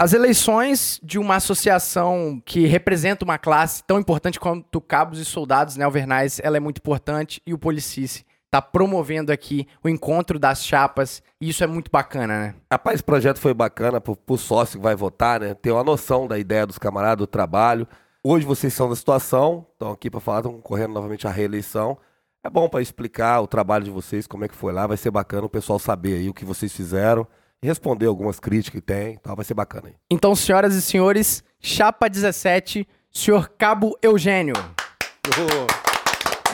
As eleições de uma associação que representa uma classe tão importante quanto cabos e soldados, né, Alvernais, ela é muito importante e o Policice está promovendo aqui o encontro das chapas e isso é muito bacana, né? Rapaz, esse projeto foi bacana pro, pro sócio que vai votar, né? Ter uma noção da ideia dos camaradas, do trabalho. Hoje vocês são da situação, estão aqui para falar, estão concorrendo novamente à reeleição. É bom para explicar o trabalho de vocês, como é que foi lá, vai ser bacana o pessoal saber aí o que vocês fizeram responder algumas críticas que tem, então vai ser bacana aí. Então, senhoras e senhores, chapa 17, senhor Cabo Eugênio.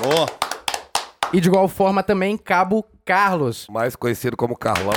Boa. E de igual forma também Cabo Carlos. Mais conhecido como Carlão.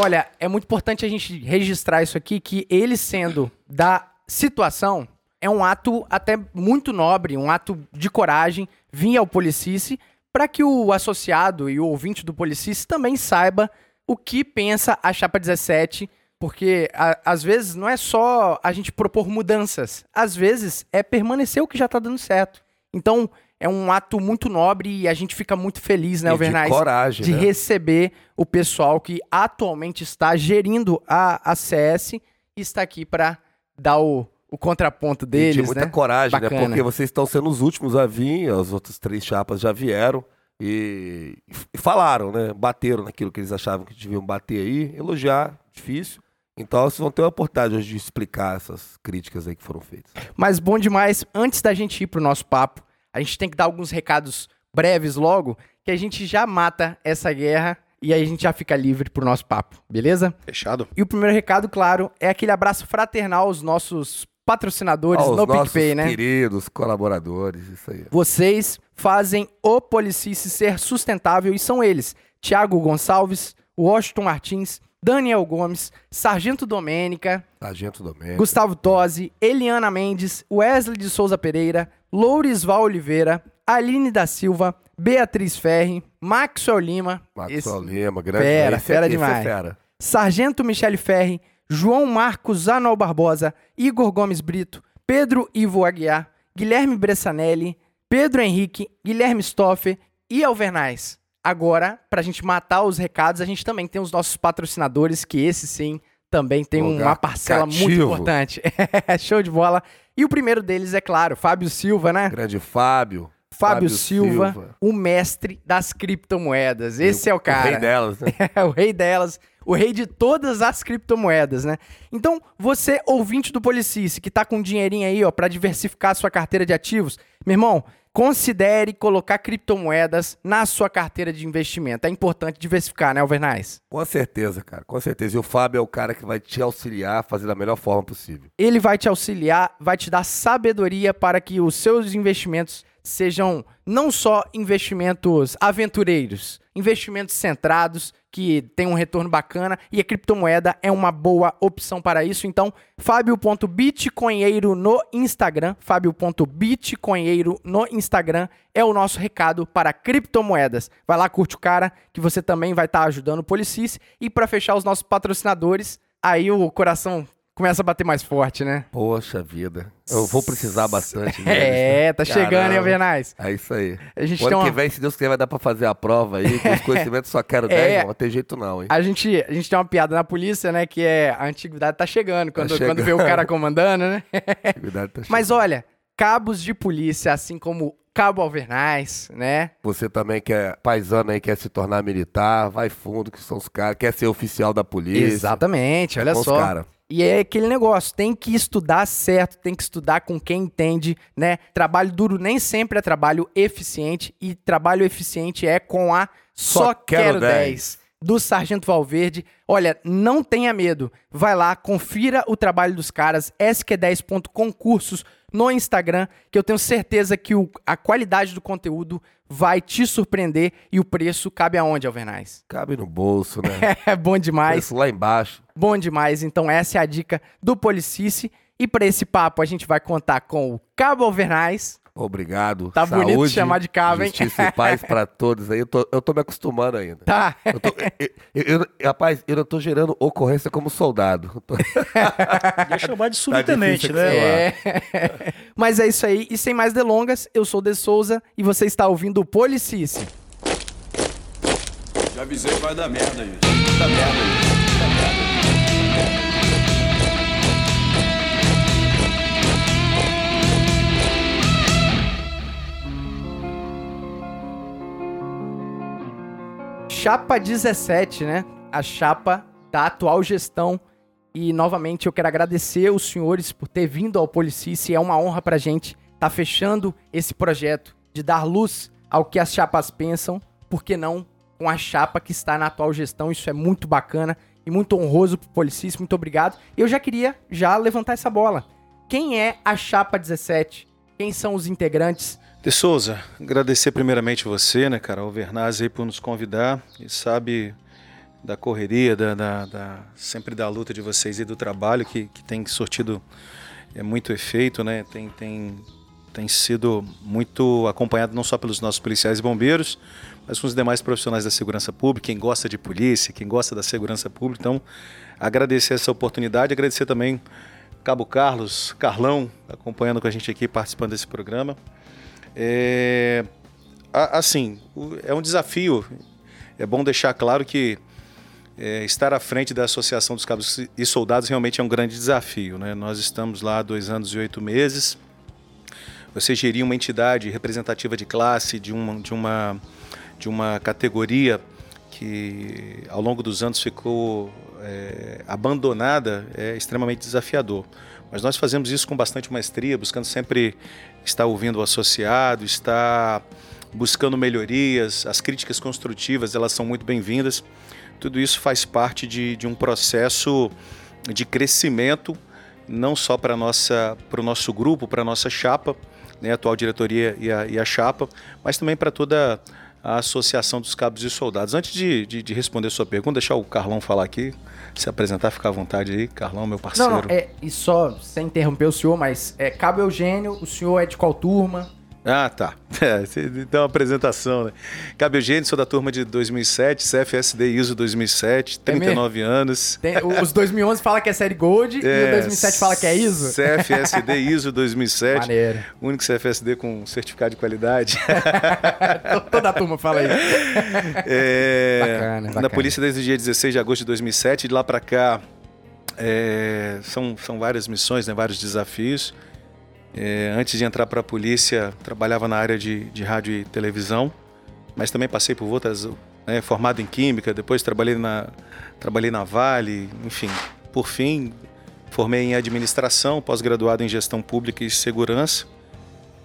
Olha, é muito importante a gente registrar isso aqui, que ele sendo da situação, é um ato até muito nobre, um ato de coragem, vir ao Policice, para que o associado e o ouvinte do Policice também saiba o que pensa a Chapa 17, porque a- às vezes não é só a gente propor mudanças, às vezes é permanecer o que já tá dando certo. Então, é um ato muito nobre e a gente fica muito feliz, né, E de coragem, de né? receber o pessoal que atualmente está gerindo a, a CS e está aqui para dar o, o contraponto E deles, de muita né? coragem, Bacana. né? Porque vocês estão sendo os últimos a vir, as outras três chapas já vieram e, e falaram, né? Bateram naquilo que eles achavam que deviam bater aí, elogiar, difícil. Então vocês vão ter a oportunidade hoje de explicar essas críticas aí que foram feitas. Mas bom demais, antes da gente ir pro nosso papo, a gente tem que dar alguns recados breves logo, que a gente já mata essa guerra e aí a gente já fica livre pro nosso papo, beleza? Fechado? E o primeiro recado, claro, é aquele abraço fraternal aos nossos patrocinadores Aos no nossos PicPay, né? queridos colaboradores, isso aí. Vocês fazem o Policice ser sustentável e são eles: Tiago Gonçalves, Washington Martins, Daniel Gomes, Sargento Domênica, Sargento Domênico. Gustavo Tosi, Eliana Mendes, Wesley de Souza Pereira, Lourisval Oliveira, Aline da Silva, Beatriz Ferri, Maxwell Lima, Maxwell esse- Lima, grande. Fera, esse, fera esse demais. É fera. Sargento Michele Ferri, João Marcos Anual Barbosa, Igor Gomes Brito, Pedro Ivo Aguiar, Guilherme Bressanelli, Pedro Henrique, Guilherme Stoffer e Alvernais. Agora, pra gente matar os recados, a gente também tem os nossos patrocinadores, que esse sim também tem Lugar uma parcela muito cativo. importante. Show de bola. E o primeiro deles, é claro, Fábio Silva, né? Grande Fábio. Fábio, Silva, o mestre das criptomoedas. Esse é o cara. O rei delas, né? É o rei delas, o rei de todas as criptomoedas, né? Então, você, ouvinte do Policice, que tá com um dinheirinho aí, ó, pra diversificar a sua carteira de ativos, meu irmão, considere colocar criptomoedas na sua carteira de investimento. É importante diversificar, né, Alvernais? Com certeza, cara. Com certeza. E o Fábio é o cara que vai te auxiliar a fazer da melhor forma possível. Ele vai te auxiliar, vai te dar sabedoria para que os seus investimentos sejam não só investimentos aventureiros, investimentos centrados que tem um retorno bacana e a criptomoeda é uma boa opção para isso. Então, fábio.bitcoinheiro no Instagram, fábio.bitcoinheiro no Instagram é o nosso recado para criptomoedas. Vai lá, curte o cara, que você também vai estar ajudando o Policis. E para fechar os nossos patrocinadores, aí o coração começa a bater mais forte, né? Poxa vida. Eu vou precisar bastante deles. É, tá chegando, hein, Caramba. Alvernais? É isso aí. A gente O tem ano uma... que vem, se Deus quiser, vai dar pra fazer a prova aí. Com os conhecimentos só quero 10, É. não vai ter jeito não, hein? A gente, a gente tem uma piada na polícia, né? Que é a antiguidade tá chegando, quando, chegando. quando vê o cara comandando, né? Cuidado, tá Mas chegando. olha, cabos de polícia, assim como Cabo Alvernais, né? Você também que é paisano aí, quer se tornar militar, vai fundo, que são os caras, quer ser oficial da polícia. Exatamente, olha com os só. cara. E é aquele negócio, tem que estudar certo, tem que estudar com quem entende, né? Trabalho duro nem sempre é trabalho eficiente e trabalho eficiente é com a Só, Só Quero, Quero 10. 10. Do Sargento Valverde. Olha, não tenha medo. Vai lá, confira o trabalho dos caras, sq10.concursos no Instagram, que eu tenho certeza que o- a qualidade do conteúdo vai te surpreender e o preço cabe aonde, Alvernais? Cabe no bolso, né? É bom demais. Preço lá embaixo. Bom demais. Então, essa é a dica do Policice. E para esse papo, a gente vai contar com o Cabo Alvernais. Obrigado. Tá bonito Saúde, chamar de cabo, hein? Justiça e paz pra todos aí. Eu tô, eu tô me acostumando ainda. Tá. Eu tô- eu- eu- eu- rapaz, eu não tô gerando ocorrência como soldado. Eu tô- Ia chamar de subtenente, difícil né? É. Mas é isso aí. E sem mais delongas, eu sou o De Souza e você está ouvindo o Policice. Já avisei que vai dar merda. Vai dar merda, dar merda. Chapa 17, né? A chapa da atual gestão. E novamente eu quero agradecer os senhores por ter vindo ao Policice. É uma honra pra gente estar tá fechando esse projeto de dar luz ao que as chapas pensam, por que não com a chapa que está na atual gestão. Isso é muito bacana e muito honroso pro Policice. Muito obrigado. Eu já queria já levantar essa bola. Quem é a chapa 17? Quem são os integrantes? De Souza, agradecer primeiramente você, né, cara, o Vernaz aí por nos convidar e sabe da correria, da, da, da, sempre da luta de vocês e do trabalho que, que tem sortido é muito efeito, né? Tem, tem, tem sido muito acompanhado não só pelos nossos policiais e bombeiros, mas com os demais profissionais da segurança pública, quem gosta de polícia, quem gosta da segurança pública. Então, agradecer essa oportunidade, agradecer também Cabo Carlos, Carlão, acompanhando com a gente aqui, participando desse programa. É, assim, é um desafio. É bom deixar claro que é, estar à frente da Associação dos Cabos e Soldados realmente é um grande desafio. Né? Nós estamos lá há dois anos e oito meses. Você gerir uma entidade representativa de classe, de uma, de uma, de uma categoria que ao longo dos anos ficou é, abandonada é extremamente desafiador. Mas nós fazemos isso com bastante maestria, buscando sempre estar ouvindo o associado, estar buscando melhorias, as críticas construtivas elas são muito bem-vindas. Tudo isso faz parte de, de um processo de crescimento, não só para o nosso grupo, para a nossa chapa, né, a atual diretoria e a, e a chapa, mas também para toda a Associação dos Cabos e Soldados. Antes de, de, de responder a sua pergunta, deixar o Carlão falar aqui, se apresentar, ficar à vontade aí. Carlão, meu parceiro. Não, não é, e só, sem interromper o senhor, mas é Cabo Eugênio, o senhor é de qual turma? Ah, tá. É, então, uma apresentação, né? Cabo Eugênio, sou da turma de 2007, CFSD ISO 2007, 39 é anos. Tem, os 2011 fala que é série Gold é, e o 2007 fala que é ISO? CFSD ISO 2007. Maneiro. Único CFSD com certificado de qualidade. Toda a turma fala isso. É, bacana, bacana. Na polícia desde o dia 16 de agosto de 2007, de lá para cá é, são, são várias missões, né, vários desafios. É, antes de entrar para a polícia, trabalhava na área de, de rádio e televisão, mas também passei por outras, né, formado em química, depois trabalhei na, trabalhei na Vale, enfim. Por fim, formei em administração, pós-graduado em gestão pública e segurança.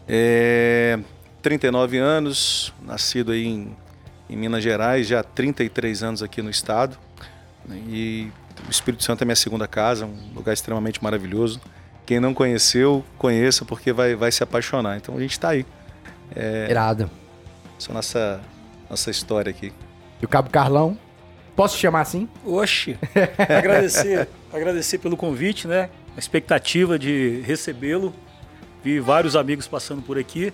É, 39 anos, nascido aí em, em Minas Gerais, já há 33 anos aqui no estado. E o Espírito Santo é minha segunda casa, um lugar extremamente maravilhoso. Quem não conheceu, conheça, porque vai, vai se apaixonar. Então a gente está aí. É, Irado. Essa é nossa, nossa história aqui. E o Cabo Carlão? Posso te chamar assim? Oxe! agradecer, agradecer pelo convite, né? A expectativa de recebê-lo. Vi vários amigos passando por aqui.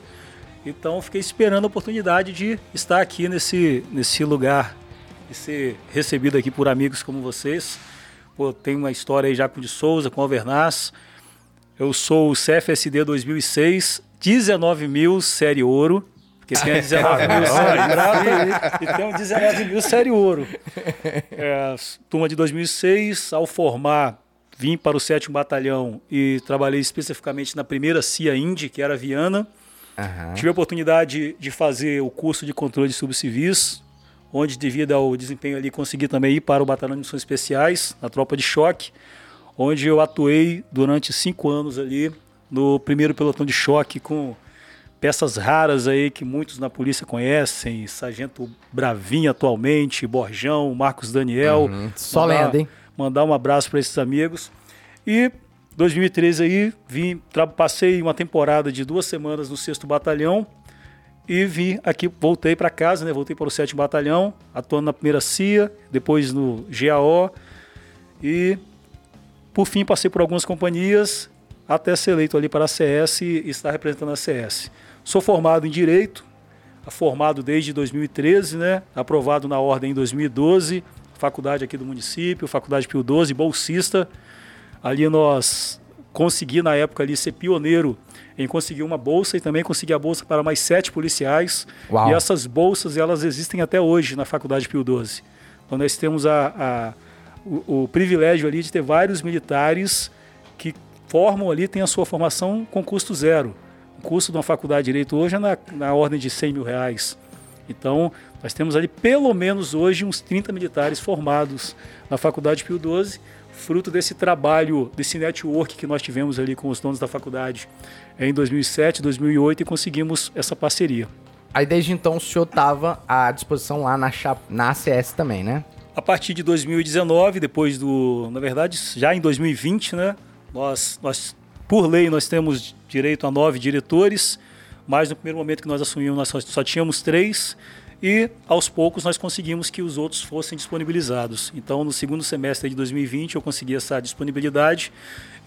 Então fiquei esperando a oportunidade de estar aqui nesse, nesse lugar e ser recebido aqui por amigos como vocês. Pô, tem uma história aí já com o de Souza, com o Alvernaz. Eu sou o CFSD 2006, 19 mil série ouro. Porque tem 19 mil série prata e tem 19 mil série ouro. É, turma de 2006, ao formar, vim para o 7 Batalhão e trabalhei especificamente na primeira CIA Indy, que era Viana. Uhum. Tive a oportunidade de fazer o curso de controle de subcivis, onde, devido ao desempenho ali, consegui também ir para o Batalhão de Missões Especiais, na Tropa de Choque onde eu atuei durante cinco anos ali no primeiro pelotão de choque com peças raras aí que muitos na polícia conhecem, Sargento Bravinho atualmente, Borjão, Marcos Daniel. Uhum. Só mandar, lenda, hein? Mandar um abraço para esses amigos. E 2013 aí, vim, passei uma temporada de duas semanas no 6 Batalhão e vim aqui, voltei para casa, né? Voltei para o 7 Batalhão, atuando na primeira CIA, depois no GAO e por fim, passei por algumas companhias até ser eleito ali para a CS e estar representando a CS. Sou formado em Direito, formado desde 2013, né? aprovado na ordem em 2012, faculdade aqui do município, faculdade Pio 12, bolsista. Ali nós consegui na época ali ser pioneiro em conseguir uma bolsa e também consegui a bolsa para mais sete policiais. Uau. E essas bolsas elas existem até hoje na faculdade Pio 12. Então nós temos a, a o, o, privilégio ali de ter vários militares que formam ali, tem a sua formação com custo zero. O custo de uma faculdade de Direito hoje é na, na ordem de 100 mil reais. Então, Nós temos ali pelo menos hoje uns 30 militares formados na Faculdade Pio XII, fruto desse trabalho, desse network que nós tivemos ali com os donos da faculdade em 2007, 2008 e conseguimos essa parceria. Aí desde então o senhor estava à disposição lá na, na ACS também, né? A partir de 2019, depois do, na verdade, já em 2020, né? Nós, nós por lei nós temos direito a nove diretores, mas no primeiro momento que nós assumimos nós só, só tínhamos três e aos poucos nós conseguimos que os outros fossem disponibilizados. Então, no segundo semestre de 2020, eu consegui essa disponibilidade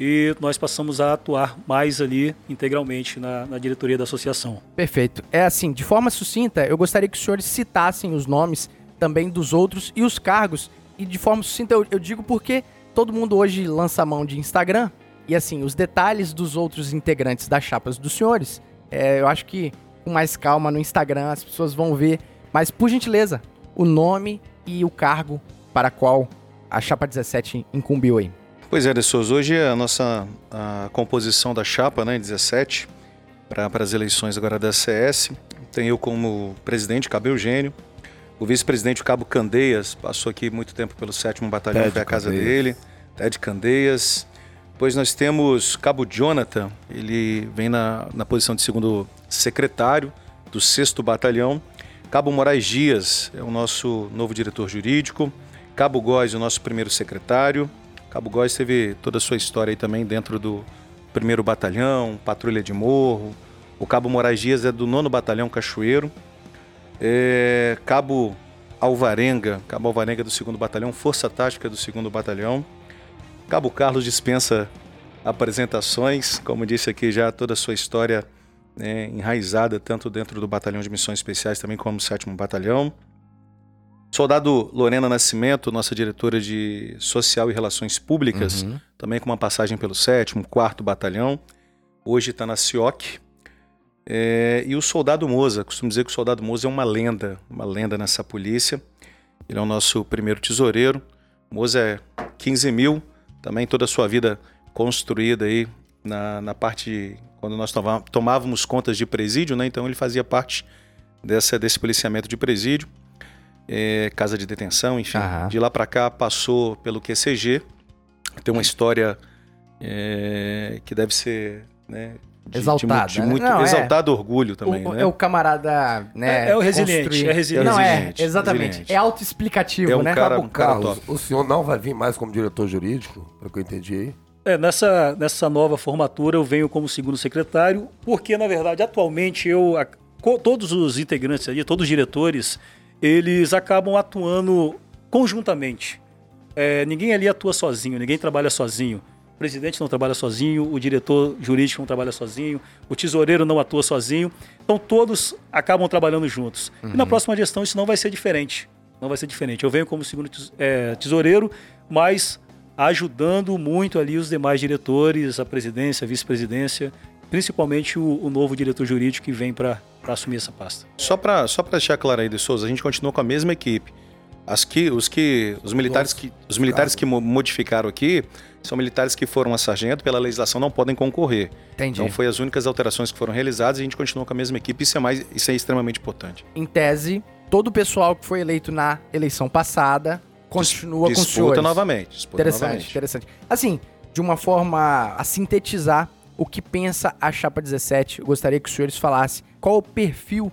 e nós passamos a atuar mais ali integralmente na, na, diretoria da associação. Perfeito. É assim, de forma sucinta, eu gostaria que os senhores citassem os nomes também dos outros e os cargos. E de forma sucinta eu, eu digo porque todo mundo hoje lança a mão de Instagram e assim, os detalhes dos outros integrantes das chapas dos senhores, é, eu acho que com mais calma no Instagram as pessoas vão ver mas, por gentileza, o nome e o cargo para qual a chapa 17 incumbiu aí. Pois é, Souza, hoje a nossa a composição da chapa, né, 17, para as eleições agora da CS. Tem eu como presidente, Cabo Eugênio. O vice-presidente, Cabo Candeias, passou aqui muito tempo pelo 7 Batalhão, Ted foi a casa Candeias. dele. Ted Candeias. Depois nós temos Cabo Jonathan, ele vem na, na posição de segundo secretário do 6 Batalhão. Cabo Moraes Dias é o nosso novo diretor jurídico. Cabo Góes, o nosso primeiro secretário. Cabo Góes teve toda a sua história aí também dentro do primeiro batalhão, patrulha de morro. O Cabo Moraes Dias é do nono batalhão Cachoeiro. É, Cabo Alvarenga, Cabo Alvarenga do segundo batalhão, Força Tática do segundo batalhão. Cabo Carlos dispensa apresentações, como disse aqui já toda a sua história né, enraizada tanto dentro do Batalhão de Missões Especiais também como no 7 Batalhão. Soldado Lorena Nascimento, nossa diretora de Social e Relações Públicas, uhum. também com uma passagem pelo 7 4 Batalhão. Hoje está na CIOC. É, e o Soldado Moza, costumo dizer que o Soldado Moza é uma lenda, uma lenda nessa polícia. Ele é o nosso primeiro tesoureiro. Moza é 15 mil, também toda a sua vida construída aí na, na parte quando nós tomávamos contas de presídio, né? Então ele fazia parte dessa, desse policiamento de presídio, é, casa de detenção, enfim. Aham. De lá para cá passou pelo QCG, tem uma história é, que deve ser né, de, exaltada. De, de muito, Não, é. exaltado é, orgulho também, o, né? É o camarada, né? É, é o resiliente, é resiliente. Não, é, exatamente. Resiliente. É autoexplicativo, é um né? Cara, um cara Carlos, o senhor não vai vir mais como diretor jurídico, pelo que eu entendi aí? É, nessa, nessa nova formatura eu venho como segundo secretário, porque na verdade atualmente eu, a, todos os integrantes ali, todos os diretores, eles acabam atuando conjuntamente. É, ninguém ali atua sozinho, ninguém trabalha sozinho. O presidente não trabalha sozinho, o diretor jurídico não trabalha sozinho, o tesoureiro não atua sozinho. Então todos acabam trabalhando juntos. Uhum. E na uhum. próxima gestão isso não vai ser diferente. Não vai ser diferente. Eu venho como segundo é, tesoureiro, mas ajudando muito ali os demais diretores, a presidência, a vice-presidência, principalmente o, o, novo diretor jurídico que vem para assumir essa pasta. Só para só deixar claro aí, de Souza, a gente continua com a mesma equipe. As que, os que, os militares Nossa, que, os militares que modificaram aqui são militares que foram a sargento pela legislação não podem concorrer. Entendi. Então foi as únicas alterações que foram realizadas e a gente continua com a mesma equipe. Isso é mais, isso é extremamente importante. Em tese, todo o pessoal que foi eleito na eleição passada continua disputa com os senhores. novamente. Disputa interessante, novamente. interessante. Assim, de uma forma a sintetizar o que pensa a Chapa 17, eu gostaria que os senhores falassem qual o perfil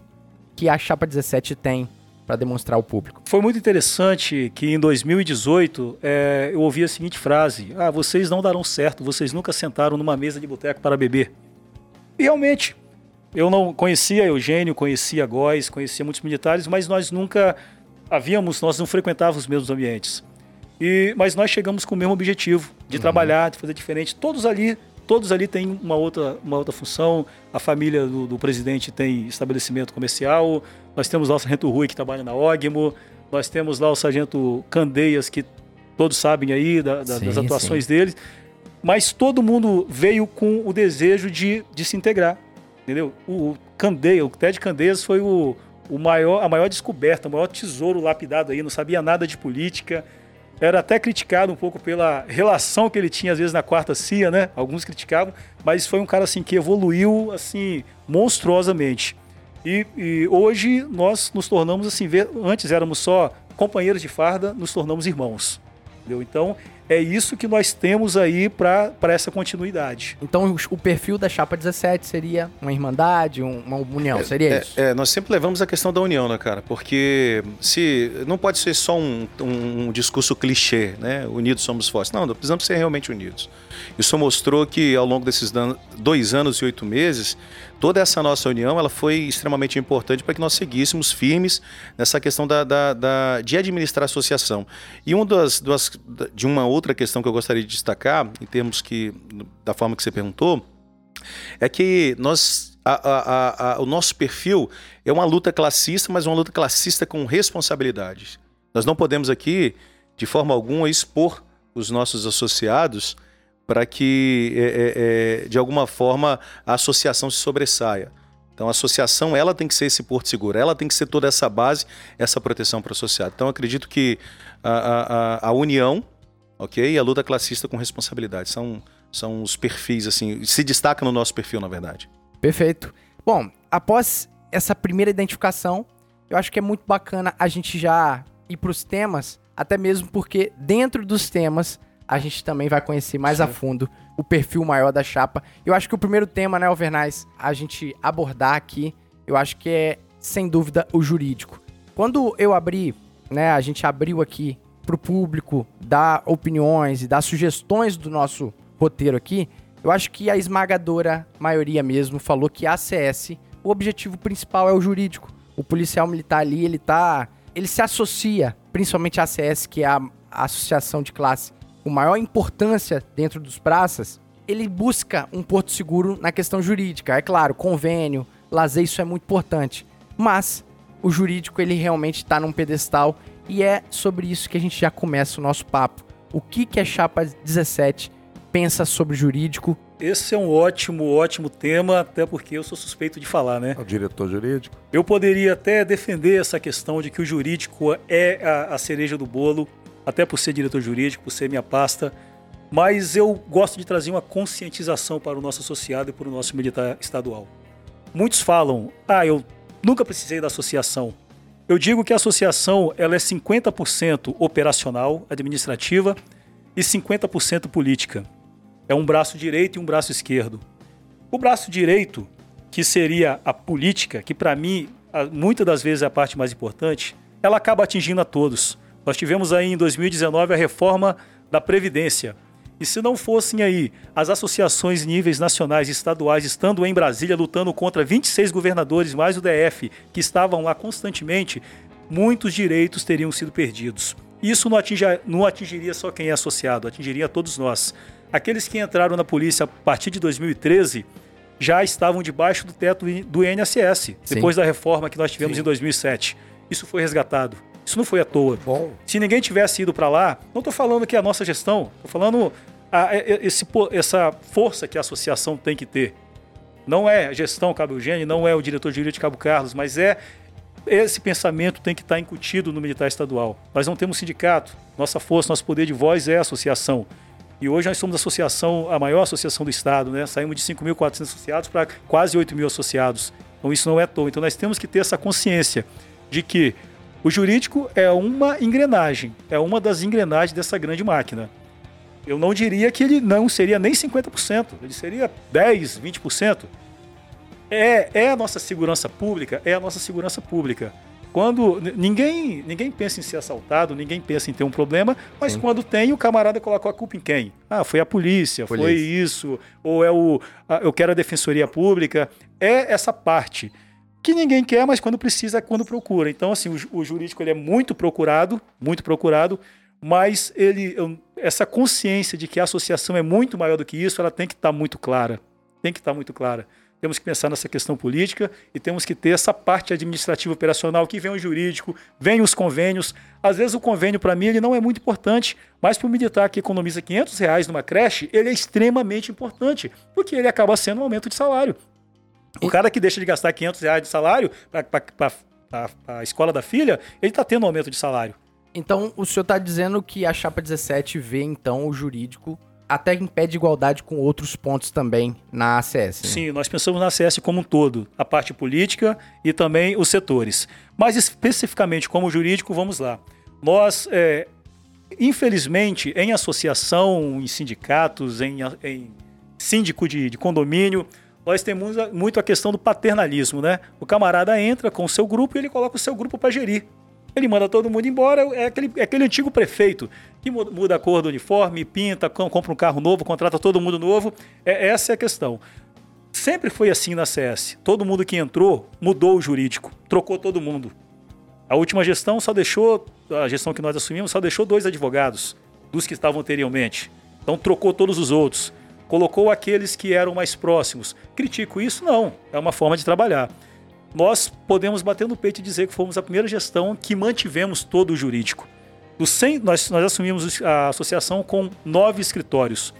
que a Chapa 17 tem para demonstrar ao público. Foi muito interessante que em 2018 é, eu ouvi a seguinte frase: Ah, vocês não darão certo, vocês nunca sentaram numa mesa de boteco para beber. E realmente, eu não conhecia Eugênio, conhecia Góis, conhecia muitos militares, mas nós nunca havíamos, nós não frequentávamos os mesmos ambientes. E, mas nós chegamos com o mesmo objetivo, de uhum. trabalhar, de fazer diferente. Todos ali, todos ali têm uma outra, uma outra função. A família do, do presidente tem estabelecimento comercial. Nós temos lá o sargento Rui, que trabalha na OGMO. Nós temos lá o sargento Candeias, que todos sabem aí da, da, sim, das atuações sim. dele. Mas todo mundo veio com o desejo de, de se integrar. Entendeu? O, o Candeia, o Ted Candeias foi o, o maior, a maior descoberta, o maior tesouro lapidado aí, não sabia nada de política. Era até criticado um pouco pela relação que ele tinha às vezes na quarta CIA, né? Alguns criticavam, mas foi um cara assim que evoluiu assim monstruosamente. E, e hoje nós nos tornamos assim, antes éramos só companheiros de farda, nos tornamos irmãos. Entendeu? Então, é isso que nós temos aí para essa continuidade. Então, o perfil da Chapa 17 seria uma irmandade, uma união, é, seria é, isso? É, nós sempre levamos a questão da união, né, cara? Porque se não pode ser só um, um, um discurso clichê, né? Unidos somos fortes. Não, nós precisamos ser realmente unidos. Isso mostrou que ao longo desses dois anos e oito meses, toda essa nossa união ela foi extremamente importante para que nós seguíssemos firmes nessa questão da, da, da de administrar a associação. E uma das, das, de uma outra questão que eu gostaria de destacar, em termos que da forma que você perguntou, é que nós a, a, a, o nosso perfil é uma luta classista, mas uma luta classista com responsabilidades. Nós não podemos aqui, de forma alguma, expor os nossos associados para que, é, é, é, de alguma forma, a associação se sobressaia. Então, a associação ela tem que ser esse porto seguro, ela tem que ser toda essa base, essa proteção para o associado. Então, acredito que a, a, a união, ok, e a luta classista com responsabilidade são, são os perfis, assim, se destaca no nosso perfil, na verdade. Perfeito. Bom, após essa primeira identificação, eu acho que é muito bacana a gente já ir para os temas, até mesmo porque dentro dos temas a gente também vai conhecer mais Sim. a fundo o perfil maior da chapa. Eu acho que o primeiro tema, né, Alvernais, a gente abordar aqui, eu acho que é, sem dúvida, o jurídico. Quando eu abri, né, a gente abriu aqui para o público dar opiniões e dar sugestões do nosso roteiro aqui, eu acho que a esmagadora maioria mesmo falou que a ACS, o objetivo principal é o jurídico. O policial militar ali, ele tá. Ele se associa, principalmente a ACS, que é a Associação de Classe com maior importância dentro dos praças, ele busca um porto seguro na questão jurídica. É claro, convênio, lazer, isso é muito importante. Mas o jurídico, ele realmente está num pedestal e é sobre isso que a gente já começa o nosso papo. O que, que a Chapa 17 pensa sobre jurídico? Esse é um ótimo, ótimo tema, até porque eu sou suspeito de falar, né? O diretor jurídico. Eu poderia até defender essa questão de que o jurídico é a, a cereja do bolo, até por ser diretor jurídico, por ser minha pasta, mas eu gosto de trazer uma conscientização para o nosso associado e para o nosso militar estadual. Muitos falam: "Ah, eu nunca precisei da associação". Eu digo que a associação ela é 50% operacional, administrativa e 50% política. É um braço direito e um braço esquerdo. O braço direito, que seria a política, que para mim muitas das vezes é a parte mais importante, ela acaba atingindo a todos. Nós tivemos aí em 2019 a reforma da Previdência. E se não fossem aí as associações níveis nacionais e estaduais estando em Brasília lutando contra 26 governadores mais o DF que estavam lá constantemente, muitos direitos teriam sido perdidos. Isso não, atinja, não atingiria só quem é associado, atingiria todos nós. Aqueles que entraram na polícia a partir de 2013 já estavam debaixo do teto do INSS, depois da reforma que nós tivemos Sim. em 2007. Isso foi resgatado. Isso não foi à toa. Bom. Se ninguém tivesse ido para lá, não estou falando que é a nossa gestão, estou falando a, esse, essa força que a associação tem que ter. Não é a gestão Cabo Eugênio, não é o diretor de direito de Cabo Carlos, mas é esse pensamento tem que estar incutido no militar estadual. Nós não temos sindicato, nossa força, nosso poder de voz é a associação. E hoje nós somos a associação, a maior associação do Estado, né? Saímos de 5.400 associados para quase 8 mil associados. Então isso não é à toa. Então nós temos que ter essa consciência de que o jurídico é uma engrenagem, é uma das engrenagens dessa grande máquina. Eu não diria que ele não seria nem 50%, ele seria 10, 20%. É, é a nossa segurança pública, é a nossa segurança pública. Quando ninguém, ninguém pensa em ser assaltado, ninguém pensa em ter um problema, mas Sim. quando tem, o camarada colocou a culpa em quem? Ah, foi a polícia, polícia. foi isso, ou é o eu quero a defensoria pública. É essa parte que ninguém quer, mas quando precisa é quando procura. Então, assim, o, o jurídico ele é muito procurado, muito procurado, mas ele, essa consciência de que a associação é muito maior do que isso, ela tem que estar tá muito clara. Tem que estar tá muito clara. Temos que pensar nessa questão política e temos que ter essa parte administrativa operacional que vem o jurídico, vem os convênios. Às vezes o convênio para mim ele não é muito importante, mas para o militar que economiza 500 reais numa creche, ele é extremamente importante, porque ele acaba sendo um aumento de salário. O cara que deixa de gastar 500 reais de salário para a escola da filha, ele está tendo um aumento de salário. Então, o senhor está dizendo que a chapa 17 vê, então, o jurídico até em pé de igualdade com outros pontos também na ACS. Né? Sim, nós pensamos na ACS como um todo, a parte política e também os setores. Mas especificamente como jurídico, vamos lá. Nós, é, infelizmente, em associação, em sindicatos, em, em síndico de, de condomínio, nós temos muito a questão do paternalismo, né? O camarada entra com o seu grupo e ele coloca o seu grupo para gerir. Ele manda todo mundo embora, é aquele, é aquele antigo prefeito que muda a cor do uniforme, pinta, compra um carro novo, contrata todo mundo novo. É, essa é a questão. Sempre foi assim na CS. Todo mundo que entrou mudou o jurídico, trocou todo mundo. A última gestão só deixou, a gestão que nós assumimos, só deixou dois advogados dos que estavam anteriormente. Então trocou todos os outros. Colocou aqueles que eram mais próximos. Critico isso? Não. É uma forma de trabalhar nós podemos bater no peito e dizer que fomos a primeira gestão que mantivemos todo o jurídico. 100, nós, nós assumimos a associação com nove escritórios.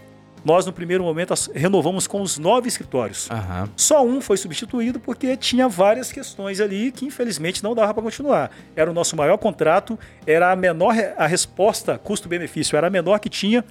Nós, no primeiro momento, renovamos com os nove escritórios. Uhum. Só um foi substituído porque tinha várias questões ali que, infelizmente, não dava para continuar. Era o nosso maior contrato, era a menor a resposta custo-benefício, era a menor que tinha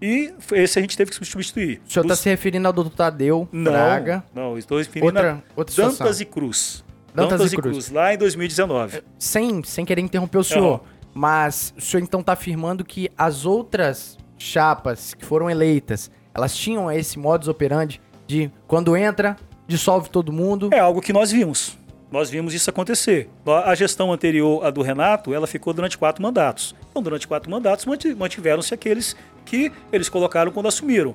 e esse a gente teve que substituir. O senhor está se referindo ao doutor Tadeu não, Braga? Não, estou referindo outra, a outra Dantas e Cruz. Dantas, Dantas e Cruz. Cruz. lá em 2019. Sem, sem querer interromper o senhor, mas o senhor então está afirmando que as outras chapas que foram eleitas, elas tinham esse modus operandi de quando entra, dissolve todo mundo? É algo que nós vimos. Nós vimos isso acontecer. A gestão anterior, a do Renato, ela ficou durante quatro mandatos. Então, durante quatro mandatos, mantiveram-se aqueles que eles colocaram quando assumiram.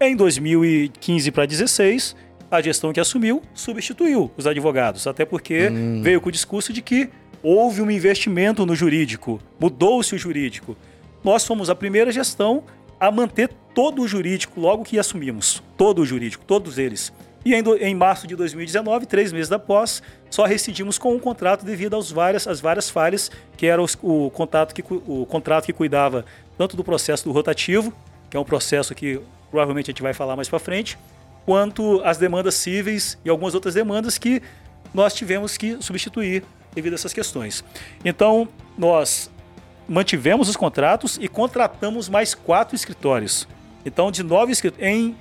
Em 2015 para 2016, a gestão que assumiu substituiu os advogados, até porque hum. veio com o discurso de que houve um investimento no jurídico, mudou-se o jurídico. Nós fomos a primeira gestão a manter todo o jurídico logo que assumimos, todo o jurídico, todos eles. E em, em março de 2019, três meses após, só rescindimos com o contrato devido às várias, às várias falhas, que era os, o, contrato que, o contrato que cuidava tanto do processo do rotativo, que é um processo que provavelmente a gente vai falar mais para frente, quanto as demandas cíveis e algumas outras demandas que nós tivemos que substituir devido a essas questões. Então, nós mantivemos os contratos e contratamos mais quatro escritórios. Então, de nove escritórios, em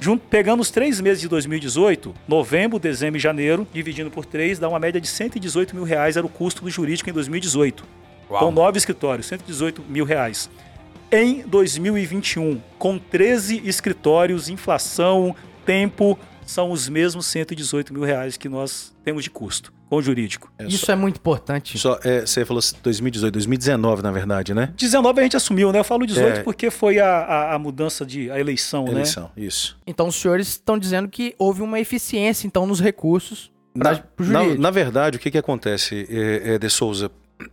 Junto, pegando os três meses de 2018, novembro, dezembro e janeiro, dividindo por três, dá uma média de 118 mil reais era o custo do jurídico em 2018. Uau. Com nove escritórios, 118 mil reais. Em 2021, com 13 escritórios, inflação, tempo, são os mesmos 118 mil reais que nós temos de custo com o jurídico. É, Isso só, é muito importante. Só, é, você falou 2018, 2019, na verdade, né? 19 a gente assumiu, né? Eu falo 18 é... porque foi a, a, a, mudança de a eleição, eleição né? Eleição, isso. Então os senhores estão dizendo que houve uma eficiência, então, nos recursos para o jurídico. Na, na, verdade, o que, que acontece, é, é, De Souza?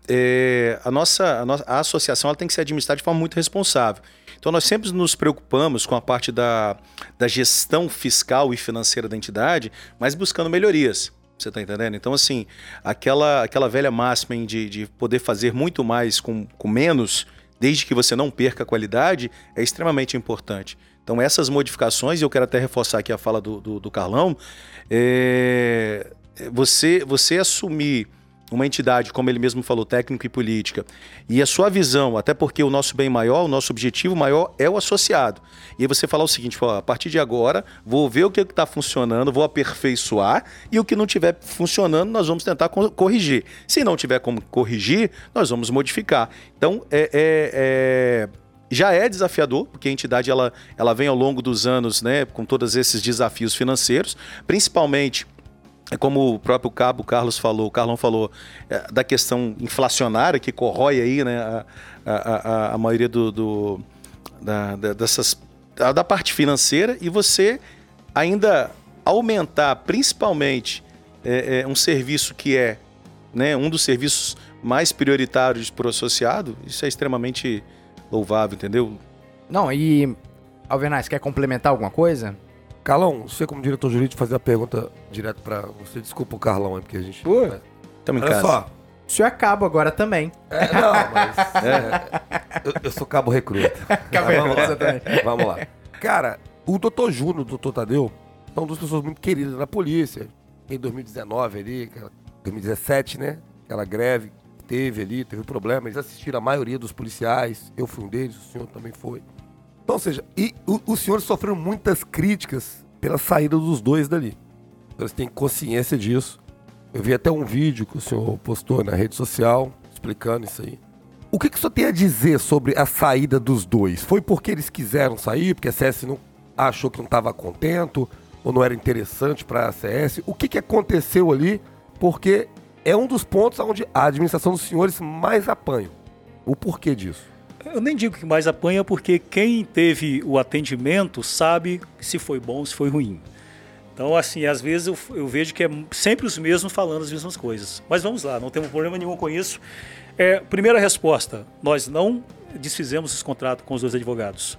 É, a, nossa, a nossa a associação ela tem que ser administrada de forma muito responsável. Então, nós sempre nos preocupamos com a parte da, da gestão fiscal e financeira da entidade, mas buscando melhorias. Você tá entendendo? Então, assim, aquela, aquela velha máxima de, de poder fazer muito mais com, com menos, desde que você não perca a qualidade, é extremamente importante. Então, essas modificações, e eu quero até reforçar aqui a fala do, do, do Carlão, é, você, você assumir uma entidade, como ele mesmo falou, técnico e política, e a sua visão, até porque o nosso bem maior, o nosso objetivo maior é o associado. E aí você falar o seguinte, a partir de agora, vou ver o que está funcionando, vou aperfeiçoar, e o que não estiver funcionando, nós vamos tentar corrigir. Se não tiver como corrigir, nós vamos modificar. Então, é, é, é já é desafiador, porque a entidade ela, ela vem ao longo dos anos né, com todos esses desafios financeiros, principalmente é como o próprio Cabo Carlos falou, o Carlão falou, é, da questão inflacionária que corrói aí, né, a, a, a, a maioria do, do da, da, dessas, da parte financeira e você ainda aumentar principalmente é, é, um serviço que é né, um dos serviços mais prioritários para o associado, isso é extremamente louvável, entendeu? Não, e Alvernaz, quer complementar alguma coisa? Carlão, você como diretor jurídico, fazer a pergunta direto para você. Desculpa o Carlão, é porque a gente... Pô, estamos em Olha casa. só. O senhor é cabo agora também. É, não, mas... É, eu, eu, sou cabo recruta. cabo recruta também. Vamos lá. Cara, o doutor Júnior, o doutor Tadeu, são duas pessoas muito queridas na polícia. Em 2019 ali, 2017, né? Aquela greve que teve ali, teve problema. Eles assistiram a maioria dos policiais. Eu fui um deles, o senhor também foi. Então, ou seja, e o- os senhores sofreram muitas críticas pela saída dos dois dali. Eles têm consciência disso. Eu vi até um vídeo que o senhor postou na rede social explicando isso aí. O que, que o senhor tem a dizer sobre a saída dos dois? Foi porque eles quiseram sair, porque a CS não achou que não estava contento, ou não era interessante para a CS? O que, que aconteceu ali? Porque é um dos pontos onde a administração dos senhores mais apanha. O porquê disso? Eu nem digo que mais apanha, porque quem teve o atendimento sabe se foi bom, se foi ruim. Então, assim, às vezes eu, eu vejo que é sempre os mesmos falando as mesmas coisas. Mas vamos lá, não temos problema nenhum com isso. É, primeira resposta: nós não desfizemos esse contrato com os dois advogados.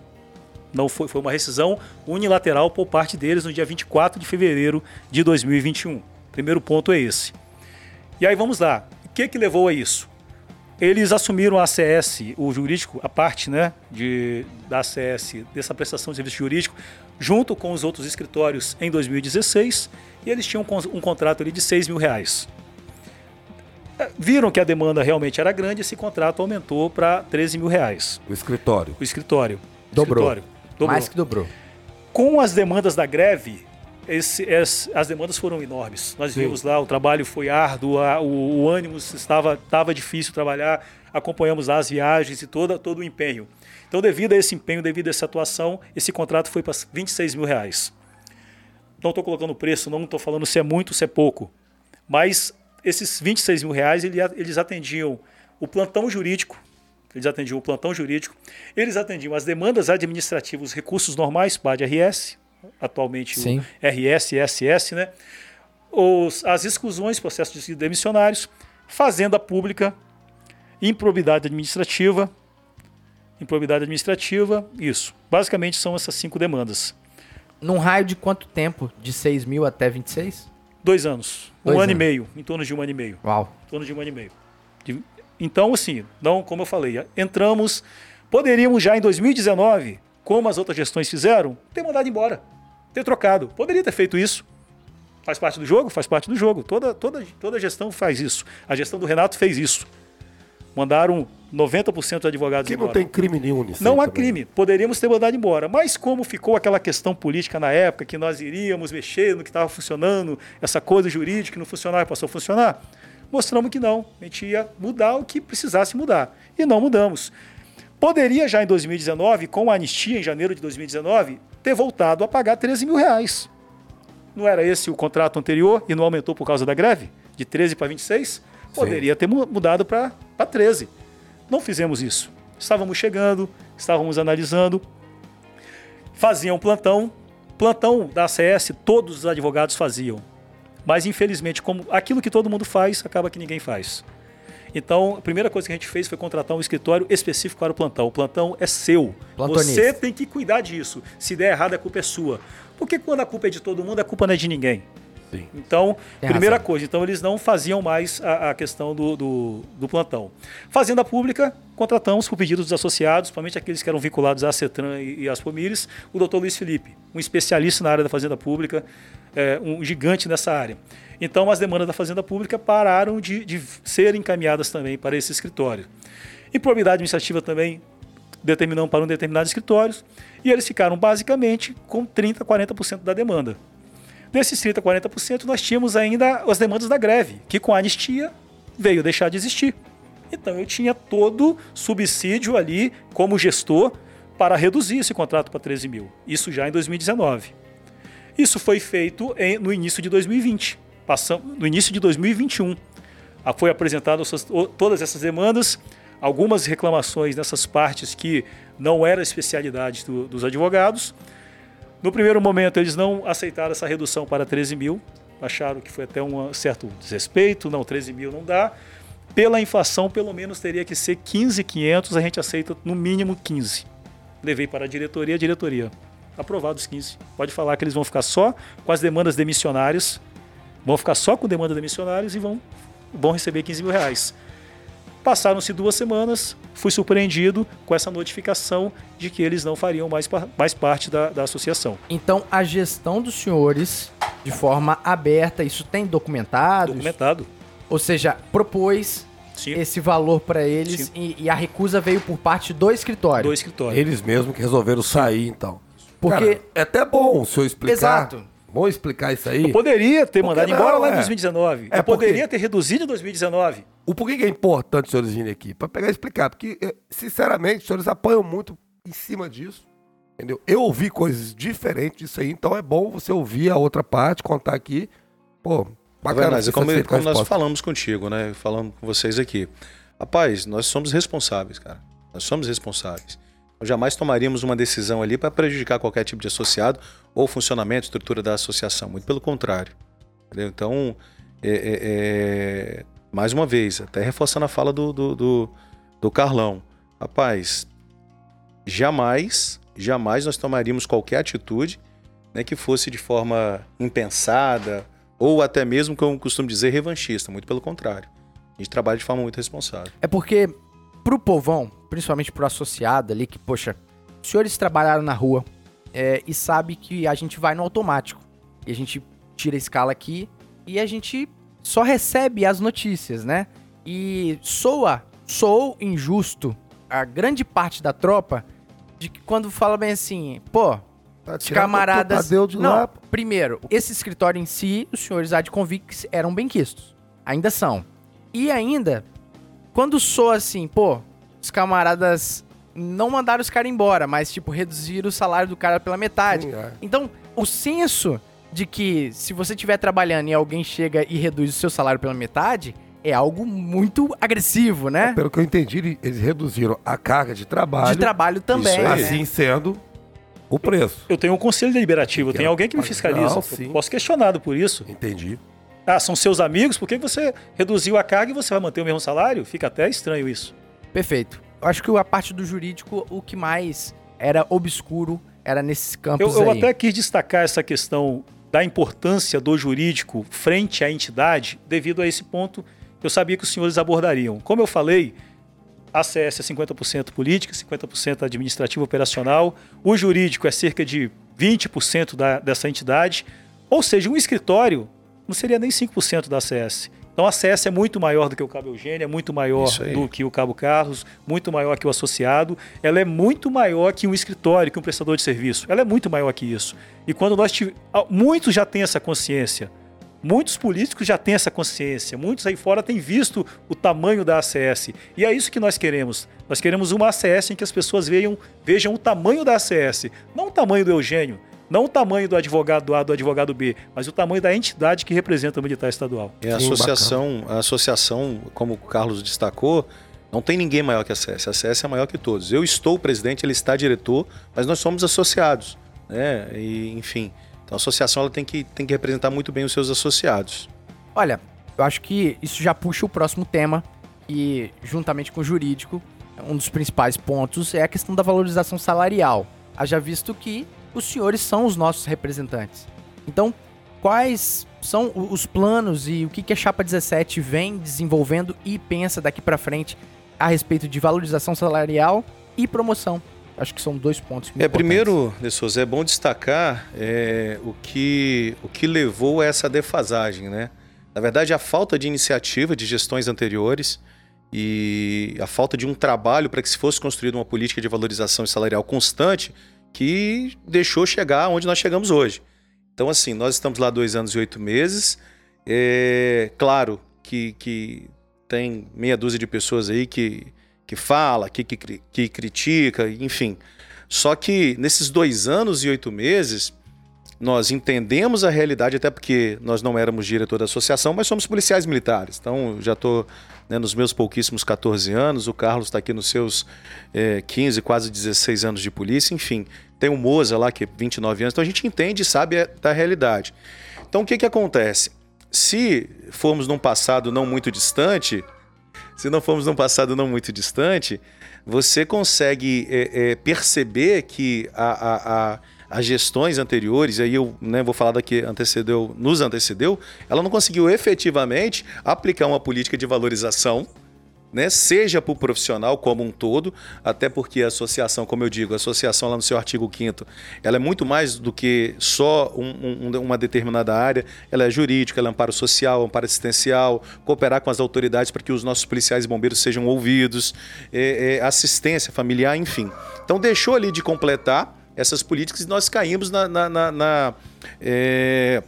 Não foi, foi uma rescisão unilateral por parte deles no dia 24 de fevereiro de 2021. Primeiro ponto é esse. E aí vamos lá. O que, que levou a isso? Eles assumiram a ACS, o jurídico, a parte né, de, da ACS, dessa prestação de serviço jurídico, junto com os outros escritórios em 2016, e eles tinham um, con- contrato ali de 6 mil reais. Eh, Viram que a demanda realmente era grande, esse contrato aumentou para 13 mil reais. O escritório. O escritório. Dobrou. Escritório. Dobrou. Mais que dobrou. Com as demandas da greve, esse- es- as demandas foram enormes. Nós Sim. vimos lá, o trabalho foi árduo, a- o, o ânimo estava, estava difícil trabalhar, acompanhamos lá as viagens e toda, todo o empenho. Então, devido a esse empenho, devido a essa atuação, esse contrato foi para 26 mil reais. Não estou colocando preço, não estou falando se é muito, se é pouco. Mas esses 26 mil reais, ele- eles atendiam o plantão jurídico, eles atendiam o plantão jurídico, eles atendiam as demandas administrativas, os recursos normais, PAD-RS, atualmente Sim. o RS e SS, né? Os, as exclusões, processos de demissionários, fazenda pública, improbidade administrativa, improbidade administrativa, isso. Basicamente são essas cinco demandas. Num raio de quanto tempo? De 6 mil até 26? Dois anos, um Dois ano e anos. meio, em torno de um ano e meio. Uau. em torno de um ano e meio. Então, assim, não, como eu falei, entramos, poderíamos já em 2019, como as outras gestões fizeram, ter mandado embora, ter trocado. Poderia ter feito isso. Faz parte do jogo? Faz parte do jogo. Toda, toda, toda gestão faz isso. A gestão do Renato fez isso. Mandaram 90% dos advogados Que não embora. tem crime nenhum nisso. Não há também. crime. Poderíamos ter mandado embora. Mas como ficou aquela questão política na época, que nós iríamos mexer no que estava funcionando, essa coisa jurídica que não funcionava e passou a funcionar, mostramos que não. A gente ia mudar o que precisasse mudar. E não mudamos. Poderia já em 2019, com a anistia em janeiro de 2019, ter voltado a pagar 13 mil reais. Não era esse o contrato anterior e não aumentou por causa da greve? De 13 para 26? Poderia ter mu- mudado para 13. Não fizemos isso. Estávamos chegando, estávamos analisando, faziam plantão. Plantão da ACS, todos os advogados faziam. Mas, infelizmente, como aquilo que todo mundo faz, acaba que ninguém faz. Então, a primeira coisa que a gente fez foi contratar um escritório específico para o plantão. O plantão é seu. Plantonista. Você tem que cuidar disso. Se der errado, a culpa é sua. Porque quando a culpa é de todo mundo, a culpa não é de ninguém. Sim. Então, Tem primeira razão. coisa, então eles não faziam mais a, a questão do, do, do plantão. Fazenda Pública, contratamos por pedido dos associados, principalmente aqueles que eram vinculados à CETRAN e, e às Pomires, o doutor Luiz Felipe, um especialista na área da Fazenda Pública, é, um gigante nessa área. Então, as demandas da Fazenda Pública pararam de, de ser encaminhadas também para esse escritório. Improbidade administrativa também determinamos para um determinado escritório, e eles ficaram basicamente com 30%, 40% da demanda. Desses 30%, 40%, nós tínhamos ainda as demandas da greve, que com a anistia veio deixar de existir. Então eu tinha todo subsídio ali como gestor para reduzir esse contrato para 13 mil. Isso já em 2019. Isso foi feito em- no início de 2020. Passamos, no início de 2021. Ah, Foi apresentado todas essas demandas, algumas reclamações nessas partes que não era especialidade do- dos advogados. No primeiro momento, eles não aceitaram essa redução para 13 mil, acharam que foi até um certo desrespeito, não, 13 mil não dá. Pela inflação, pelo menos teria que ser 15,500, a gente aceita no mínimo 15. Levei para a diretoria, a diretoria, aprovados 15. Pode falar que eles vão ficar só com as demandas demissionárias, vão ficar só com demanda demissionárias e vão, vão receber 15 mil reais. Passaram-se duas semanas, fui surpreendido com essa notificação de que eles não fariam mais, mais parte da, da associação. Então, a gestão dos senhores, de forma aberta, isso tem documentado? Documentado. Ou seja, propôs Sim. esse valor para eles e, e, a recusa veio por parte do escritório. Do escritório. Eles mesmos que resolveram sair, então. Porque Cara, é até bom o senhor explicar. Exato. Bom explicar isso aí. Eu poderia ter porque mandado não, embora lá em 2019. É, eu poderia ter reduzido em 2019. O porquê que é importante os senhores virem aqui? Para pegar e explicar. Porque, eh, sinceramente, os senhores apanham muito em cima disso. Entendeu? Eu ouvi coisas diferentes disso aí, então é bom você ouvir a outra parte, contar aqui. Pô, bacana. Mas, como, como nós falamos contigo, né? Falando com vocês aqui. Rapaz, nós somos responsáveis, cara. Nós somos responsáveis. Nós jamais tomaríamos uma decisão ali para prejudicar qualquer tipo de associado ou funcionamento, estrutura da associação. Muito pelo contrário. Entendeu? Então, é, é, é... mais uma vez, até reforçando a fala do, do, do, do Carlão. Rapaz, jamais, jamais nós tomaríamos qualquer atitude né, que fosse de forma impensada ou até mesmo, como eu costumo dizer, revanchista. Muito pelo contrário. A gente trabalha de forma muito responsável. É porque, pro povão, principalmente pro associado ali, que, poxa, os senhores trabalharam na rua é, e sabe que a gente vai no automático. E a gente tira a escala aqui e a gente só recebe as notícias, né? E soa, sou injusto a grande parte da tropa de que quando fala bem assim, pô, tá os camaradas. De não, lá. primeiro, esse escritório em si, os senhores Adconvicts eram benquistos. Ainda são. E ainda, quando soa assim, pô, os camaradas não mandaram os caras embora, mas, tipo, reduziram o salário do cara pela metade. Sim, é. Então, o senso de que se você estiver trabalhando e alguém chega e reduz o seu salário pela metade, é algo muito agressivo, né? É, pelo que eu entendi, eles reduziram a carga de trabalho. De trabalho também. Assim sendo o preço. Eu tenho um conselho deliberativo, tem alguém que me fiscaliza. Não, eu posso questionado por isso. Entendi. Ah, são seus amigos, por que você reduziu a carga e você vai manter o mesmo salário? Fica até estranho isso. Perfeito. Eu acho que a parte do jurídico, o que mais era obscuro era nesses campos eu, eu até quis destacar essa questão da importância do jurídico frente à entidade, devido a esse ponto eu sabia que os senhores abordariam. Como eu falei, a CS é 50% política, 50% administrativa operacional, o jurídico é cerca de 20% da, dessa entidade, ou seja, um escritório não seria nem 5% da ACS. Então a CS é muito maior do que o Cabo Eugênio, é muito maior do que o Cabo Carlos, muito maior que o associado. Ela é muito maior que um escritório, que um prestador de serviço. Ela é muito maior que isso. E quando nós tivemos. Muitos já têm essa consciência. Muitos políticos já têm essa consciência, muitos aí fora têm visto o tamanho da ACS. E é isso que nós queremos. Nós queremos uma ACS em que as pessoas vejam, vejam o tamanho da ACS, não o tamanho do Eugênio, não o tamanho do advogado A, do advogado B, mas o tamanho da entidade que representa o militar estadual. É a associação, a associação, como o Carlos destacou, não tem ninguém maior que a CS. A CS é maior que todos. Eu estou o presidente, ele está diretor, mas nós somos associados. Né? E, enfim, então a associação ela tem, que, tem que representar muito bem os seus associados. Olha, eu acho que isso já puxa o próximo tema, e juntamente com o jurídico, um dos principais pontos é a questão da valorização salarial. Haja visto que os senhores são os nossos representantes. Então, quais são os planos e o que a Chapa 17 vem desenvolvendo e pensa daqui para frente a respeito de valorização salarial e promoção? Acho que são dois pontos. É, primeiro, De Souza, é bom destacar é, o, que, o que levou a essa defasagem, né? Na verdade, a falta de iniciativa de gestões anteriores e a falta de um trabalho para que se fosse construída uma política de valorização salarial constante que deixou chegar onde nós chegamos hoje. Então, assim, nós estamos lá dois anos e oito meses. É claro que, que tem meia dúzia de pessoas aí que, que fala, que, que, que critica, enfim. Só que nesses dois anos e oito meses, nós entendemos a realidade, até porque nós não éramos diretor da associação, mas somos policiais militares. Então, já estou né, nos meus pouquíssimos 14 anos, o Carlos está aqui nos seus é, 15, quase 16 anos de polícia, enfim. Tem o Moza lá, que é 29 anos, então a gente entende e sabe da realidade. Então, o que, que acontece? Se formos num passado não muito distante, se não formos num passado não muito distante, você consegue é, é, perceber que a, a, a as gestões anteriores, aí eu né, vou falar daqui antecedeu, nos antecedeu, ela não conseguiu efetivamente aplicar uma política de valorização né, seja para o profissional como um todo, até porque a associação, como eu digo, a associação lá no seu artigo 5 ela é muito mais do que só um, um, uma determinada área, ela é jurídica, ela é amparo social, amparo assistencial, cooperar com as autoridades para que os nossos policiais e bombeiros sejam ouvidos, é, é, assistência familiar, enfim. Então deixou ali de completar essas políticas e nós caímos na, na, na, na é,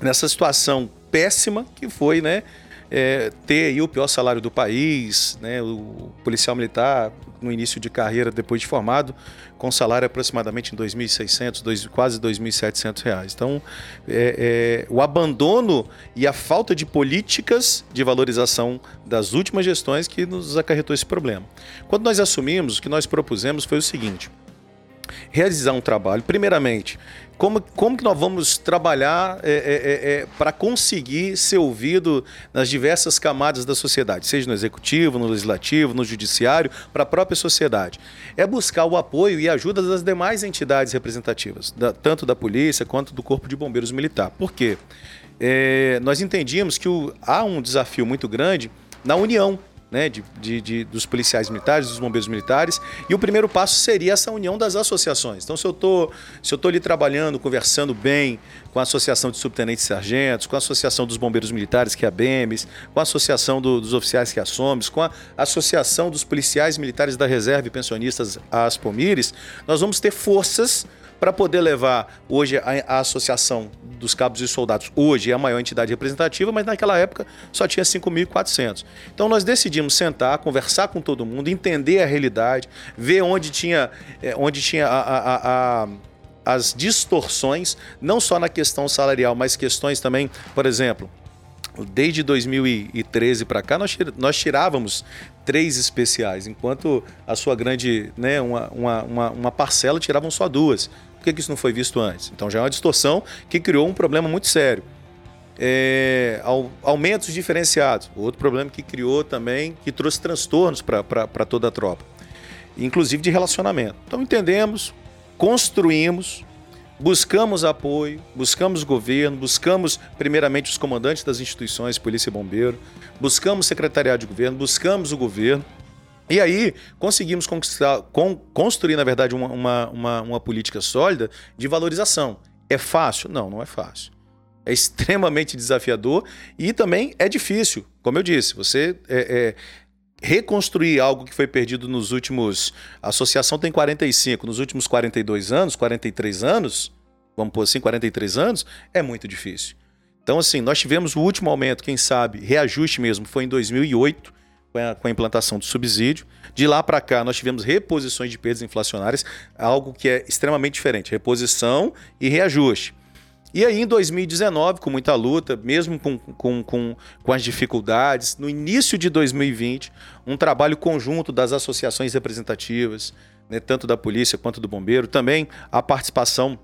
nessa situação péssima que foi, né? é, ter o pior salário do país, né, o policial militar no início de carreira, depois de formado, com salário aproximadamente em 2.600, quase 2.700 reais. Então, é, é, o abandono e a falta de políticas de valorização das últimas gestões que nos acarretou esse problema. Quando nós assumimos, o que nós propusemos foi o seguinte: realizar um trabalho, primeiramente, como, como que nós vamos trabalhar é, é, é, é para conseguir ser ouvido nas diversas camadas da sociedade, seja no executivo, no legislativo, no judiciário, para a própria sociedade? É buscar o apoio e ajuda das demais entidades representativas, da, tanto da polícia quanto do Corpo de Bombeiros Militar. Por quê? É, nós entendíamos que o, há um desafio muito grande na união né, de, de, de, dos policiais militares, dos bombeiros militares, e o primeiro passo seria essa união das associações. Então, se eu tô, se eu estou ali trabalhando, conversando bem com a Associação de Subtenentes e Sargentos, com a Associação dos Bombeiros Militares, que é a BEMES, com a Associação do, dos Oficiais, que é a SOMES, com a Associação dos Policiais Militares da Reserva e Pensionistas, a Aspomires, nós vamos ter forças para poder levar hoje a, a, Associação dos Cabos e Soldados, hoje é a maior entidade representativa, mas naquela época só tinha 5.400. Então nós decidimos sentar, conversar com todo mundo, entender a realidade, ver onde tinha, é, onde tinha a, a, a as distorções, não só na questão salarial, mas questões também, por exemplo, desde 2013 para cá, nós, nós tirávamos três especiais, enquanto a sua grande, né, uma, uma, uma, parcela tiravam só duas. Por que, que isso não foi visto antes? Então já é uma distorção que criou um problema muito sério. É, aumentos diferenciados, outro problema que criou também, que trouxe transtornos para toda a tropa, inclusive de relacionamento. Então entendemos, construímos, buscamos apoio, buscamos governo, buscamos primeiramente os comandantes das instituições, polícia e bombeiro, buscamos secretariado de governo, buscamos o governo. E aí conseguimos con, construir, na verdade, uma, uma, uma, uma política sólida de valorização. É fácil? Não, não é fácil. É extremamente desafiador e também é difícil. Como eu disse, você é, é, reconstruir algo que foi perdido nos últimos. A associação tem 45, nos últimos 42 anos, 43 anos, vamos pôr assim, 43 anos, é muito difícil. Então, assim, nós tivemos o último aumento, quem sabe, reajuste mesmo, foi em 2008, com a, com a implantação do subsídio. De lá para cá, nós tivemos reposições de perdas inflacionárias, algo que é extremamente diferente: reposição e reajuste. E aí, em 2019, com muita luta, mesmo com, com, com, com as dificuldades, no início de 2020, um trabalho conjunto das associações representativas, né, tanto da polícia quanto do bombeiro, também a participação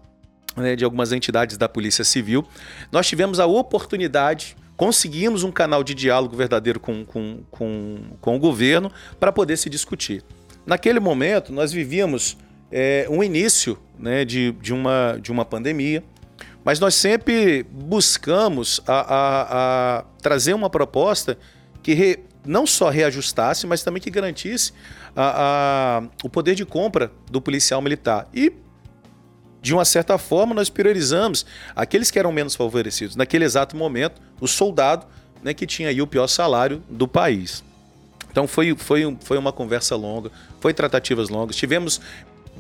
né, de algumas entidades da Polícia Civil, nós tivemos a oportunidade, conseguimos um canal de diálogo verdadeiro com, com, com, com o governo para poder se discutir. Naquele momento, nós vivíamos é, um início né, de, de, uma, de uma pandemia, mas nós sempre buscamos a, a, a trazer uma proposta que re, não só reajustasse, mas também que garantisse a, o poder de compra do policial militar. E, de uma certa forma, nós priorizamos aqueles que eram menos favorecidos. Naquele exato momento, o soldado né, que tinha aí o pior salário do país. Então foi, foi, foi uma conversa longa, foi tratativas longas. Tivemos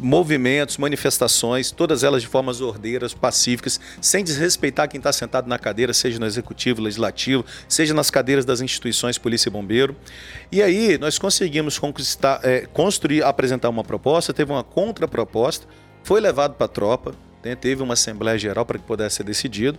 movimentos, manifestações, todas elas de formas ordeiras, pacíficas, sem desrespeitar quem está sentado na cadeira, seja no executivo, legislativo, seja nas cadeiras das instituições polícia e bombeiro. E aí nós conseguimos conquistar, é, construir, apresentar uma proposta, teve uma contraproposta, foi levado para a tropa, né, teve uma assembleia geral para que pudesse ser decidido.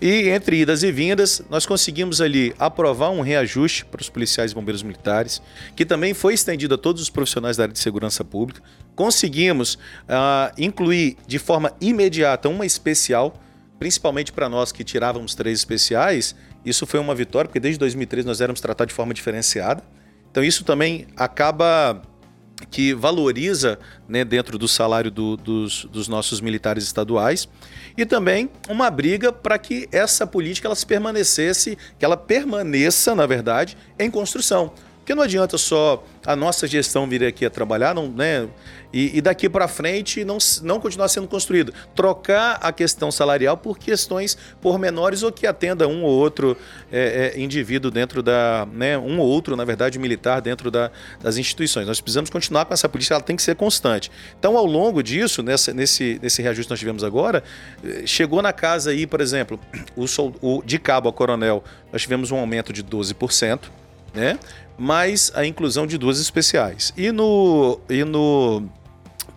E entre idas e vindas, nós conseguimos ali aprovar um reajuste para os policiais e bombeiros militares, que também foi estendido a todos os profissionais da área de segurança pública. Conseguimos uh, incluir de forma imediata uma especial, principalmente para nós que tirávamos três especiais. Isso foi uma vitória, porque desde 2013 nós éramos tratados de forma diferenciada. Então isso também acaba que valoriza né, dentro do salário do, dos, dos, nossos militares estaduais e também uma briga para que essa política ela se permanecesse, que ela permaneça, na verdade, em construção. Porque não adianta só a nossa gestão vir aqui a trabalhar, não, né? E, e daqui para frente não, não continuar sendo construído. Trocar a questão salarial por questões pormenores ou que atenda um ou outro é, é, indivíduo dentro da. Né, um ou outro, na verdade, militar dentro da, das instituições. Nós precisamos continuar com essa política, ela tem que ser constante. Então, ao longo disso, nessa, nesse, nesse reajuste que nós tivemos agora, eh, chegou na casa aí, por exemplo, o, o de cabo a coronel, nós tivemos um aumento de 12%. Né? Mais a inclusão de duas especiais. E no, e no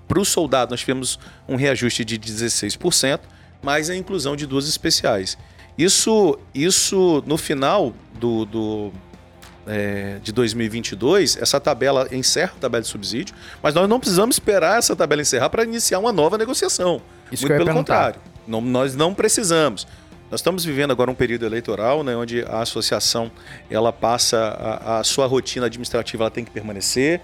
para o soldado nós tivemos um reajuste de 16%, mais a inclusão de duas especiais. Isso, isso no final do, do é, de 2022, essa tabela encerra a tabela de subsídio, mas nós não precisamos esperar essa tabela encerrar para iniciar uma nova negociação. Isso Muito pelo contrário, não, nós não precisamos. Nós estamos vivendo agora um período eleitoral, né, onde a associação ela passa a, a sua rotina administrativa, ela tem que permanecer,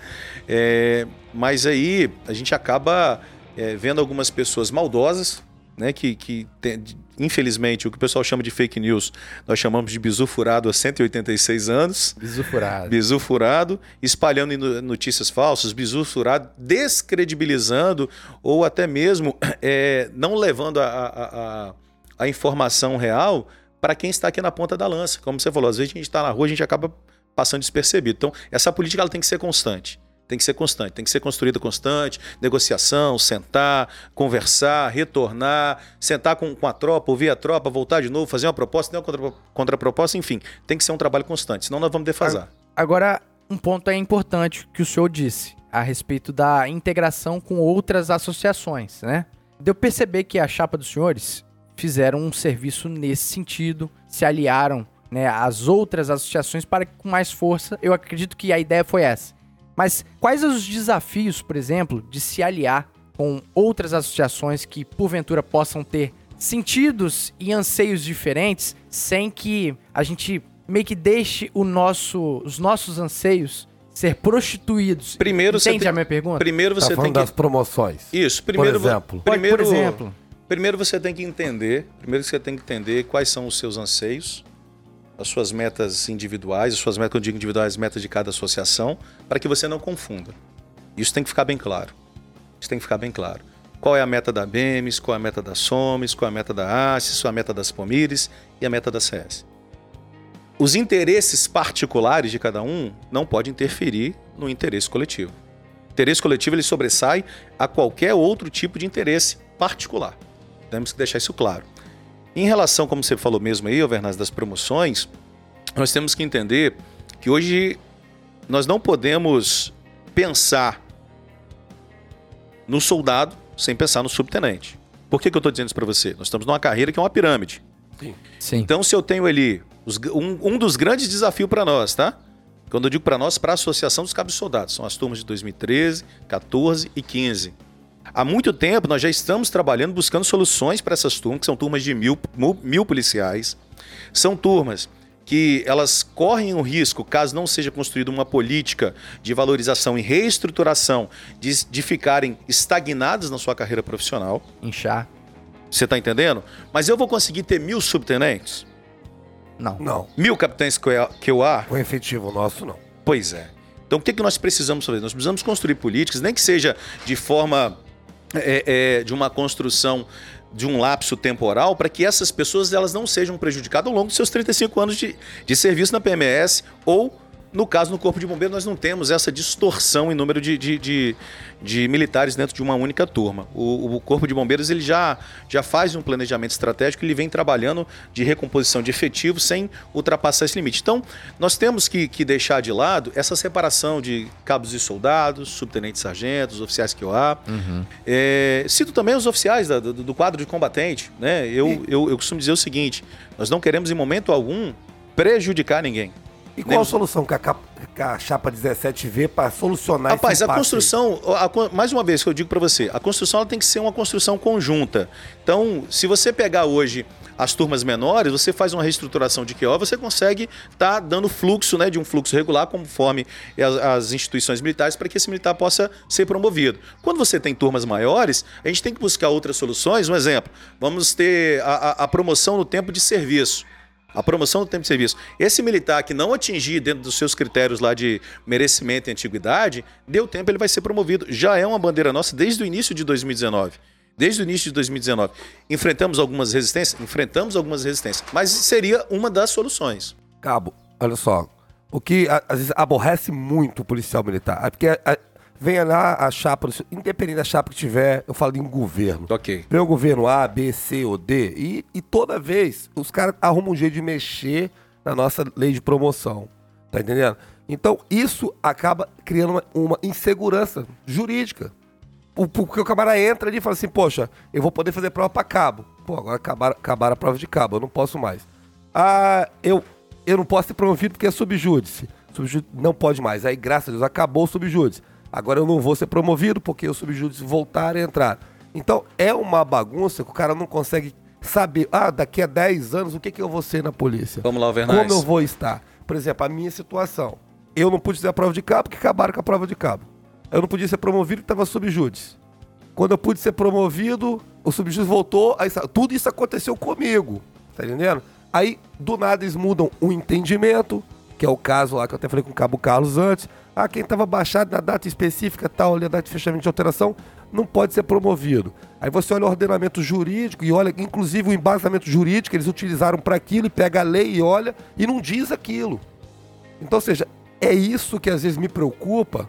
é, mas aí a gente acaba é, vendo algumas pessoas maldosas, né, que, que tem, infelizmente o que o pessoal chama de fake news, nós chamamos de bizu furado há 186 anos. Bizu furado. Bizu furado, espalhando notícias falsas, bizu furado, descredibilizando ou até mesmo é, não levando a, a, a a informação real para quem está aqui na ponta da lança. Como você falou, às vezes a gente está na rua, a gente acaba passando despercebido. Então, essa política ela tem que ser constante. Tem que ser constante, tem que ser construída constante, negociação, sentar, conversar, retornar, sentar com, com a tropa, ouvir a tropa, voltar de novo, fazer uma proposta, ter uma contra, contraproposta, enfim, tem que ser um trabalho constante, senão nós vamos defasar. Agora, um ponto é importante que o senhor disse a respeito da integração com outras associações, né? Deu perceber que a chapa dos senhores fizeram um serviço nesse sentido, se aliaram né, às outras associações para que com mais força. Eu acredito que a ideia foi essa. Mas quais os desafios, por exemplo, de se aliar com outras associações que porventura possam ter sentidos e anseios diferentes, sem que a gente meio que deixe o nosso, os nossos anseios ser prostituídos. Primeiro Entende você tem, a minha pergunta? Primeiro você tá tem que das promoções. Isso, primeiro por exemplo. Primeiro, por exemplo. Primeiro você tem que entender, primeiro você tem que entender quais são os seus anseios, as suas metas individuais, as suas metas, quando eu digo individuais, metas de cada associação, para que você não confunda. Isso tem que ficar bem claro. Isso tem que ficar bem claro. Qual é a meta da BEMES, qual é a meta da SOMES, qual é a meta da ACES, qual é a meta das POMIRES e a meta da CS. Os interesses particulares de cada um não podem interferir no interesse coletivo. O interesse coletivo ele sobressai a qualquer outro tipo de interesse particular. Temos que deixar isso claro. Em relação, como você falou mesmo aí, Vernaz, das promoções, nós temos que entender que hoje nós não podemos pensar no soldado sem pensar no subtenente. Por que, que eu estou dizendo isso para você? Nós estamos numa carreira que é uma pirâmide. Sim. Sim. Então, se eu tenho ali os, um, um, dos grandes desafios para nós, tá? Quando eu digo para nós, para a Associação dos Cabos Soldados, são as turmas de 2013, 14 e 15. Há muito tempo nós já estamos trabalhando, buscando soluções para essas turmas, que são turmas de mil, mil policiais. São turmas que elas correm o risco, caso não seja construída uma política de valorização e reestruturação, de, de ficarem estagnadas na sua carreira profissional. Inchar. Você está entendendo? Mas eu vou conseguir ter mil subtenentes? Não. Não. Mil capitães que eu há? O efetivo nosso, não. Pois é. Então o que, que nós precisamos fazer? Nós precisamos construir políticas, nem que seja de forma é, é, de uma construção de um lapso temporal para que essas pessoas elas não sejam prejudicadas ao longo dos seus 35 anos de, de serviço na PMS ou no caso, no Corpo de Bombeiros, nós não temos essa distorção em número de, de, de, de militares dentro de uma única turma. O, o, Corpo de Bombeiros ele já, já faz um planejamento estratégico, ele vem trabalhando de recomposição de efetivos sem ultrapassar esse limite. Então, nós temos que, que deixar de lado essa separação de cabos e soldados, subtenentes sargentos, oficiais que há. Uhum. É, cito também os oficiais da, do, do, quadro de combatente. Né? Eu, e... eu, eu costumo dizer o seguinte: nós não queremos, em momento algum, prejudicar ninguém. E qual a solução que a, que a chapa 17 vê para solucionar Rapaz, a construção, a, mais uma vez que eu digo para você, a construção tem que ser uma construção conjunta. Então, se você pegar hoje as turmas menores, você faz uma reestruturação de QO, você consegue estar tá dando fluxo, né, de um fluxo regular conforme as, as instituições militares para que esse militar possa ser promovido. Quando você tem turmas maiores, a gente tem que buscar outras soluções. Um exemplo, vamos ter a, a, a promoção no tempo de serviço. A promoção do tempo de serviço. Esse militar que não atingir dentro dos seus critérios lá de merecimento e antiguidade, deu tempo, ele vai ser promovido. Já é uma bandeira nossa desde o início de 2019. Desde o início de 2019. Enfrentamos algumas resistências? Enfrentamos algumas resistências. Mas seria uma das soluções. Cabo, olha só. O que às vezes aborrece muito o policial militar é porque a, venha lá a chapa, independente da chapa que tiver, eu falo em governo. Ok. Vem o governo A, B, C ou D, e, e toda vez os caras arrumam um jeito de mexer na nossa lei de promoção. Tá entendendo? Então isso acaba criando uma, uma insegurança jurídica. O, porque o camarada entra ali e fala assim, poxa, eu vou poder fazer prova para cabo. Pô, agora acabaram, acabaram a prova de cabo, eu não posso mais. Ah, eu, eu não posso ser promovido porque é subjúdice. Subjúdice não pode mais. Aí, graças a Deus, acabou o subjúdice. Agora eu não vou ser promovido porque os subjúdices voltaram a entrar. Então é uma bagunça que o cara não consegue saber. Ah, daqui a 10 anos o que, que eu vou ser na polícia? Vamos lá, Vernais. Como eu vou estar? Por exemplo, a minha situação. Eu não pude fazer a prova de cabo porque acabaram com a prova de cabo. Eu não podia ser promovido porque estava subjúdice. Quando eu pude ser promovido, o subjúdice voltou. Aí, tudo isso aconteceu comigo. Tá entendendo? Aí, do nada, eles mudam o entendimento, que é o caso lá que eu até falei com o Cabo Carlos antes. Ah, quem estava baixado na data específica, tal, ali a data de fechamento de alteração, não pode ser promovido. Aí você olha o ordenamento jurídico e olha, inclusive, o embasamento jurídico que eles utilizaram para aquilo e pega a lei e olha e não diz aquilo. Então, ou seja, é isso que às vezes me preocupa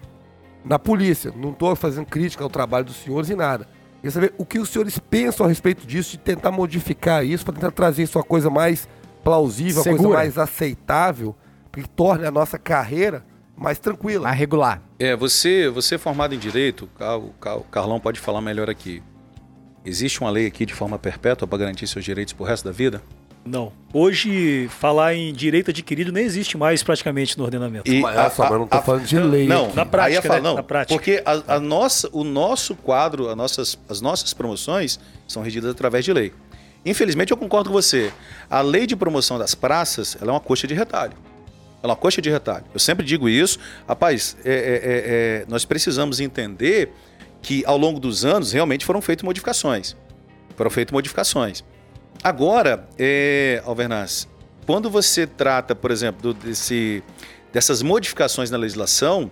na polícia. Não estou fazendo crítica ao trabalho dos senhores e nada. Quer saber o que os senhores pensam a respeito disso, de tentar modificar isso, para tentar trazer isso uma coisa mais plausível, uma coisa mais aceitável, que torne a nossa carreira mais tranquila. Mais regular. É, você, você é formado em direito, o Carlão pode falar melhor aqui. Existe uma lei aqui de forma perpétua para garantir seus direitos pro resto da vida? Não. Hoje, falar em direito adquirido nem existe mais praticamente no ordenamento. E mas, a, só, mas eu não estou falando de lei. Não, aqui. na prática. Falar, né? não, na prática. Porque a, a, nossa, o nosso quadro, a nossas, as nossas promoções são regidas através de lei. Infelizmente, eu concordo com você. A lei de promoção das praças ela é uma coxa de retalho. É uma coxa de retalho. Eu sempre digo isso. Rapaz, é, é, é, é, nós precisamos entender que ao longo dos anos realmente foram feitas modificações. Foram feitas modificações. Agora, é, Alvernaz, quando você trata, por exemplo, desse, dessas modificações na legislação,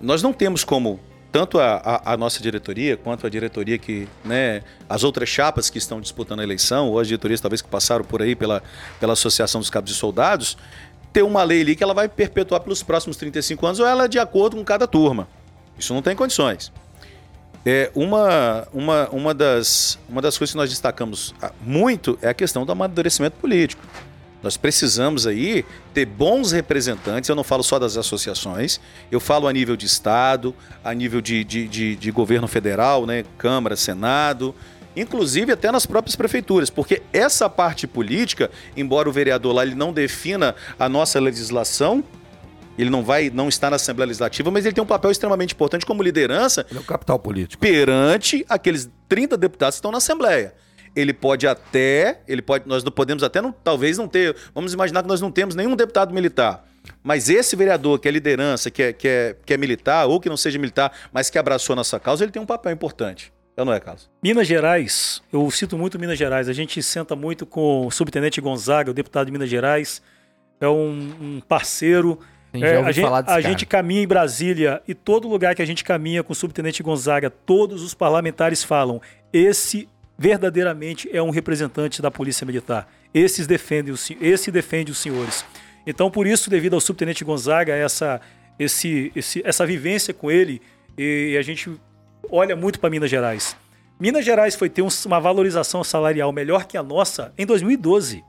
nós não temos como tanto a, a, a, nossa diretoria quanto a diretoria que, né, as outras chapas que estão disputando a eleição, ou as diretorias talvez que passaram por aí pela, pela Associação dos Cabos e Soldados, ter uma lei ali que ela vai perpetuar pelos próximos 35 anos ou ela é de acordo com cada turma. Isso não tem condições. É, uma, uma, uma, das, uma das coisas que nós destacamos ah, muito é a questão do amadurecimento político. Nós precisamos aí ter bons representantes, eu não falo só das associações, eu falo a nível de Estado, a nível de, de, de, de governo federal, né, Câmara, Senado, inclusive até nas próprias prefeituras, porque essa parte política, embora o vereador lá ele não defina a nossa legislação, ele não vai, não está na Assembleia Legislativa, mas ele tem um papel extremamente importante como liderança. Ele é o capital político. Perante aqueles 30 deputados que estão na Assembleia. Ele pode até, ele pode, nós não podemos até não, talvez não ter, vamos imaginar que nós não temos nenhum deputado militar. Mas esse vereador que é liderança, que é, que é, que é militar, ou que não seja militar, mas que abraçou nossa causa, ele tem um papel importante. Eu não é, Carlos? Minas Gerais, eu cito muito Minas Gerais. A gente senta muito com o subtenente Gonzaga, o deputado de Minas Gerais. É um, um parceiro. Sim, é, a, gente, a gente, caminha em Brasília e todo lugar que a gente caminha com o subtenente Gonzaga, todos os parlamentares falam: esse verdadeiramente é um representante da Polícia Militar. Esses defendem os, esse defende os senhores. Então, por isso, devido ao subtenente Gonzaga, essa, esse, esse, essa vivência com ele, e a gente olha muito para Minas Gerais. Minas Gerais foi ter uma valorização salarial melhor que a nossa em 2012.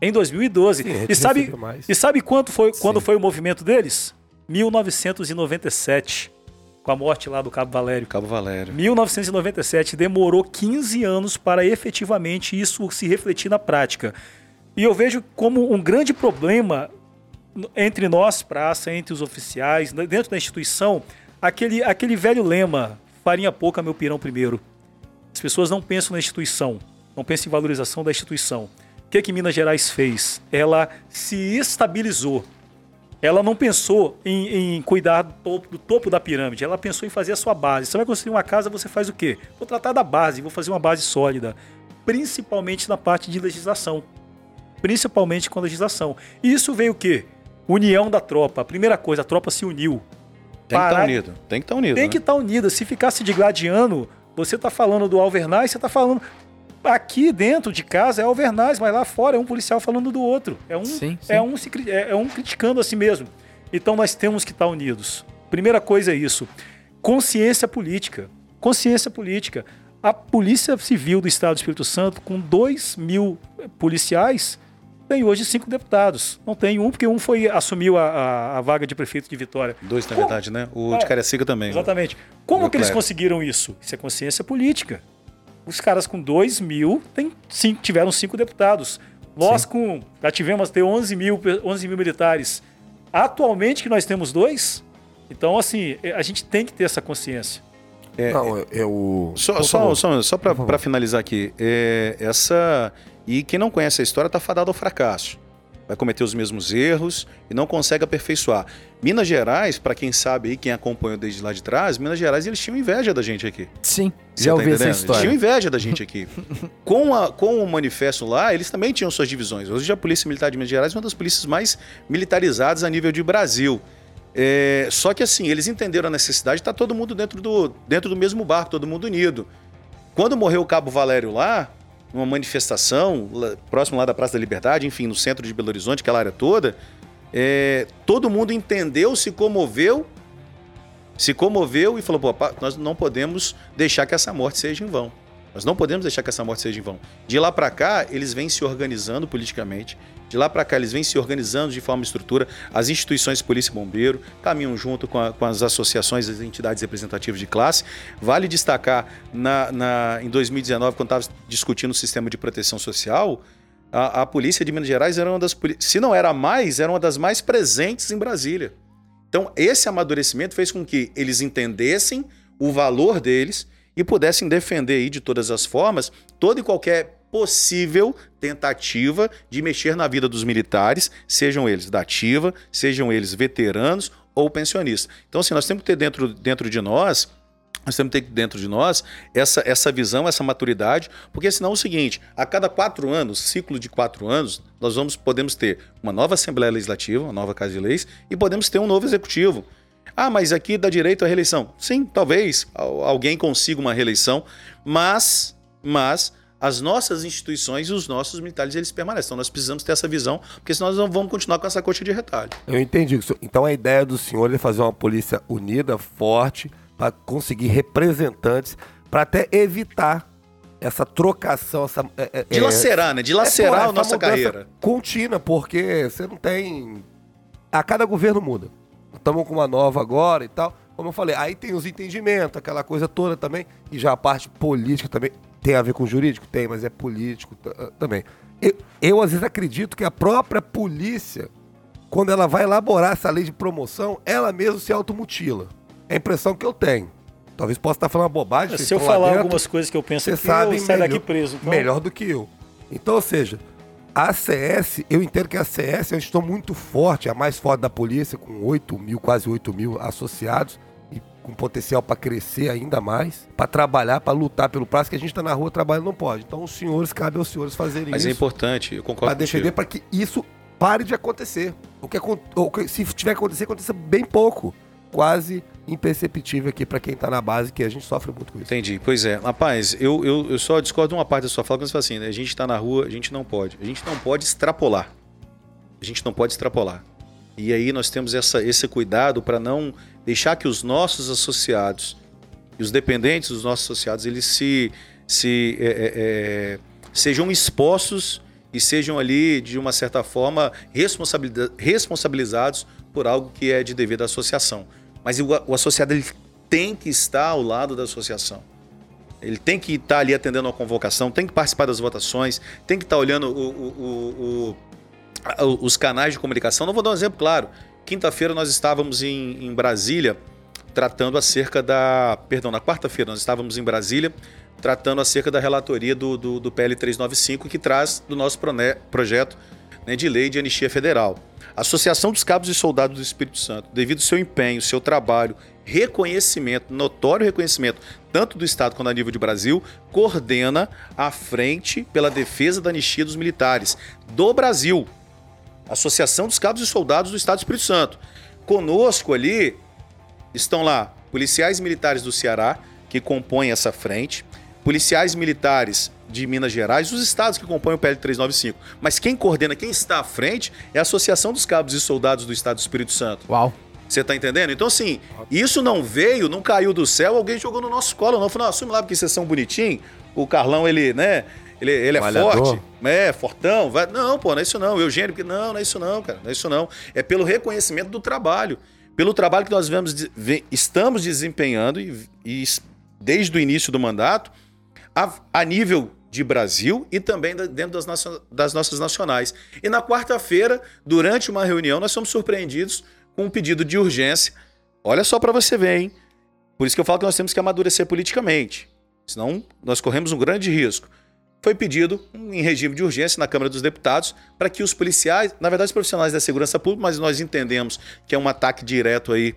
Em 2012. Sim, e, sabe, e sabe quanto foi, quando foi o movimento deles? 1997. Com a morte lá do Cabo Valério. Cabo Valério. 1997. Demorou 15 anos para efetivamente isso se refletir na prática. E eu vejo como um grande problema entre nós, praça, entre os oficiais, dentro da instituição, aquele, aquele velho lema: farinha pouca, meu pirão primeiro. As pessoas não pensam na instituição, não pensam em valorização da instituição. O que, que Minas Gerais fez? Ela se estabilizou. Ela não pensou em, em cuidar do topo, do topo, da pirâmide, ela pensou em fazer a sua base. Você vai construir uma casa, você faz o quê? Vou tratar da base, vou fazer uma base sólida, principalmente na parte de legislação. principalmente com a legislação. E isso veio o quê? União da tropa. A primeira coisa, a tropa se uniu. Tem que estar Parar- unido. Tem que estar unido. Tem né? que estar unida. Se ficar se digladiando, você tá falando do Alvernaz, você tá falando. Aqui dentro de casa é Alvernaz, mas lá fora é um policial falando do outro. É um, Sim, sim. É um, se é, é um criticando a si mesmo. Então nós temos que estar unidos. Primeira coisa é isso. Consciência política. Consciência política. A Polícia Civil do Estado do Espírito Santo, com 2 mil policiais, tem hoje cinco deputados. Não tem um, porque um foi assumiu a, a- a vaga de prefeito de Vitória. Dois, na Como- verdade, né? O É, de Cariacica também. né? Exatamente. Como que eles conseguiram isso? Isso é consciência política. Os caras com 2 mil tem, cinco, tiveram cinco deputados. Nós com, já tivemos ter 11 mil, pe- 11 mil militares. Atualmente que nós temos dois, então assim, é, a gente tem que ter essa consciência. É, Não, eu. eu- Só, por só, só, só favor. para finalizar aqui, é, essa e quem não conhece a história tá fadado ao fracasso. Vai cometer os mesmos erros e não consegue aperfeiçoar. Minas Gerais, para quem sabe aí, quem acompanhou desde lá de trás, Minas Gerais eles tinham inveja da gente aqui. Sim, Você já tá ouvi essa entendendo? Eles tinham história. inveja da gente aqui. com, a, com o manifesto lá, eles também tinham suas divisões. Hoje a Polícia Militar de Minas Gerais é uma das polícias mais militarizadas a nível de Brasil. É, só que assim, eles entenderam a necessidade de estar todo mundo dentro do, dentro do mesmo barco, todo mundo unido. Quando morreu o Cabo Valério lá, numa manifestação, lá- próximo lá da Praça da Liberdade, enfim, no centro de Belo Horizonte, aquela área toda, é, todo mundo entendeu, se comoveu, se comoveu e falou: pô, nós não podemos deixar que essa morte seja em vão. Nós não podemos deixar que essa morte seja em vão. De lá para cá, eles vêm se organizando politicamente. De lá para cá, eles vêm se organizando de forma estrutura. As instituições de polícia e bombeiro caminham junto com, a- com as associações, as entidades representativas de classe. Vale destacar, na, na- em 2019, quando estava discutindo o sistema de proteção social, a, a polícia de Minas Gerais era uma das, se não era mais, era uma das mais presentes em Brasília. Então, esse amadurecimento fez com que eles entendessem o valor deles e pudessem defender aí de todas as formas toda e qualquer possível tentativa de mexer na vida dos militares, sejam eles da ativa, sejam eles veteranos ou pensionistas. Então, assim, nós temos que ter dentro, dentro de nós nós temos que ter dentro de nós essa, essa visão, essa maturidade, porque senão é o seguinte: a cada quatro anos, ciclo de quatro anos, nós vamos podemos ter uma nova Assembleia Legislativa, uma nova Casa de Leis, e podemos ter um novo Executivo. Ah, mas aqui dá direito à reeleição. Sim, talvez al- alguém consiga uma reeleição, mas, mas as nossas instituições e os nossos militares eles permanecem. Então nós precisamos ter essa visão, porque senão nós não vamos continuar com essa coxa de retalho. Eu entendi. Então a ideia do senhor é fazer uma polícia unida, forte, para conseguir representantes, para até evitar essa trocação, essa. é, é, De lacerar, né? De lacerar é, pô, a essa nossa carreira. Contínua, porque você não tem. A cada governo muda. Estamos com uma nova agora e tal. Como eu falei, aí tem os entendimentos, aquela coisa toda também. E já a parte política também. Tem a ver com jurídico? Tem, mas é político ah, também. Eu, eu, às vezes, acredito que a própria polícia, quando ela vai elaborar essa lei de promoção, ela mesma se automutila. É a impressão que eu tenho. Talvez possa estar falando uma bobagem. vocês Se eu falar dentro, algumas coisas que eu penso aqui, sabem eu saio melhor, daqui preso. Então, melhor do que eu. Então, ou seja, a CS, eu entendo que a CS é uma instituição muito forte, a mais forte da polícia, com 8 mil, quase 8 mil associados, com potencial para crescer ainda mais, para trabalhar, para lutar pelo prazo, que a gente está na rua trabalhando não pode. Então, os senhores, cabe aos senhores fazerem Mas é isso importante, eu para concordo defender, contigo. para que isso pare de acontecer. O que, o que- se tiver que acontecer, aconteça bem pouco. Quase imperceptível aqui para quem tá na base, que a gente sofre muito com isso. Entendi. Pois é. Rapaz, eu, eu, eu só discordo de uma parte da sua fala, quando você fala assim, né? A gente tá na rua, a gente não pode. A gente não pode extrapolar. A gente não pode extrapolar. E aí nós temos essa, esse cuidado para não deixar que os nossos associados e os dependentes dos nossos associados, eles se, se é, é, é, sejam expostos e sejam ali, de uma certa forma, responsabiliza- responsabilizados por algo que é de dever da associação. Mas o, o associado ele tem que estar ao lado da associação. Ele tem que estar ali atendendo a convocação, tem que participar das votações, tem que estar olhando o- o- os canais de comunicação. Não vou dar um exemplo claro. Quinta-feira nós estávamos em, em Brasília tratando acerca da. Perdão, na quarta-feira nós estávamos em Brasília tratando acerca da relatoria do, do, do PL 395 que traz do nosso prone- projeto né, de lei de anistia federal. A Associação dos Cabos e Soldados do Espírito Santo, devido ao seu empenho, seu trabalho, reconhecimento, notório reconhecimento, tanto do Estado quanto a nível de Brasil, coordena a frente pela defesa da anistia dos militares do Brasil. Associação dos Cabos e Soldados do Estado do Espírito Santo. Conosco ali estão lá policiais militares do Ceará, que compõem essa frente, policiais militares de Minas Gerais, os estados que compõem o PL 395. Mas quem coordena, quem está à frente é a Associação dos Cabos e Soldados do Estado do Espírito Santo. Uau. Você tá entendendo? Então, assim, isso não veio, não caiu do céu, alguém jogou no nosso colo, não. Falou, não, assume lá porque vocês são bonitinhos. O Carlão, ele, né? Ele, ele é Malhador. forte, é, fortão. Vai... Não, pô, não é isso não. Eugênio, porque não, não é isso não, cara. Não é isso não. É pelo reconhecimento do trabalho. Pelo trabalho que nós vemos, estamos desempenhando e, e desde o início do mandato, a, a nível de Brasil e também dentro das, das nossas nacionais. E na quarta-feira, durante uma reunião, nós fomos surpreendidos com um pedido de urgência. Olha só para você ver, hein? Por isso que eu falo que nós temos que amadurecer politicamente. Senão, nós corremos um grande risco. Foi pedido em regime de urgência na Câmara dos Deputados para que os policiais, na verdade, os profissionais da segurança pública, mas nós entendemos que é um ataque direto aí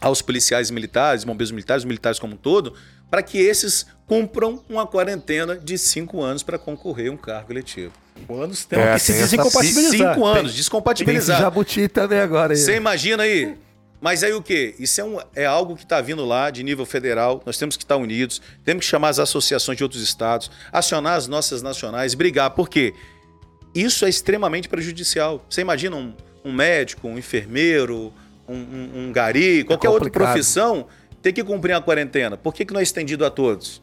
aos policiais militares, bombeiros militares, os militares como um todo, para que esses cumpram uma quarentena de cinco anos para concorrer a um cargo eletivo. Anos temos É, que se tem desincompatibilizar. Cinco anos, Tem descompatibilizar. jabuti também agora. aí. Você imagina aí? Mas aí o quê? Isso é, um- é algo que está vindo lá de nível federal. Nós temos que estar unidos, temos que chamar as associações de outros estados, acionar as nossas nacionais, brigar. Por quê? Isso é extremamente prejudicial. Você imagina um, um médico, um enfermeiro, um, um- um gari, qualquer outra complicado. profissão ter que cumprir a quarentena. Por que, que não é estendido a todos?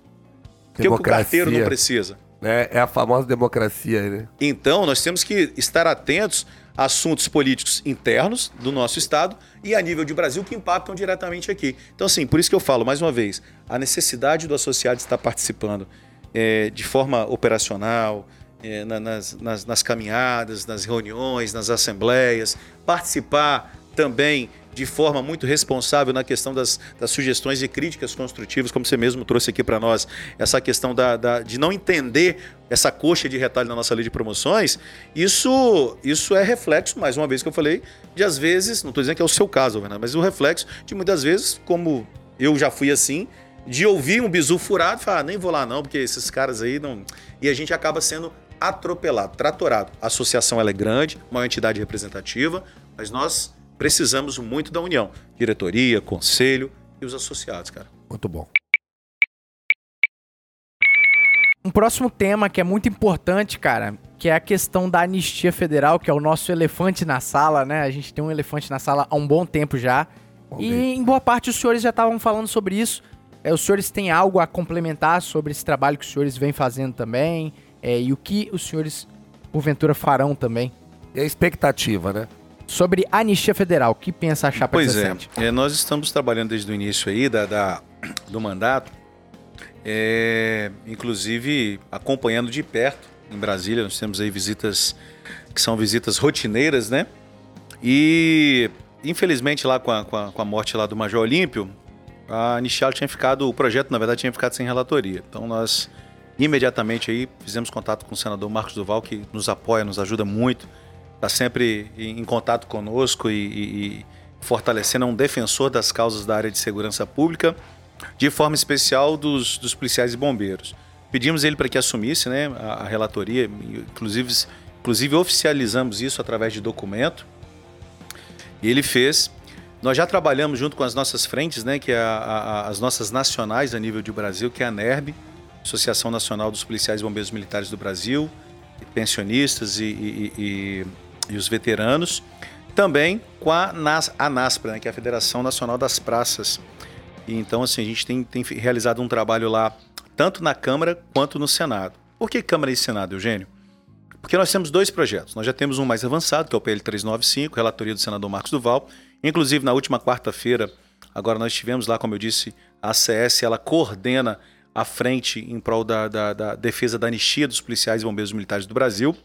Por que, que o carteiro não precisa? É, é a famosa democracia né? Então, nós temos que estar atentos assuntos políticos internos do nosso Estado e a nível de Brasil que impactam diretamente aqui. Então, assim, por isso que eu falo, mais uma vez, a necessidade do associado estar participando eh, de forma operacional, eh, na- nas, nas- nas caminhadas, nas reuniões, nas assembleias, participar também de forma muito responsável na questão das, das sugestões e críticas construtivas, como você mesmo trouxe aqui para nós, essa questão da, da- de não entender essa coxa de retalho na nossa lei de promoções, isso, isso é reflexo, mais uma vez que eu falei, de às vezes, não estou dizendo que é o seu caso, mas o reflexo de muitas vezes, como eu já fui assim, de ouvir um bizu furado e falar, ah, nem vou lá não, porque esses caras aí não. E a gente acaba sendo atropelado, tratorado. A associação ela é grande, uma entidade representativa, mas nós precisamos muito da união. Diretoria, conselho e os associados, cara. Muito bom. Um próximo tema que é muito importante, cara, que é a questão da anistia federal, que é o nosso elefante na sala, né? A gente tem um elefante na sala há um bom tempo já. Vamos e ver. em boa parte os senhores já estavam falando sobre isso. É, os senhores têm algo a complementar sobre esse trabalho que os senhores vêm fazendo também. é, e o que os senhores, porventura, farão também. E a expectativa, né? Sobre a anistia federal, o que pensa a chapa Pois é, é, nós estamos trabalhando desde o início aí da, da- do mandato, é, inclusive acompanhando de perto em Brasília. Nós temos aí visitas que são visitas rotineiras, né? E infelizmente lá com a, com a, com a morte lá do Major Olímpio, a anistia tinha ficado, o projeto na verdade tinha ficado sem relatoria. Então nós imediatamente aí fizemos contato com o senador Marcos Duval, que nos apoia, nos ajuda muito, está sempre em contato conosco e, e- e fortalecendo, é um defensor das causas da área de segurança pública, de forma especial dos, dos policiais e bombeiros. Pedimos ele para que assumisse né, a, a relatoria, inclusive, inclusive oficializamos isso através de documento, e ele fez. Nós já trabalhamos junto com as nossas frentes, né, que é a- a- as nossas nacionais a nível de Brasil, que é a NERB, Associação Nacional dos Policiais e Bombeiros Militares do Brasil, pensionistas e, e- e- e os veteranos. Também com a, NAS, a NASPRA, né, que é a Federação Nacional das Praças. E então, assim, a gente tem, tem realizado um trabalho lá, tanto na Câmara quanto no Senado. Por que Câmara e Senado, Eugênio? Porque nós temos dois projetos. Nós já temos um mais avançado, que é o PL 395, relatoria do senador Marcos Duval. Inclusive, na última quarta-feira, agora nós tivemos lá, como eu disse, a ACS, ela coordena a frente em prol da, da- da defesa da anistia dos policiais e bombeiros militares do Brasil,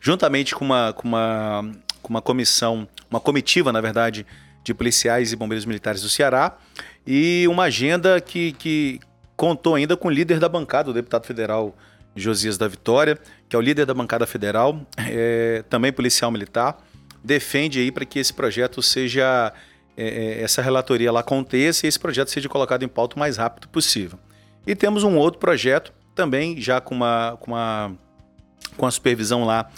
juntamente com uma, com uma, com uma comissão, uma comitiva, na verdade, de policiais e bombeiros militares do Ceará, e uma agenda que, que contou ainda com o líder da bancada, o deputado federal Josias da Vitória, que é o líder da bancada federal, é, também policial militar, defende aí para que esse projeto seja, é, é, essa relatoria lá aconteça e esse projeto seja colocado em pauta o mais rápido possível. E temos um outro projeto, também já com uma, com uma com a supervisão lá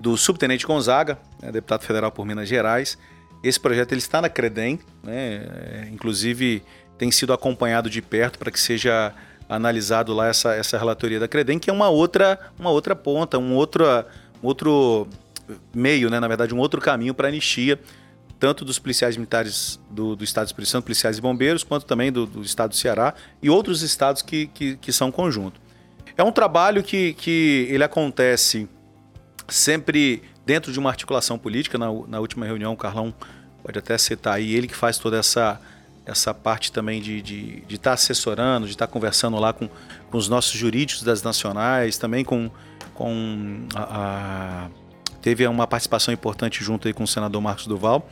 do subtenente Gonzaga, né, deputado federal por Minas Gerais. Esse projeto ele está na Credem, né, é, inclusive tem sido acompanhado de perto para que seja analisado lá essa, essa relatoria da Credem, que é uma outra, uma outra ponta, um outro, um outro meio, né, na verdade, um outro caminho para anistia, tanto dos policiais militares do, do Estado do Espírito Santo, policiais e bombeiros, quanto também do, do Estado do Ceará e outros estados que, que, que são conjunto. É um trabalho que, que ele acontece sempre dentro de uma articulação política. Na, na última reunião, o Carlão pode até citar aí, ele que faz toda essa, essa parte também de estar de, de tá assessorando, de estar tá conversando lá com, com os nossos jurídicos das nacionais, também com, com a, a, teve uma participação importante junto aí com o senador Marcos Duval.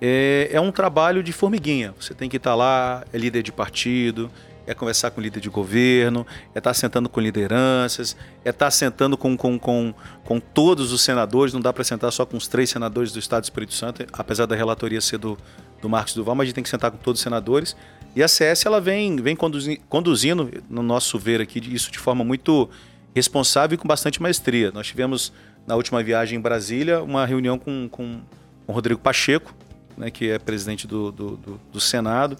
É, é um trabalho de formiguinha. Você tem que estar tá lá, é líder de partido, é conversar com líder de governo, é estar tá sentando com lideranças, é estar tá sentando com, com, com, com todos os senadores. Não dá para sentar só com os três senadores do Estado do Espírito Santo, apesar da relatoria ser do, do Marcos Duval, mas a gente tem que sentar com todos os senadores. E a CS ela vem, vem conduzi conduzindo, no nosso ver aqui, isso de forma muito responsável e com bastante maestria. Nós tivemos, na última viagem em Brasília, uma reunião com, com, com o Rodrigo Pacheco, né, que é presidente do, do, do, do Senado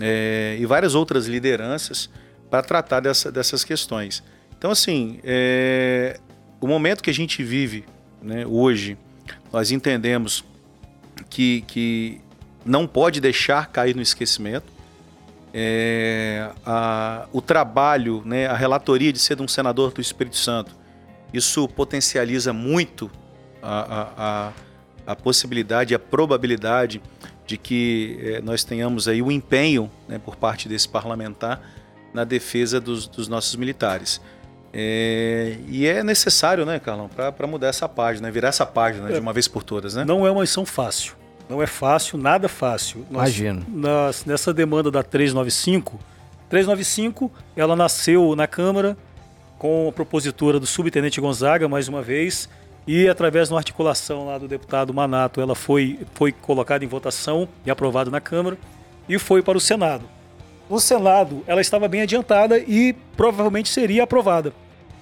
é, e várias outras lideranças para tratar dessa, dessas questões. Então, assim, é, o momento que a gente vive né, hoje, nós entendemos que, que não pode deixar cair no esquecimento. É, a, o trabalho, né, a relatoria de ser um senador do Espírito Santo, isso potencializa muito a, a, a, a possibilidade, a probabilidade de que eh, nós tenhamos aí o empenho né, por parte desse parlamentar na defesa dos, dos nossos militares. É, e é necessário, né, Carlão, para mudar essa página, virar essa página é, de uma vez por todas, né? Não é uma missão fácil. Não é fácil, nada fácil. Nós, Imagino. Nós, nessa demanda da 395, 395, ela nasceu na Câmara com a propositura do subtenente Gonzaga, mais uma vez, e através de uma articulação lá do deputado Manato, ela foi, foi colocada em votação e aprovada na Câmara e foi para o Senado. No Senado, ela estava bem adiantada e provavelmente seria aprovada.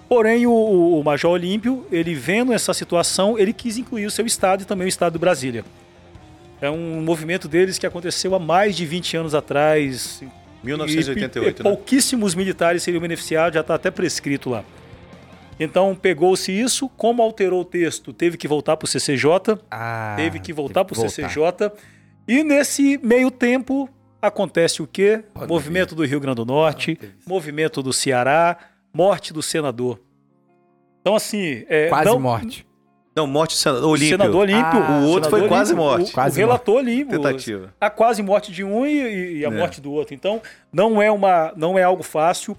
Porém, o, o Major Olímpio, ele vendo essa situação, ele quis incluir o seu estado e também o estado de Brasília. É um movimento deles que aconteceu há mais de 20 anos atrás. 1988, e, e, né? Pouquíssimos militares seriam beneficiados, já está até prescrito lá. Então pegou-se isso, como alterou o texto, teve que voltar para o CCJ, ah, teve que voltar para o CCJ. E nesse meio tempo acontece o quê? Pode movimento ver. do Rio Grande do Norte, movimento do Ceará, morte do senador. Então assim, é, quase não, morte. Não, morte do senador Olímpio. Senador Olímpio. Ah, o outro foi quase morte. O, quase o relator Olímpio. Tentativa. A quase morte de um e, e a é. morte do outro. Então, não é, uma, não é algo fácil.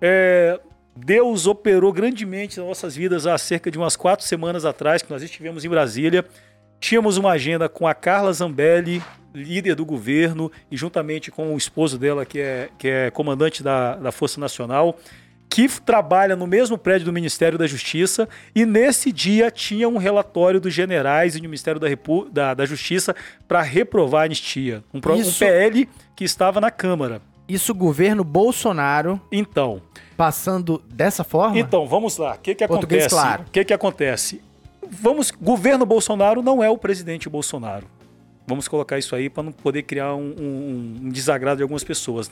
É, Deus operou grandemente nas nossas vidas há cerca de umas quatro semanas atrás, que nós estivemos em Brasília. Tínhamos uma agenda com a Carla Zambelli, líder do governo, e juntamente com o esposo dela, que é, que é comandante da, da Força Nacional, que trabalha no mesmo prédio do Ministério da Justiça. E nesse dia tinha um relatório dos generais e do Ministério da, Repu da, da Justiça para reprovar a anistia. Um, um PL que estava na Câmara. Isso, governo Bolsonaro. Então. Passando dessa forma? Então, vamos lá. O que, que acontece? claro. O que, que acontece? Vamos. Governo Bolsonaro não é o presidente Bolsonaro. Vamos colocar isso aí para não poder criar um, um, um desagrado de algumas pessoas.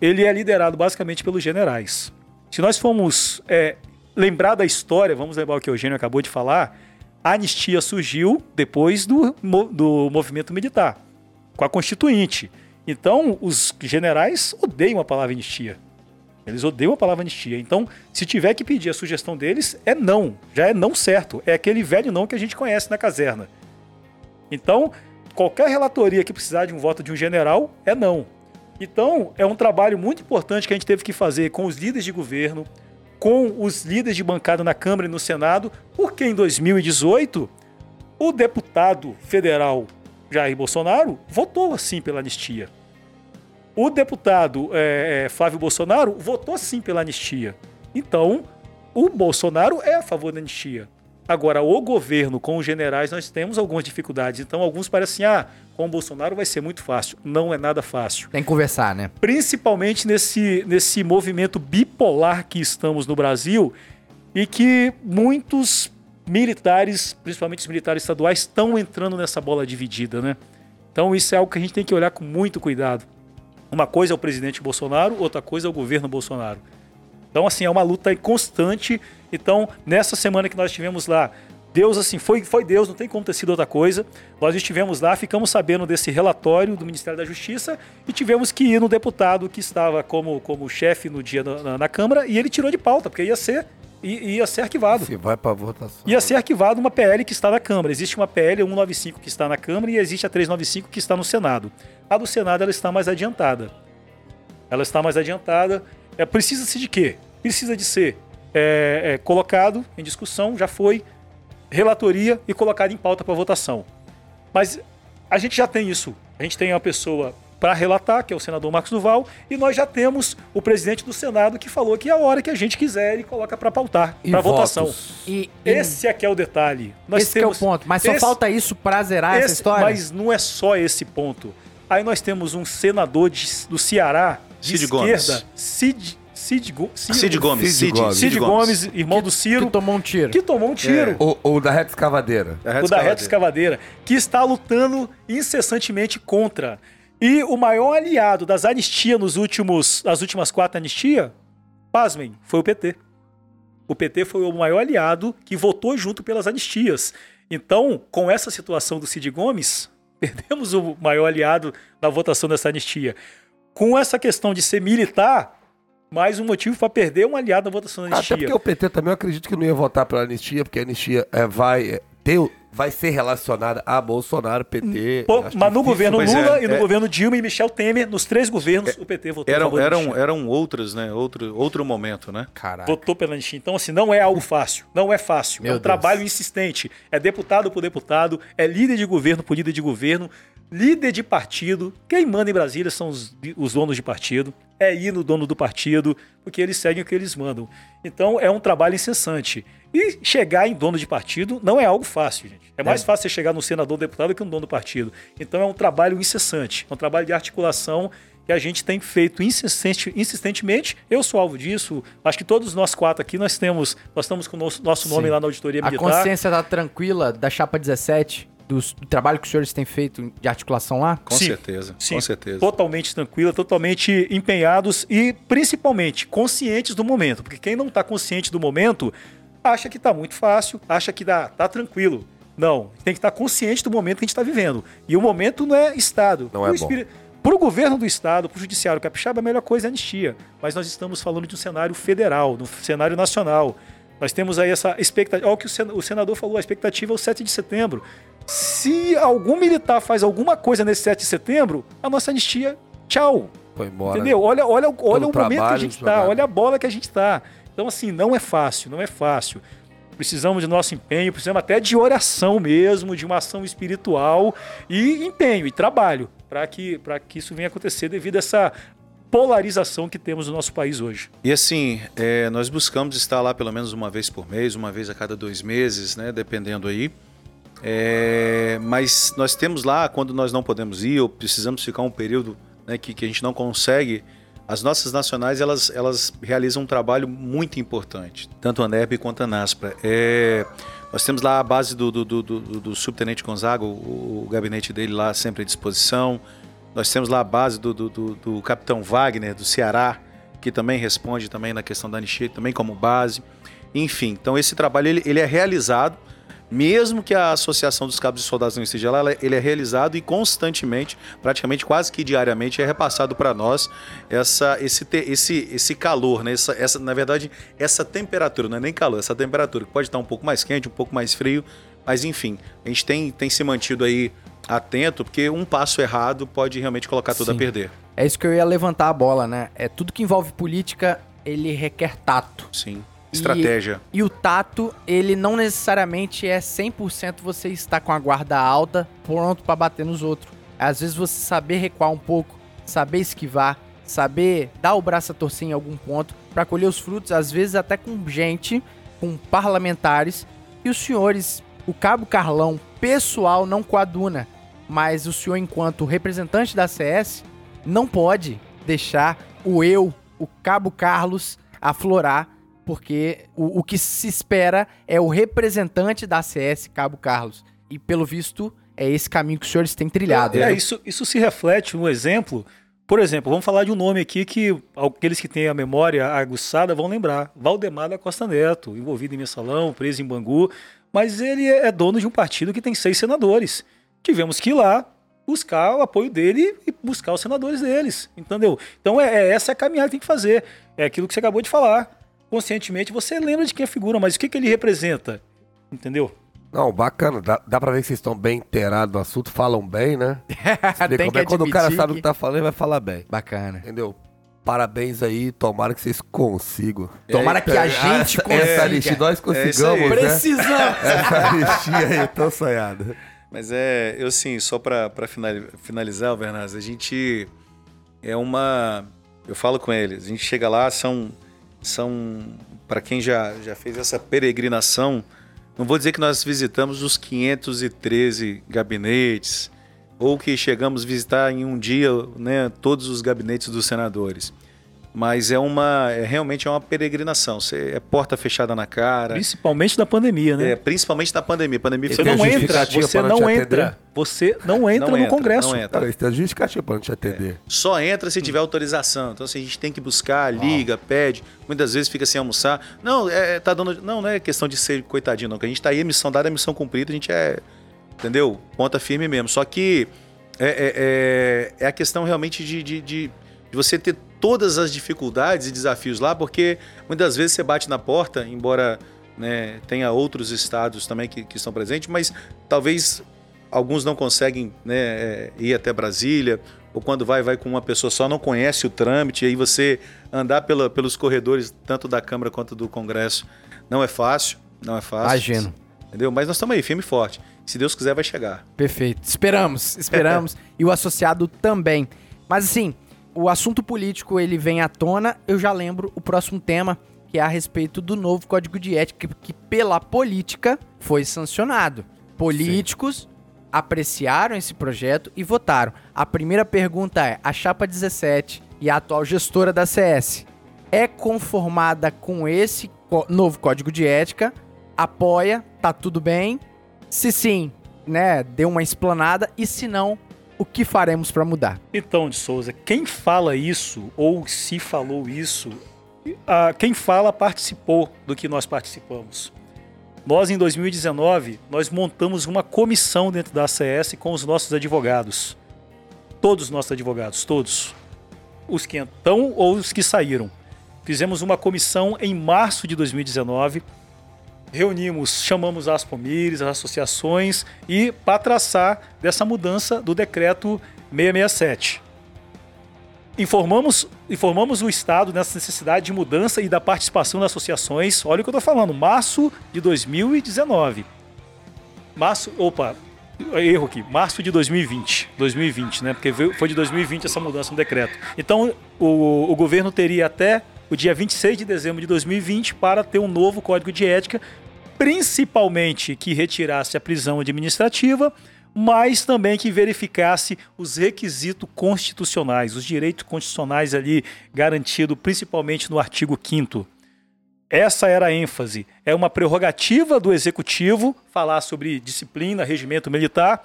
Ele é liderado basicamente pelos generais. Se nós formos é, lembrar da história, vamos lembrar o que o Eugênio acabou de falar, a anistia surgiu depois do, do movimento militar, com a Constituinte. Então, os generais odeiam a palavra anistia. Eles odeiam a palavra anistia. Então, se tiver que pedir a sugestão deles, é não. Já é não certo. É aquele velho não que a gente conhece na caserna. Então, qualquer relatoria que precisar de um voto de um general é não. Então, é um trabalho muito importante que a gente teve que fazer com os líderes de governo, com os líderes de bancada na Câmara e no Senado, porque em 2018 o deputado federal Jair Bolsonaro votou assim pela anistia. O deputado é, é, Flávio Bolsonaro votou sim pela anistia. Então, o Bolsonaro é a favor da anistia. Agora, o governo com os generais, nós temos algumas dificuldades. Então, alguns parecem, ah, com o Bolsonaro vai ser muito fácil. Não é nada fácil. Tem que conversar, né? Principalmente nesse, nesse movimento bipolar que estamos no Brasil e que muitos militares, principalmente os militares estaduais, estão entrando nessa bola dividida, né? Então, isso é algo que a gente tem que olhar com muito cuidado. Uma coisa é o presidente Bolsonaro, outra coisa é o governo Bolsonaro. Então, assim, é uma luta constante. Então, nessa semana que nós estivemos lá, Deus, assim, foi, foi Deus, não tem como ter sido outra coisa. Nós estivemos lá, ficamos sabendo desse relatório do Ministério da Justiça e tivemos que ir no deputado que estava como, como chefe no dia na, na, na Câmara e ele tirou de pauta, porque ia ser ia ser arquivado. Se vai para votação. Ia ser arquivado uma PL que está na Câmara. Existe uma PL 195 que está na Câmara e existe a 395 que está no Senado. A do Senado ela está mais adiantada. Ela está mais adiantada. É, Precisa-se de quê? Precisa de ser é, é, colocado em discussão, já foi, relatoria e colocado em pauta para votação. Mas a gente já tem isso. A gente tem uma pessoa para relatar, que é o senador Marcos Duval, e nós já temos o presidente do Senado que falou que a hora que a gente quiser ele coloca para pautar, para votação. E, e Esse aqui é o detalhe. Nós esse que é o temos ponto. Mas só esse- falta isso pra zerar essa esse- história? Mas não é só esse ponto. Aí nós temos um senador de- do Ceará, de Cid Gomes. esquerda, Cid, Cid, Go- Ciro- Cid Gomes. Cid Gomes. Cid Gomes, irmão do Ciro, Que tomou um tiro. que tomou um tiro. Ou, ou da reta escavadeira. É, o da reta escavadeira, que está lutando incessantemente contra. E o maior aliado das anistias nos últimos, nas últimas quatro anistias, pasmem, foi o PT. O PT foi o maior aliado que votou junto pelas anistias. Então, com essa situação do Cid Gomes, perdemos o maior aliado na votação dessa anistia. Com essa questão de ser militar, mais um motivo para perder um aliado na votação da Até anistia. porque o PT também eu acredito que não ia votar pela anistia, porque a anistia é, vai, é, ter, o- vai ser relacionada a Bolsonaro, PT. Pô, mas difícil. no governo Lula é, e no é. governo Dilma e Michel Temer, nos três governos, o PT votou a Eram, favor da eram, eram outros, né? Outro, outro momento, né? Caraca. Votou pela anistia. Então, assim, não é algo fácil. Não é fácil. Meu é um Deus. trabalho insistente. É deputado por deputado, é líder de governo por líder de governo, líder de partido. Quem manda em Brasília são os, os donos de partido. É ir no dono do partido, porque eles seguem o que eles mandam. Então, é um trabalho incessante. E chegar em dono de partido não é algo fácil, gente. É mais fácil você chegar no senador ou deputado que no dono do partido. Então, é um trabalho incessante. É um trabalho de articulação que a gente tem feito insistente- insistentemente. Eu sou alvo disso. Acho que todos nós quatro aqui nós temos, nós estamos com o nosso, nosso nome Sim. lá na auditoria A militar. consciência tá tranquila da chapa 17, dos- do, trabalho que os senhores têm feito de articulação lá? Com Sim. certeza. Sim, Com certeza. totalmente tranquila, totalmente empenhados e principalmente conscientes do momento, porque quem não está consciente do momento acha que está muito fácil, acha que dá, tá tranquilo. Não, tem que estar consciente do momento que a gente está vivendo. E o momento não é Estado. Não é bom. Para o governo do Estado, para o Judiciário Capixaba, a melhor coisa é anistia. Mas nós estamos falando de um cenário federal, de um cenário nacional. Nós temos aí essa expectativa. Olha o que o sen- o senador falou, a expectativa é o 7 de setembro. Se algum militar faz alguma coisa nesse 7 de setembro, a nossa anistia, tchau. Foi embora. Entendeu? Olha, olha, olha o momento que a gente tá, jogado. olha a bola que a gente tá. Então, assim, não é fácil, não é fácil. Precisamos de nosso empenho, precisamos até de oração mesmo, de uma ação espiritual e empenho e trabalho para que, que isso venha acontecer devido a essa polarização que temos no nosso país hoje. E assim, é, nós buscamos estar lá pelo menos uma vez por mês, uma vez a cada dois meses, né? Dependendo aí. É, mas nós temos lá, quando nós não podemos ir ou precisamos ficar um período né, que, que a gente não consegue, as nossas nacionais elas, elas realizam um trabalho muito importante, tanto a NERB quanto a NASPRA. É, nós temos lá a base do, do, do, do- do subtenente Gonzaga, o, o gabinete dele lá sempre à disposição. Nós temos lá a base do, do, do- capitão Wagner, do Ceará, que também responde também na questão da anistia, também como base. Enfim, então esse trabalho ele, ele é realizado, mesmo que a Associação dos Cabos e Soldados não esteja lá, ela- ele é realizado e constantemente, praticamente quase que diariamente, é repassado para nós essa, esse, esse, esse calor, né? essa, essa, na verdade, essa temperatura, não é nem calor, essa temperatura que pode estar um pouco mais quente, um pouco mais frio, mas enfim, a gente tem, tem se mantido aí atento, porque um passo errado pode realmente colocar tudo Sim. a perder. É isso que eu ia levantar a bola, né? É tudo que envolve política, ele requer tato. Sim. Estratégia. E o tato, ele não necessariamente é 100% você estar com a guarda alta, pronto pra bater nos outros. Às vezes você saber recuar um pouco, saber esquivar, saber dar o braço a torcer em algum ponto para colher os frutos, às vezes até com gente, com parlamentares, e os senhores, o cabo Carlão, pessoal, não coaduna, mas o senhor, enquanto representante da CS, não pode deixar o eu, o cabo Carlos, aflorar, porque o, o que se espera é o representante da CS, cabo Carlos. E pelo visto, é esse caminho que os senhores têm trilhado. É, né? isso, isso se reflete no exemplo. Por exemplo, vamos falar de um nome aqui que aqueles que têm a memória aguçada vão lembrar. Valdemar da Costa Neto, envolvido em mensalão, preso em Bangu. Mas ele é dono de um partido que tem seis senadores. Tivemos que ir lá buscar o apoio dele e buscar os senadores deles, entendeu? Então é, é essa é a caminhada que tem que fazer. É aquilo que você acabou de falar. Conscientemente você lembra de quem é a figura, mas o que, que ele representa? Entendeu? Não, bacana. Dá, dá pra ver que vocês estão bem inteirados do assunto, falam bem, né? Tem Como é quando o cara sabe o que- que tá falando, ele vai falar bem. Bacana. Entendeu? Parabéns aí, tomara que vocês consigam. Tomara que a É, gente essa, consiga. Essa listinha nós É consigamos, né? Precisamos! Essa listinha aí tão sonhada. Mas é, eu sim, só para finalizar, Bernardo, a gente é uma. Eu falo com eles, a gente chega lá, são. São para quem já, já fez essa peregrinação, não vou dizer que nós visitamos os 513 gabinetes, ou que chegamos a visitar em um dia né, todos os gabinetes dos senadores. Mas é uma. É, realmente é uma peregrinação. Você, é porta fechada na cara. Principalmente da pandemia, né? É, principalmente na pandemia. pandemia Você não entra, você não entra. Você não entra Não no entra, Congresso. não entra. Cara, isso tem justificativa pra não te atender. Só entra se tiver autorização. Então, assim, a gente tem que buscar, liga, pede. Muitas vezes fica sem almoçar. Não, é, é, tá dando. Não, não é questão de ser coitadinho, não. Que a gente tá aí, a missão dada, a missão cumprida, a gente é. Entendeu? Ponta firme mesmo. Só que é, é, é, é a questão realmente de, de, de, de você ter todas as dificuldades e desafios lá, porque muitas vezes você bate na porta, embora né, tenha outros estados também que, que estão presentes, mas talvez alguns não conseguem né, é, ir até Brasília, ou quando vai, vai com uma pessoa só, não conhece o trâmite, e aí você andar pela, pelos corredores, tanto da Câmara quanto do Congresso, não é fácil, não é fácil. Imagino. Entendeu? Mas nós estamos aí, firme e forte. Se Deus quiser, vai chegar. Perfeito. Esperamos, esperamos. e o associado também. Mas assim, o assunto político ele vem à tona. Eu já lembro o próximo tema, que é a respeito do novo Código de Ética, que pela política foi sancionado. Políticos apreciaram esse projeto e votaram. A primeira pergunta é: a chapa 17 e a atual gestora da CS é conformada com esse novo Código de Ética? Apoia? Tá tudo bem? Se sim, né, deu uma explanada e se não, o que faremos para mudar? Então, de Souza, quem fala isso, ou se falou isso, quem fala participou do que nós participamos. Nós, em 2019, nós montamos uma comissão dentro da ACS com os nossos advogados. Todos os nossos advogados, todos. Os que estão ou os que saíram. Fizemos uma comissão em março de 2019. Reunimos, chamamos as pomires, as associações e para traçar dessa mudança do decreto 667. Informamos, informamos o Estado nessa necessidade de mudança e da participação das associações. Olha o que eu estou falando, março de 2019. Março, opa, erro aqui, março de 2020. 2020, né? Porque foi de 2020 essa mudança no decreto. Então, o, o governo teria até o dia 26 de dezembro de 2020 para ter um novo código de ética, principalmente que retirasse a prisão administrativa, mas também que verificasse os requisitos constitucionais, os direitos constitucionais ali garantidos principalmente no artigo 5 essa era a ênfase. É uma prerrogativa do executivo falar sobre disciplina, regimento militar.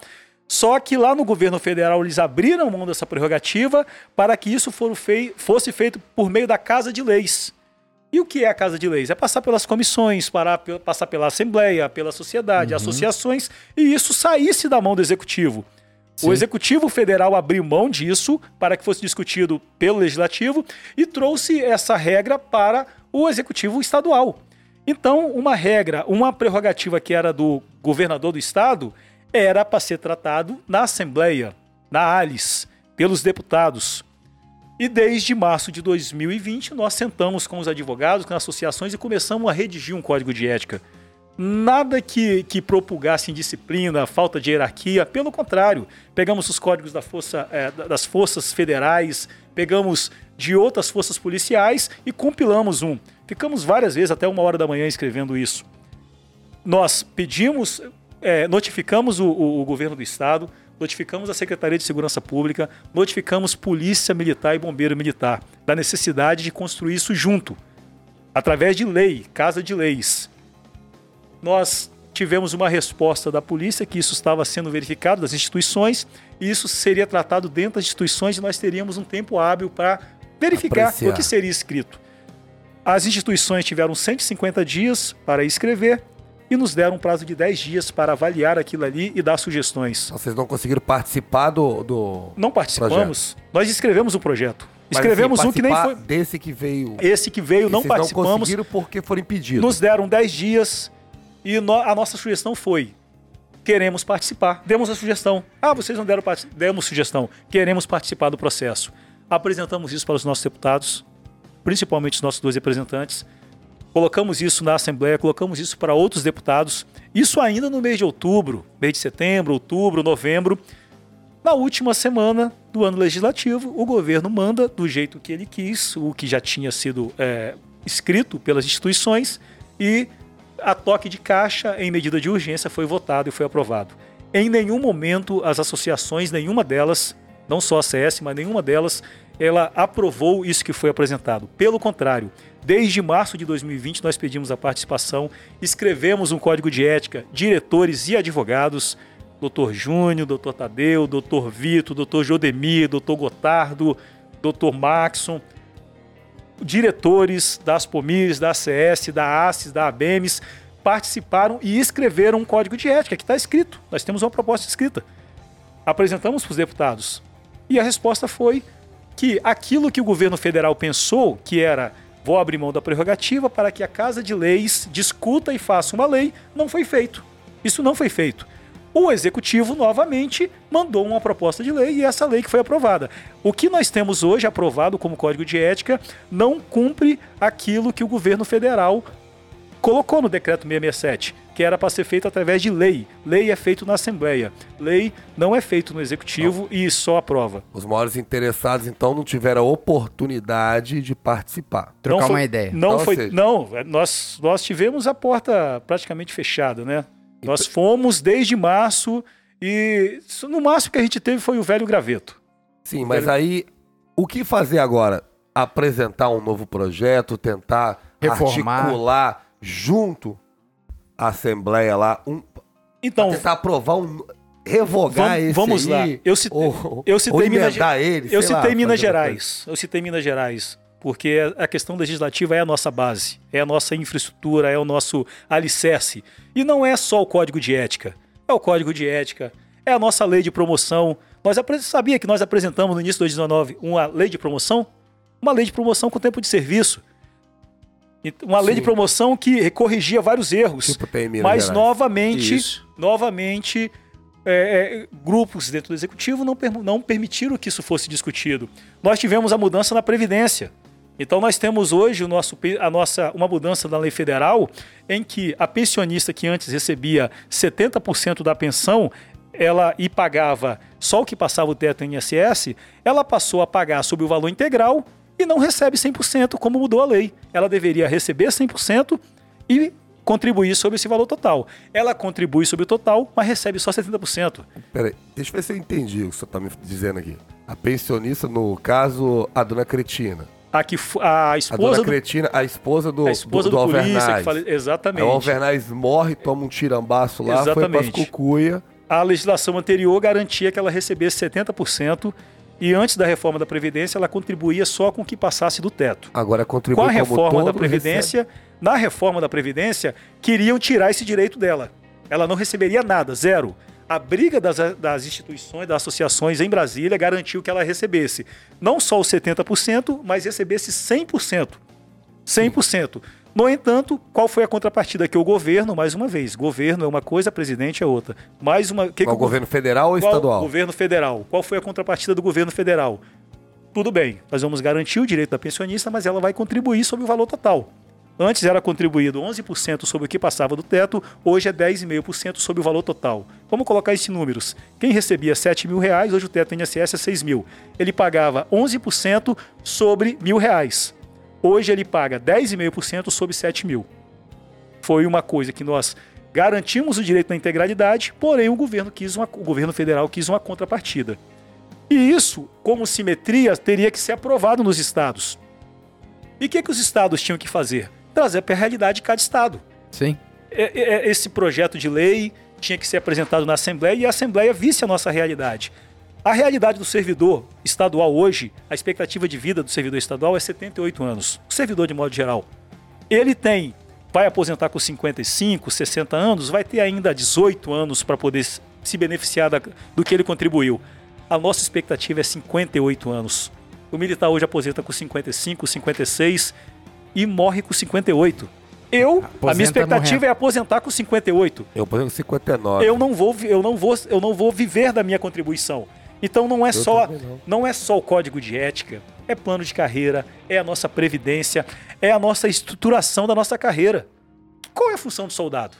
Só que lá no governo federal eles abriram mão dessa prerrogativa para que isso fei- fosse feito por meio da Casa de Leis. E o que é a Casa de Leis? É passar pelas comissões, parar, passar pela Assembleia, pela sociedade, associações, e isso saísse da mão do executivo. Sim. O Executivo Federal abriu mão disso para que fosse discutido pelo Legislativo e trouxe essa regra para o Executivo Estadual. Então, uma regra, uma prerrogativa que era do governador do estado, era para ser tratado na Assembleia, na ALIS, pelos deputados. E desde março de 2020, nós sentamos com os advogados, com as associações e começamos a redigir um código de ética. Nada que, que propulgasse indisciplina, falta de hierarquia, pelo contrário, pegamos os códigos da força, da- das forças federais, pegamos de outras forças policiais e compilamos um. Ficamos várias vezes, até uma hora da manhã, escrevendo isso. Nós pedimos, é, notificamos o, o, o governo do estado, notificamos a Secretaria de Segurança Pública, notificamos Polícia Militar e Bombeiro Militar da necessidade de construir isso junto, através de lei, casa de leis. Nós tivemos uma resposta da polícia que isso estava sendo verificado das instituições e isso seria tratado dentro das instituições e nós teríamos um tempo hábil para verificar Apreciar. o que seria escrito. As instituições tiveram 150 dias para escrever e nos deram um prazo de 10 dias para avaliar aquilo ali e dar sugestões. Vocês não conseguiram participar do. do... Não participamos, nós escrevemos o projeto. Mas, Escrevemos assim, um que nem foi. Desse que veio. Esse que veio, não participamos. Não conseguiram porque foram impedidos. Nos deram 10 dias e no- a nossa sugestão foi: queremos participar. Demos a sugestão. Ah, vocês não deram Demos sugestão. Queremos participar do processo. Apresentamos isso para os nossos deputados, principalmente os nossos dois representantes. Colocamos isso na Assembleia, colocamos isso para outros deputados. Isso ainda no mês de outubro, mês de setembro, outubro, novembro. Na última semana do ano legislativo, o governo manda do jeito que ele quis, o que já tinha sido é, escrito pelas instituições, e a toque de caixa em medida de urgência foi votado e foi aprovado. Em nenhum momento as associações, nenhuma delas, não só a CS, mas nenhuma delas, ela aprovou isso que foi apresentado. Pelo contrário, desde março de 2020 nós pedimos a participação, escrevemos um código de ética, diretores e advogados, Dr. Júnior, Dr. Tadeu, Dr. Vitor, Dr. Jodemir, Dr. Gotardo, Dr. Maxon, diretores das POMIRs, da ACS, da ACES, da ABEMES, participaram e escreveram um código de ética que está escrito. Nós temos uma proposta escrita. Apresentamos para os deputados. E a resposta foi que aquilo que o governo federal pensou, que era vou abrir mão da prerrogativa para que a Casa de Leis discuta e faça uma lei, não foi feito. Isso não foi feito. O executivo novamente mandou uma proposta de lei e essa lei que foi aprovada. O que nós temos hoje aprovado como código de ética não cumpre aquilo que o governo federal colocou no decreto 667, que era para ser feito através de lei. Lei é feito na Assembleia. Lei não é feito no executivo e só aprova. Os maiores interessados, então, não tiveram a oportunidade de participar. Trocar não foi, uma ideia. Não Então, foi, seja- não, nós nós tivemos a porta praticamente fechada, né? Nós fomos desde março e no máximo que a gente teve foi o velho graveto. Sim, mas aí, o que fazer agora? Apresentar um novo projeto, tentar Reformar. articular junto Assembleia lá, um, Então, tentar aprovar um. revogar Vamos- esse vamos lá. aí, Eu citei- ou, eu citei ou Minas ele, eu sei lá, citei Minas Gerais. Eu citei Minas Gerais porque a questão legislativa é a nossa base, é a nossa infraestrutura, é o nosso alicerce. E não é só o código de ética. É o código de ética, é a nossa lei de promoção. Nós sabia que nós apresentamos no início de 2019 uma lei de promoção? Uma lei de promoção com tempo de serviço. E Uma lei Sim. de promoção que corrigia vários erros. Tipo, Minas mas novamente, Isso. novamente, é, é, grupos dentro do executivo não, não permitiram que isso fosse discutido. Nós tivemos a mudança na Previdência. Então nós temos hoje o nosso, a nossa, uma mudança na lei federal em que a pensionista que antes recebia 70% da pensão ela e pagava só o que passava o teto em INSS, ela passou a pagar sobre o valor integral e não recebe 100% como mudou a lei. Ela deveria receber 100% e contribuir sobre esse valor total. Ela contribui sobre o total, mas recebe só 70%. Peraí, deixa eu ver se eu entendi o que você tá me dizendo aqui. A pensionista, no caso, a dona Cretina. A, que, a A esposa dona do, Cretina, a esposa do, a esposa do, do, do polícia que fala, Aí exatamente. o Alvernaz morre, toma um tirambaço lá, foi Exatamente. pras cucuia. A legislação anterior garantia que ela recebesse 70% e antes da reforma da previdência ela contribuía só com o que passasse do teto. Agora contribui Com a reforma da Previdência, na reforma da Previdência, queriam tirar esse direito dela. Ela não receberia nada, zero. A briga das, das instituições, das associações em Brasília garantiu que ela recebesse não só os 70%, mas recebesse 100%. 100%. No entanto, qual foi a contrapartida que o governo, mais uma vez, governo é uma coisa, presidente é outra. Mais uma, que que o governo federal ou estadual? Governo federal. Qual foi a contrapartida do governo federal? Tudo bem, nós vamos garantir o direito da pensionista, mas ela vai contribuir sobre o valor total. Antes era contribuído 11% sobre o que passava do teto, hoje é 10,5% sobre o valor total. Vamos colocar isso em números. Quem recebia 7 mil reais, hoje o teto INSS é 6 mil. Ele pagava 11% sobre mil reais. Hoje ele paga 10,5% sobre 7 mil. Foi uma coisa que nós garantimos o direito à integralidade, porém o governo, quis uma, o governo federal quis uma contrapartida. E isso, como simetria, teria que ser aprovado nos estados. E o que, que os estados tinham que fazer? Trazer para a realidade de cada estado. Sim. É, é, esse projeto de lei tinha que ser apresentado na Assembleia e a Assembleia visse a nossa realidade. A realidade do servidor estadual hoje, a expectativa de vida do servidor estadual é 78 anos. O servidor, de modo geral. Ele tem, vai aposentar com 55, 60 anos, vai ter ainda 18 anos para poder se beneficiar da, do que ele contribuiu. A nossa expectativa é 58 anos. O militar hoje aposenta com 55, 56 e morre com 58. Eu, Aposenta a minha expectativa morrendo. é aposentar com 58. Eu ponho 59. Eu não vou, eu não vou, eu não vou viver da minha contribuição. Então não é Eu só, não. não é só o código de ética, é plano de carreira, é a nossa previdência, é a nossa estruturação da nossa carreira. Qual é a função do soldado?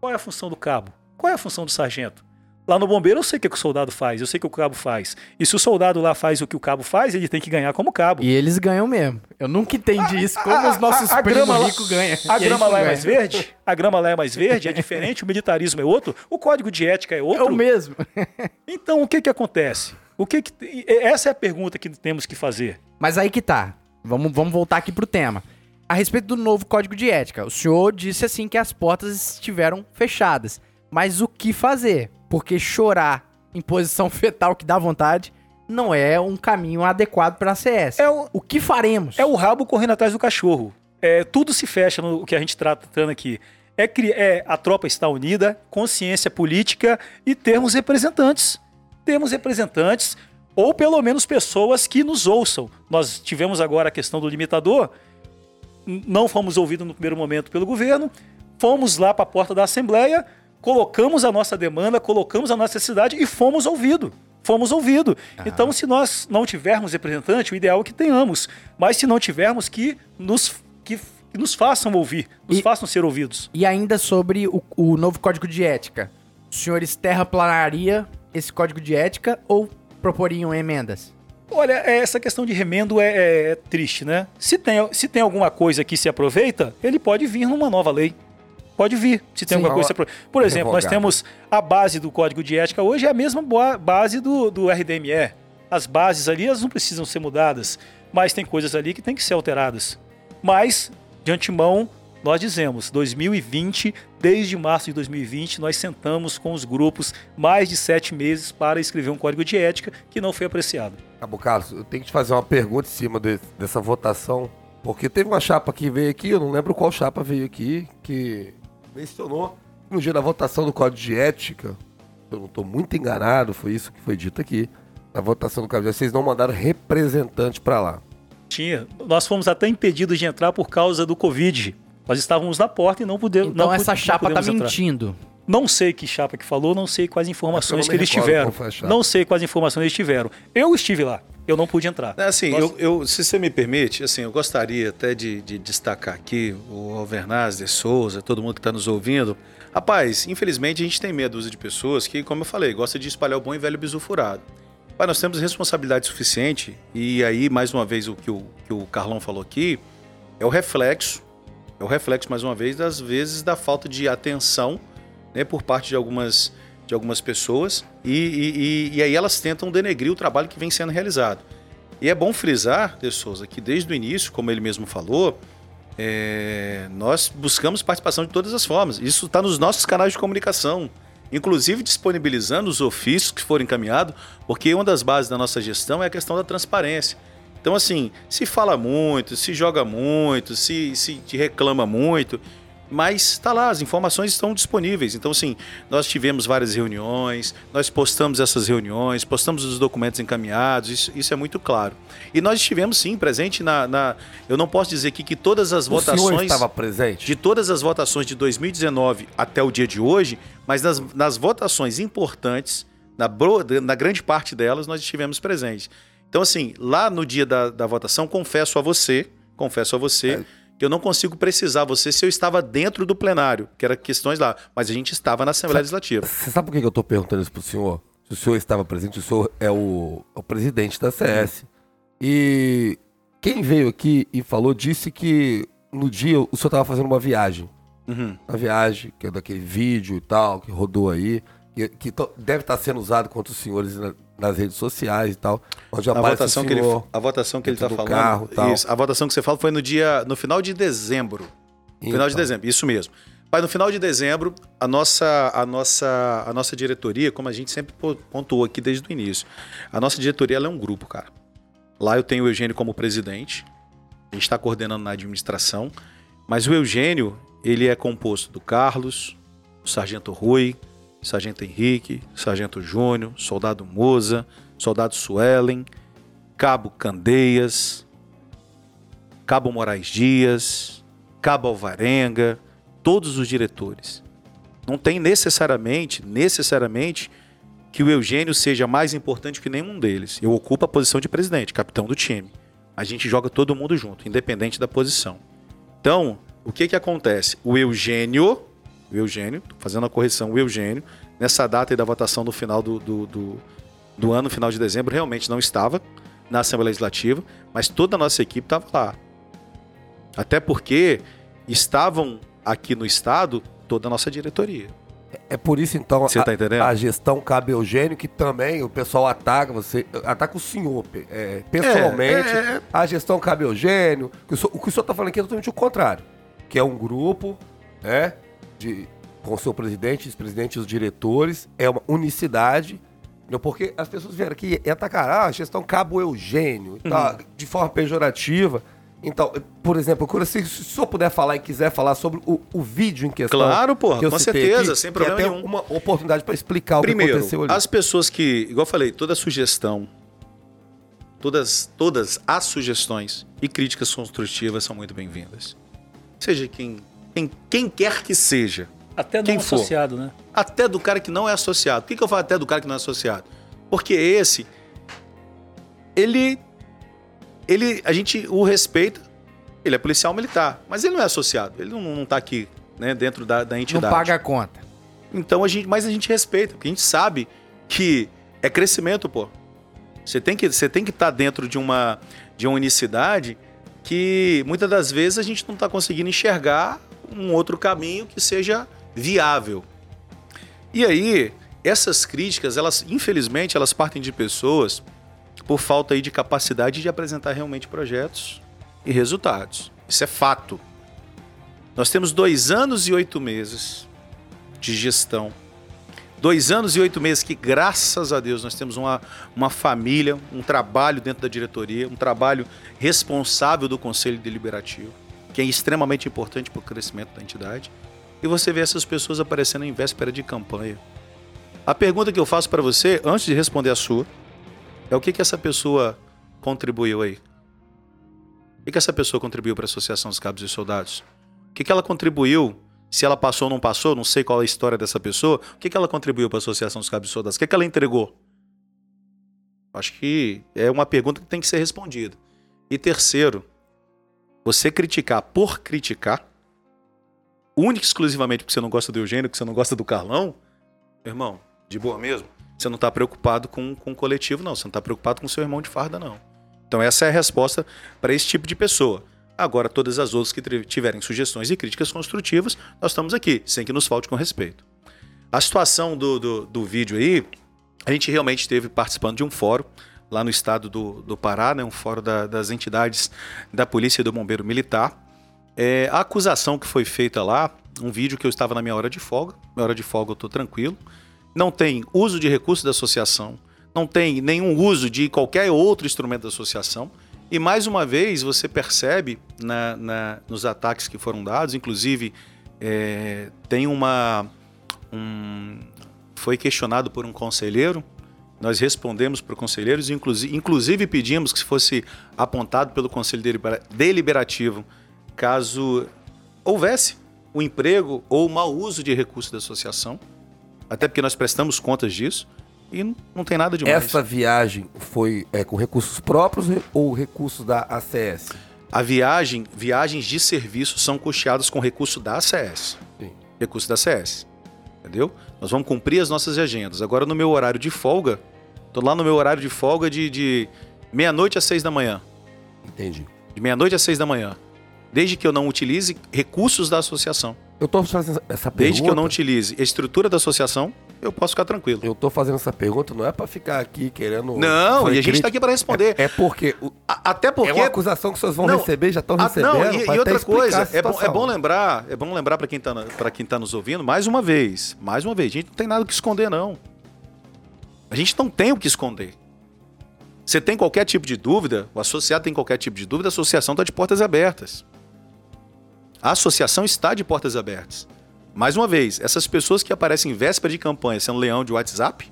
Qual é a função do cabo? Qual é a função do sargento? Lá no bombeiro eu sei o que, que o soldado faz, eu sei o que o cabo faz. E se o soldado lá faz o que o cabo faz, ele tem que ganhar como cabo. E eles ganham mesmo. Eu nunca entendi isso. Como os nossos a primos grama lá- ricos ganham. A grama lá é mais verde? A grama lá é mais verde, é diferente, o militarismo é outro, o código de ética é É outro. o mesmo. Então, o que que acontece? O que que essa é a pergunta que temos que fazer. Mas aí que tá. Vamos, vamos voltar aqui pro tema. A respeito do novo código de ética, o senhor disse assim que as portas estiveram fechadas. Mas o que fazer? Porque chorar em posição fetal que dá vontade não é um caminho adequado para a CS. É o, O que faremos? é o rabo correndo atrás do cachorro. É, tudo se fecha no que a gente está tratando aqui. É, é a tropa está unida, consciência política e termos representantes. Termos representantes, ou pelo menos pessoas que nos ouçam. Nós tivemos agora a questão do limitador, não fomos ouvidos no primeiro momento pelo governo, fomos lá para a porta da Assembleia, colocamos a nossa demanda, colocamos a nossa necessidade e fomos ouvidos. Fomos ouvidos. Então, se nós não tivermos representante, o ideal é que tenhamos. Mas se não tivermos, que nos, que, que nos façam ouvir, nos E- façam ser ouvidos. E ainda sobre o, o novo código de ética. Os senhores terraplanaria esse código de ética ou proporiam emendas? Olha, é, essa questão de remendo é, é- é triste, né? Se tem, se tem alguma coisa que se aproveita, ele pode vir numa nova lei. Pode vir, se tem Sim. alguma coisa. Por exemplo, nós Revogado. temos a base do Código de Ética hoje, é a mesma base do, do RDME. As bases ali, elas não precisam ser mudadas, mas tem coisas ali que tem que ser alteradas. Mas, de antemão, nós dizemos, 2020, desde março de 2020, nós sentamos com os grupos mais de sete meses para escrever um código de ética que não foi apreciado. Cabo Carlos, eu tenho que te fazer uma pergunta em cima de- dessa votação. Porque teve uma chapa que veio aqui, eu não lembro qual chapa veio aqui, que mencionou no dia da votação do Código de Ética, eu não estou muito enganado, foi isso que foi dito aqui. Na votação do Código de Ética, vocês não mandaram representante para lá. Tinha. Nós fomos até impedidos de entrar por causa do Covid. Nós estávamos na porta e não pudemos. Então não, essa chapa tá entrar. mentindo. Não sei que chapa que falou, não sei quais informações que eles tiveram. Não sei quais informações eles tiveram. Eu estive lá. Eu não pude entrar. Assim, eu, eu- se você me permite, assim, eu gostaria até de, de destacar aqui o Alvernaz de Souza, todo mundo que está nos ouvindo. Rapaz, infelizmente a gente tem meia dúzia de pessoas que, como eu falei, gosta de espalhar o bom e velho bisu furado. Mas nós temos responsabilidade suficiente, e aí, mais uma vez, o que o, que o Carlão falou aqui, é o reflexo, é o reflexo, mais uma vez, das vezes da falta de atenção né, por parte de algumas, de algumas pessoas, e, e- e- aí elas tentam denegrir o trabalho que vem sendo realizado. E é bom frisar, De Souza, que desde o início, como ele mesmo falou, é, nós buscamos participação de todas as formas. Isso está nos nossos canais de comunicação, inclusive disponibilizando os ofícios que foram encaminhados, porque uma das bases da nossa gestão é a questão da transparência. Então, assim, se fala muito, se joga muito, se, se reclama muito, mas está lá, as informações estão disponíveis. Então, assim, nós tivemos várias reuniões, nós postamos essas reuniões, postamos os documentos encaminhados, isso, isso é muito claro. E nós estivemos, sim, presente na. na- eu não posso dizer aqui que todas as O votações. estava presente? De todas as votações de 2019 até o dia de hoje, mas nas, nas votações importantes, na, na grande parte delas, nós estivemos presentes. Então, assim, lá no dia da, da votação, confesso a você, confesso a você, que eu não consigo precisar você se eu estava dentro do plenário, que era questões lá, mas a gente estava na Assembleia Legislativa. Você sabe por que eu estou perguntando isso para o senhor? Se o senhor estava presente, o senhor é o, é o presidente da CS. E quem veio aqui e falou disse que no dia o senhor estava fazendo uma viagem. Uhum. Uma viagem, que é daquele vídeo e tal, que rodou aí, que, que deve estar sendo usado contra os senhores nas redes sociais e tal. Onde A votação, que ele, a votação que ele do falando. carro tal. isso, a votação que você fala foi no dia. no final de dezembro. Final de Então. dezembro, isso mesmo. Mas no final de dezembro, a nossa, a nossa, a nossa diretoria, como a gente sempre po- pontuou aqui desde o início, a nossa diretoria é um grupo, cara. Lá eu tenho o Eugênio como presidente, a gente está coordenando na administração, mas o Eugênio, ele é composto do Carlos, do Sargento Rui, Sargento Henrique, Sargento Júnior, Soldado Moza, Soldado Suelen, Cabo Candeias, Cabo Moraes Dias, Cabo Alvarenga, todos os diretores. Não tem necessariamente, necessariamente, que o Eugênio seja mais importante que nenhum deles. Eu ocupo a posição de presidente, capitão do time. A gente joga todo mundo junto, independente da posição. Então, o que que acontece? O Eugênio, o Eugênio, fazendo a correção, o Eugênio, nessa data aí da votação do final do, do, do, do ano, final de dezembro, realmente não estava na Assembleia Legislativa, mas toda a nossa equipe estava lá. Até porque estavam aqui no estado toda a nossa diretoria. É por isso, então, Você a, tá entendendo? a gestão cabe Eugênio, que também o pessoal ataca você, ataca o senhor é, pessoalmente. É, é, é. A gestão cabe Eugênio. o que o senhor está falando aqui é totalmente o contrário. Que é um grupo, né? De, com o seu presidente, os presidentes e os diretores. É uma unicidade. entendeu? Porque as pessoas vieram aqui e atacar, ah, a gestão cabe o Eugênio, e tal, de forma pejorativa. Então, por exemplo, se, se o senhor puder falar e quiser falar sobre o, o vídeo em questão. Claro, porra, que com certeza, sem que é problema até nenhum. uma oportunidade para explicar o Primeiro, que aconteceu ali. as pessoas que, igual eu falei, toda sugestão, todas, todas as sugestões e críticas construtivas são muito bem-vindas. Seja quem, quem, quem quer que seja. Até não Quem for. associado, né? Até do cara que não é associado. Por que, que eu falo até do cara que não é associado? Porque esse, ele, ele, a gente o respeita, ele é policial militar, mas ele não é associado, ele não, não tá aqui, né, dentro da, da Não entidade. paga a conta. Então a gente, mas a gente respeita, porque a gente sabe que é crescimento, pô. Você tem que você tem que estar dentro de uma de uma unicidade que muitas das vezes a gente não está conseguindo enxergar um outro caminho que seja viável. E aí, essas críticas, elas infelizmente, elas partem de pessoas por falta aí de capacidade de apresentar realmente projetos e resultados. Isso é fato. Nós temos dois anos e oito meses de gestão. Dois anos e oito meses que, graças a Deus, nós temos uma, uma família, um trabalho dentro da diretoria, um trabalho responsável do Conselho Deliberativo, que é extremamente importante para o crescimento da entidade. E você vê essas pessoas aparecendo em véspera de campanha. A pergunta que eu faço para você, antes de responder a sua, é o que, que essa pessoa contribuiu aí? O que, que essa pessoa contribuiu para a Associação dos Cabos e Soldados? O que, que ela contribuiu? Se ela passou ou não passou, não sei qual é a história dessa pessoa. O que, que ela contribuiu para a Associação dos Cabos e Soldados? O que, que ela entregou? Acho que é uma pergunta que tem que ser respondida. E terceiro, você criticar por criticar, única e exclusivamente porque você não gosta do Eugênio, porque você não gosta do Carlão, irmão, de boa mesmo, você não está preocupado com, com o coletivo, não. Você não está preocupado com seu irmão de farda, não. Então essa é a resposta para esse tipo de pessoa. Agora, todas as outras que tiverem sugestões e críticas construtivas, nós estamos aqui, sem que nos falte com respeito. A situação do, do, do vídeo aí, a gente realmente esteve participando de um fórum lá no estado do, do Pará, né, um fórum da- das entidades da Polícia e do Bombeiro Militar. É, a acusação que foi feita lá, um vídeo que eu estava na minha hora de folga, minha hora de folga eu estou tranquilo, não tem uso de recursos da associação, não tem nenhum uso de qualquer outro instrumento da associação. E mais uma vez você percebe na- na- nos ataques que foram dados, inclusive é, tem uma. um- foi questionado por um conselheiro. Nós respondemos para o conselheiro, inclusive, inclusive pedimos que fosse apontado pelo Conselho Delibera- Deliberativo caso houvesse o emprego ou o mau uso de recursos da associação, até porque nós prestamos contas disso e não- tem nada demais. Essa viagem foi é, com recursos próprios ou recursos da ACS? A viagem, viagens de serviço são custeadas com recurso da ACS. Sim. Recurso da ACS. Entendeu? Nós vamos cumprir as nossas agendas. Agora, no meu horário de folga, tô lá no meu horário de folga de, de meia-noite às seis da manhã. Entendi. De meia-noite às seis da manhã. Desde que eu não utilize recursos da associação. Eu tô fazendo essa pergunta. Desde que eu não utilize a estrutura da associação, eu posso ficar tranquilo. Eu tô fazendo essa pergunta, não é pra ficar aqui querendo. Não, e a gente tá aqui para responder. É, é porque. o- A- Até porque. É uma acusação que vocês vão Não, receber, já estão recebendo. não, e, e outra coisa, é bom, é bom lembrar, é bom lembrar para quem tá quem tá nos ouvindo, mais uma vez, mais uma vez, a gente não tem nada que esconder não. A gente não tem o que esconder. Você tem qualquer tipo de dúvida, o associado tem qualquer tipo de dúvida, a associação está de portas abertas. A associação está de portas abertas. Mais uma vez, essas pessoas que aparecem em véspera de campanha sendo leão de WhatsApp,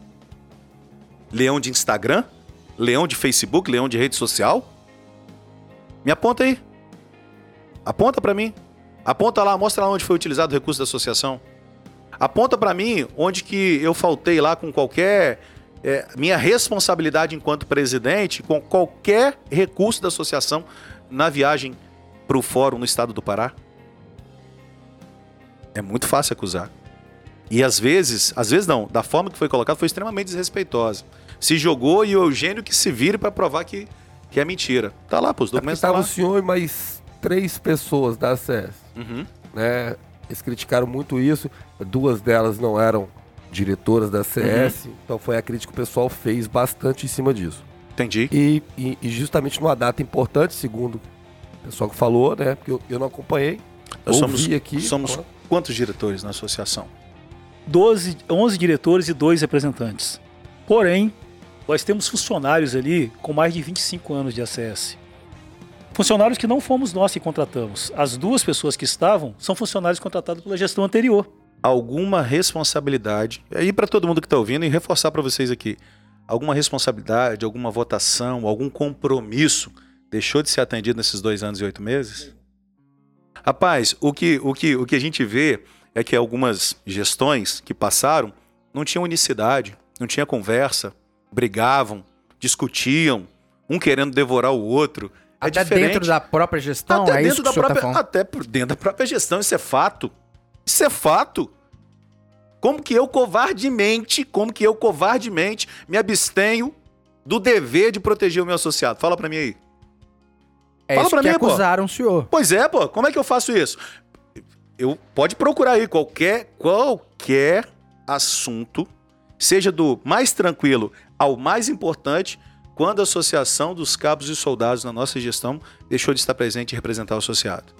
leão de Instagram, leão de Facebook, leão de rede social, me aponta aí. Aponta pra mim. Aponta lá, mostra lá onde foi utilizado o recurso da associação. Aponta pra mim onde que eu faltei lá com qualquer é, minha responsabilidade enquanto presidente com qualquer recurso da associação na viagem pro fórum no estado do Pará. É muito fácil acusar. E às vezes, às vezes não, da forma que foi colocado foi extremamente desrespeitosa. Se jogou e o Eugênio que se vire pra provar que, que é mentira. Tá lá, pô, os É documentos tá tava lá. o senhor e mais três pessoas da ACS. Uhum. né? Eles criticaram muito isso. Duas delas não eram diretoras da CS, Uhum. então foi a crítica que o pessoal fez bastante em cima disso. Entendi. E, e- e justamente numa data importante, segundo o pessoal que falou, né? Porque eu, eu não acompanhei. Nós ouvi somos, aqui. somos ó, quantos diretores na associação? 12, 11 diretores e dois representantes. Porém, nós temos funcionários ali com mais de 25 anos de ACS. Funcionários que não fomos nós que contratamos. As duas pessoas que estavam são funcionários contratados pela gestão anterior. Alguma responsabilidade, e para todo mundo que está ouvindo e reforçar para vocês aqui, alguma responsabilidade, alguma votação, algum compromisso deixou de ser atendido nesses dois anos e oito meses? Rapaz, o que, o que, o que a gente vê é que algumas gestões que passaram não tinham unicidade, não tinha conversa, brigavam, discutiam, um querendo devorar o outro. É Até diferente. dentro da própria gestão, até é dentro da tá própria, falando. até por dentro da própria gestão, isso é fato. Isso é fato. Como que eu covardemente, como que eu covardemente me abstenho do dever de proteger o meu associado? Fala pra mim aí. É Fala que mim, pô. acusaram o senhor. Pois é, pô, como é que eu faço isso? Eu pode procurar aí qualquer qualquer assunto, seja do mais tranquilo ao mais importante, quando a Associação dos Cabos e Soldados na nossa gestão deixou de estar presente e representar o associado.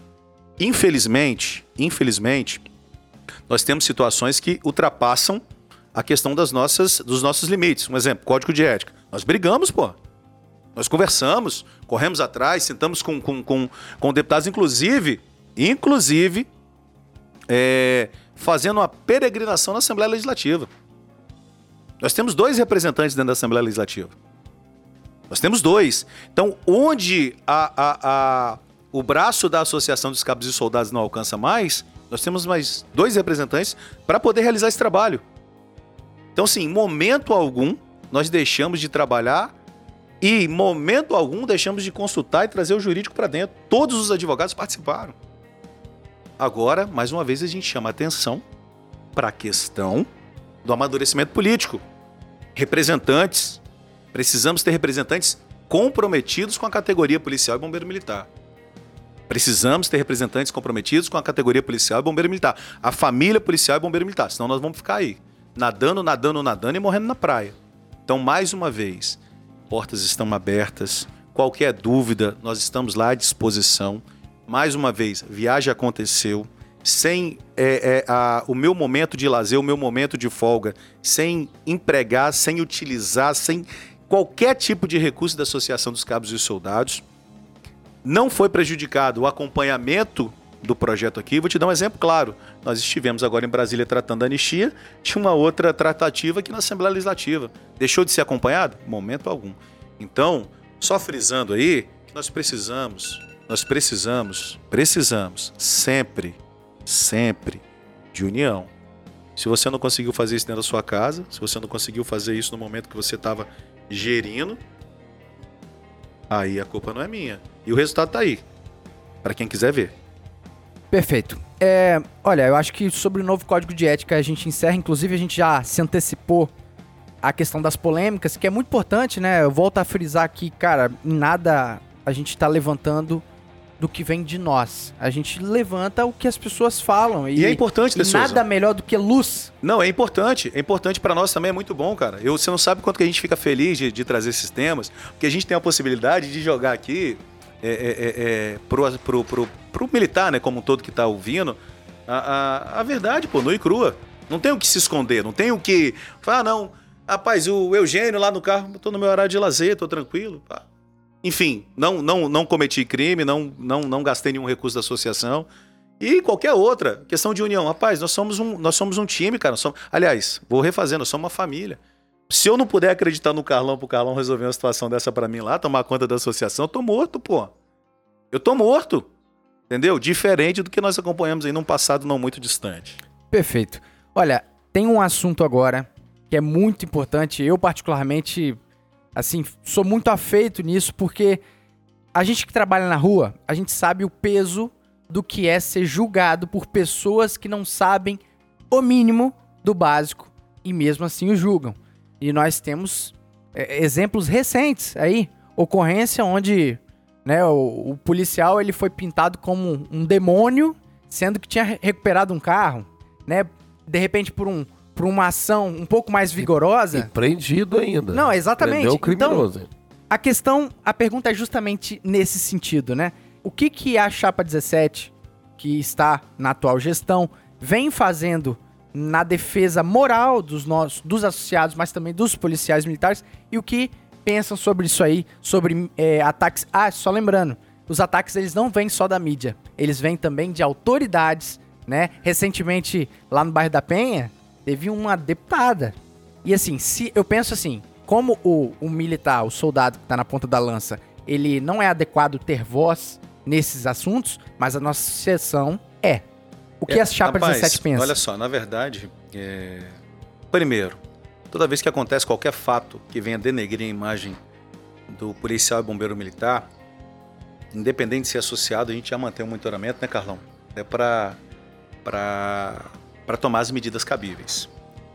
Infelizmente, infelizmente, nós temos situações que ultrapassam a questão das nossas, dos nossos limites. Um exemplo, código de ética. Nós brigamos, pô. Nós conversamos, corremos atrás, sentamos com, com, com, com deputados, inclusive, inclusive, é, fazendo uma peregrinação na Assembleia Legislativa. Nós temos dois representantes dentro da Assembleia Legislativa. Nós temos dois. Então, onde a, a, a- o braço da Associação dos Cabos e Soldados não alcança mais, nós temos mais dois representantes para poder realizar esse trabalho. Então, assim, em momento algum, nós deixamos de trabalhar e, em momento algum, deixamos de consultar e trazer o jurídico para dentro. Todos os advogados participaram. Agora, mais uma vez, a gente chama atenção para a questão do amadurecimento político. Representantes. Precisamos ter representantes comprometidos com a categoria policial e bombeiro militar. Precisamos ter representantes comprometidos com a categoria policial e bombeiro militar. A família policial e bombeiro militar. Senão nós vamos ficar aí. Nadando, nadando, nadando e morrendo na praia. Então, mais uma vez, portas estão abertas. Qualquer dúvida, nós estamos lá à disposição. Mais uma vez, viagem aconteceu. Sem é, é, a- o meu momento de lazer, o meu momento de folga, sem empregar, sem utilizar, sem qualquer tipo de recurso da Associação dos Cabos e Soldados. Não foi prejudicado o acompanhamento do projeto aqui. Vou te dar um exemplo claro. Nós estivemos agora em Brasília tratando da anistia, tinha uma outra tratativa aqui na Assembleia Legislativa. Deixou de ser acompanhado? Momento algum. Então, só frisando aí, nós precisamos, nós precisamos, precisamos sempre, sempre de união. Se você não conseguiu fazer isso dentro da sua casa, se você não conseguiu fazer isso no momento que você estava gerindo, aí a culpa não é minha. E o resultado tá aí. para quem quiser ver. Perfeito. É, olha, eu acho que sobre o novo código de ética a gente encerra, inclusive a gente já se antecipou a questão das polêmicas, que é muito importante, né? Eu volto a frisar aqui, cara, em nada a gente tá levantando do que vem de nós. A gente levanta o que as pessoas falam. E, E é importante, e nada melhor do que luz. Não, é importante. É importante para nós também, é muito bom, cara. Eu, você não sabe quanto que a gente fica feliz de, de trazer esses temas, porque a gente tem a possibilidade de jogar aqui é, é, é, é, pro, pro, pro, pro militar, né, como um todo que tá ouvindo, a, a, a verdade, pô, nua e crua. Não tem o que se esconder, não tem o que. Falar, ah, não, rapaz, o Eugênio lá no carro, tô no meu horário de lazer, tô tranquilo. Pá. Enfim, não, não, não cometi crime, não, não, não gastei nenhum recurso da associação. E qualquer outra questão de união. Rapaz, nós somos um, nós somos um time, cara. Somos, aliás, vou refazendo, nós somos uma família. Se eu não puder acreditar no Carlão pro Carlão resolver uma situação dessa para mim lá, tomar conta da associação, eu tô morto, pô. Eu tô morto. Entendeu? Diferente do que nós acompanhamos aí num passado não muito distante. Perfeito. Olha, tem um assunto agora que é muito importante. Eu, particularmente, assim, sou muito afeito nisso porque a gente que trabalha na rua, a gente sabe o peso do que é ser julgado por pessoas que não sabem o mínimo do básico e mesmo assim o julgam. E nós temos é, exemplos recentes aí, ocorrência onde né, o, o policial ele foi pintado como um demônio, sendo que tinha re- recuperado um carro, né? De repente por um por uma ação um pouco mais E vigorosa. prendido ainda. Não, exatamente. Prendeu o Então, criminoso. A questão, a pergunta é justamente nesse sentido, né? O que que a chapa 17, que está na atual gestão, vem fazendo na defesa moral dos nossos, dos associados, mas também dos policiais militares e o que pensam sobre isso aí, sobre é, ataques. Ah, só lembrando, os ataques eles não vêm só da mídia, eles vêm também de autoridades, né? Recentemente lá no bairro da Penha teve uma deputada e assim, se eu penso assim, como o, o militar, o soldado que tá na ponta da lança, ele não é adequado ter voz nesses assuntos, mas a nossa associação é. O que É, a chapa rapaz, 17 pensa? Olha só, na verdade, é, primeiro, toda vez que acontece qualquer fato que venha denegrir a imagem do policial e bombeiro militar, independente de ser associado, a gente já mantém o monitoramento, né, Carlão? É para para tomar as medidas cabíveis.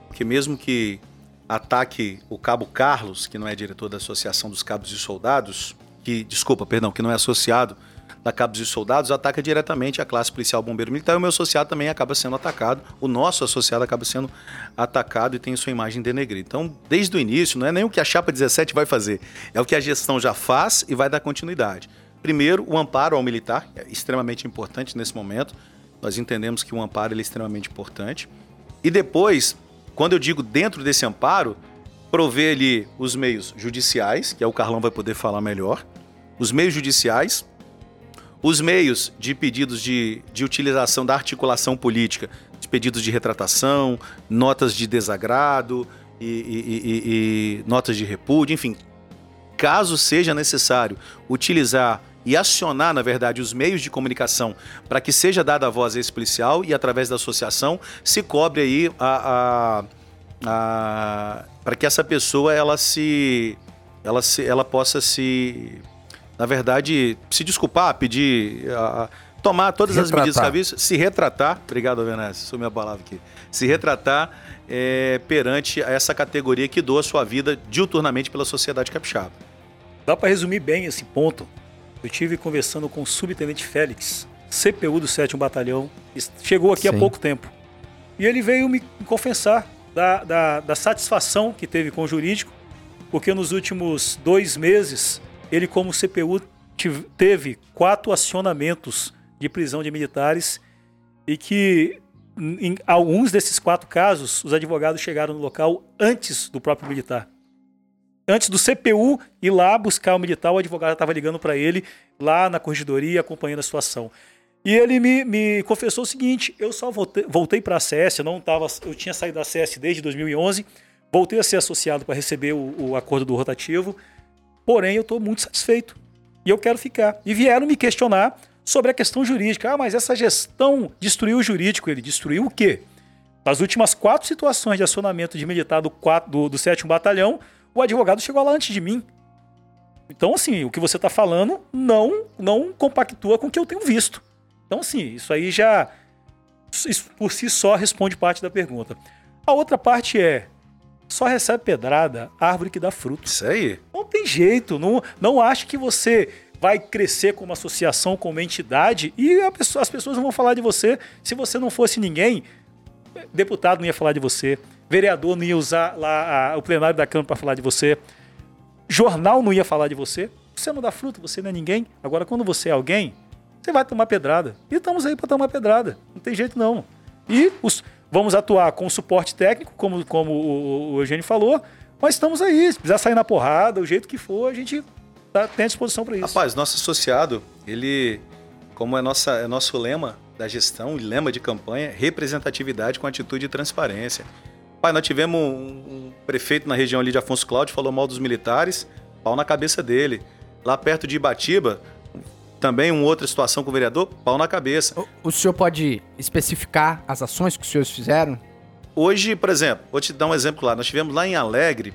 Porque mesmo que ataque o cabo Carlos, que não é diretor da Associação dos Cabos e Soldados, que, desculpa, perdão, que não é associado da Cabos e Soldados, ataca diretamente a classe policial bombeiro militar e o meu associado também acaba sendo atacado, o nosso associado acaba sendo atacado e tem sua imagem denegrida. Então, desde o início, não é nem o que a Chapa 17 vai fazer, é o que a gestão já faz e vai dar continuidade. Primeiro, o amparo ao militar, é extremamente importante nesse momento, nós entendemos que o amparo é extremamente importante. E depois, quando eu digo dentro desse amparo, prover ali os meios judiciais, que é o Carlão vai poder falar melhor, os meios judiciais, os meios de pedidos de, de utilização da articulação política, de pedidos de retratação, notas de desagrado e, e- e- e notas de repúdio, enfim, caso seja necessário utilizar e acionar, na verdade, os meios de comunicação para que seja dada a voz a esse policial e através da associação se cobre aí a, a- a- para que essa pessoa ela se ela se ela possa se na verdade se desculpar, pedir a- tomar todas as medidas Retratar. cabíveis, se retratar, obrigado Venâncio, sou minha palavra aqui, se retratar é, perante essa categoria que doa sua vida diuturnamente pela sociedade capixaba. Dá para resumir bem esse ponto. Eu tive conversando com o subtenente Félix, CPU do 7 Batalhão, chegou aqui Sim. há pouco tempo. E ele veio me confessar da, da, da satisfação que teve com o jurídico, porque nos últimos dois meses, ele, como CPU, tive- teve quatro acionamentos de prisão de militares e que em alguns desses quatro casos, os advogados chegaram no local antes do próprio militar antes do CPU ir lá buscar o militar, o advogado estava ligando para ele lá na corregedoria, acompanhando a situação. E ele me, me confessou o seguinte: eu só voltei, voltei para a CS, eu não tava, eu tinha saído da CS desde 2011, voltei a ser associado para receber o, o acordo do rotativo, porém eu estou muito satisfeito e eu quero ficar. E vieram me questionar sobre a questão jurídica. Ah, mas essa gestão destruiu o jurídico. Ele destruiu o quê? Nas últimas quatro situações de acionamento de militar do, 4, do, do 7 Batalhão, o advogado chegou lá antes de mim. Então, assim, o que você está falando não, não compactua com o que eu tenho visto. Então, assim, isso aí já, isso por si só, responde parte da pergunta. A outra parte é, só recebe pedrada árvore que dá fruto. Isso aí. Não tem jeito. Não, não acho que você vai crescer como associação, como entidade, e pessoa, as pessoas não vão falar de você. Se você não fosse ninguém, deputado não ia falar de você, vereador não ia usar lá a, o plenário da Câmara para falar de você, jornal não ia falar de você. Você não dá fruto, você não é ninguém. Agora, quando você é alguém, você vai tomar pedrada. E estamos aí para tomar pedrada. Não tem jeito não. E os, vamos atuar com suporte técnico, como, como o, o Eugênio falou, mas estamos aí. Se precisar sair na porrada, o jeito que for, a gente tá, tem à disposição para isso. Rapaz, nosso associado, ele, como é, nossa, é nosso lema da gestão, lema de campanha, representatividade com atitude e transparência. Pai, nós tivemos um, um, prefeito na região ali de Afonso Cláudio, falou mal dos militares, pau na cabeça dele. Lá perto de Ibatiba, também uma outra situação com o vereador, pau na cabeça. O, o senhor pode especificar as ações que os senhores fizeram? Hoje, por exemplo, vou te dar um exemplo lá. Nós tivemos lá em Alegre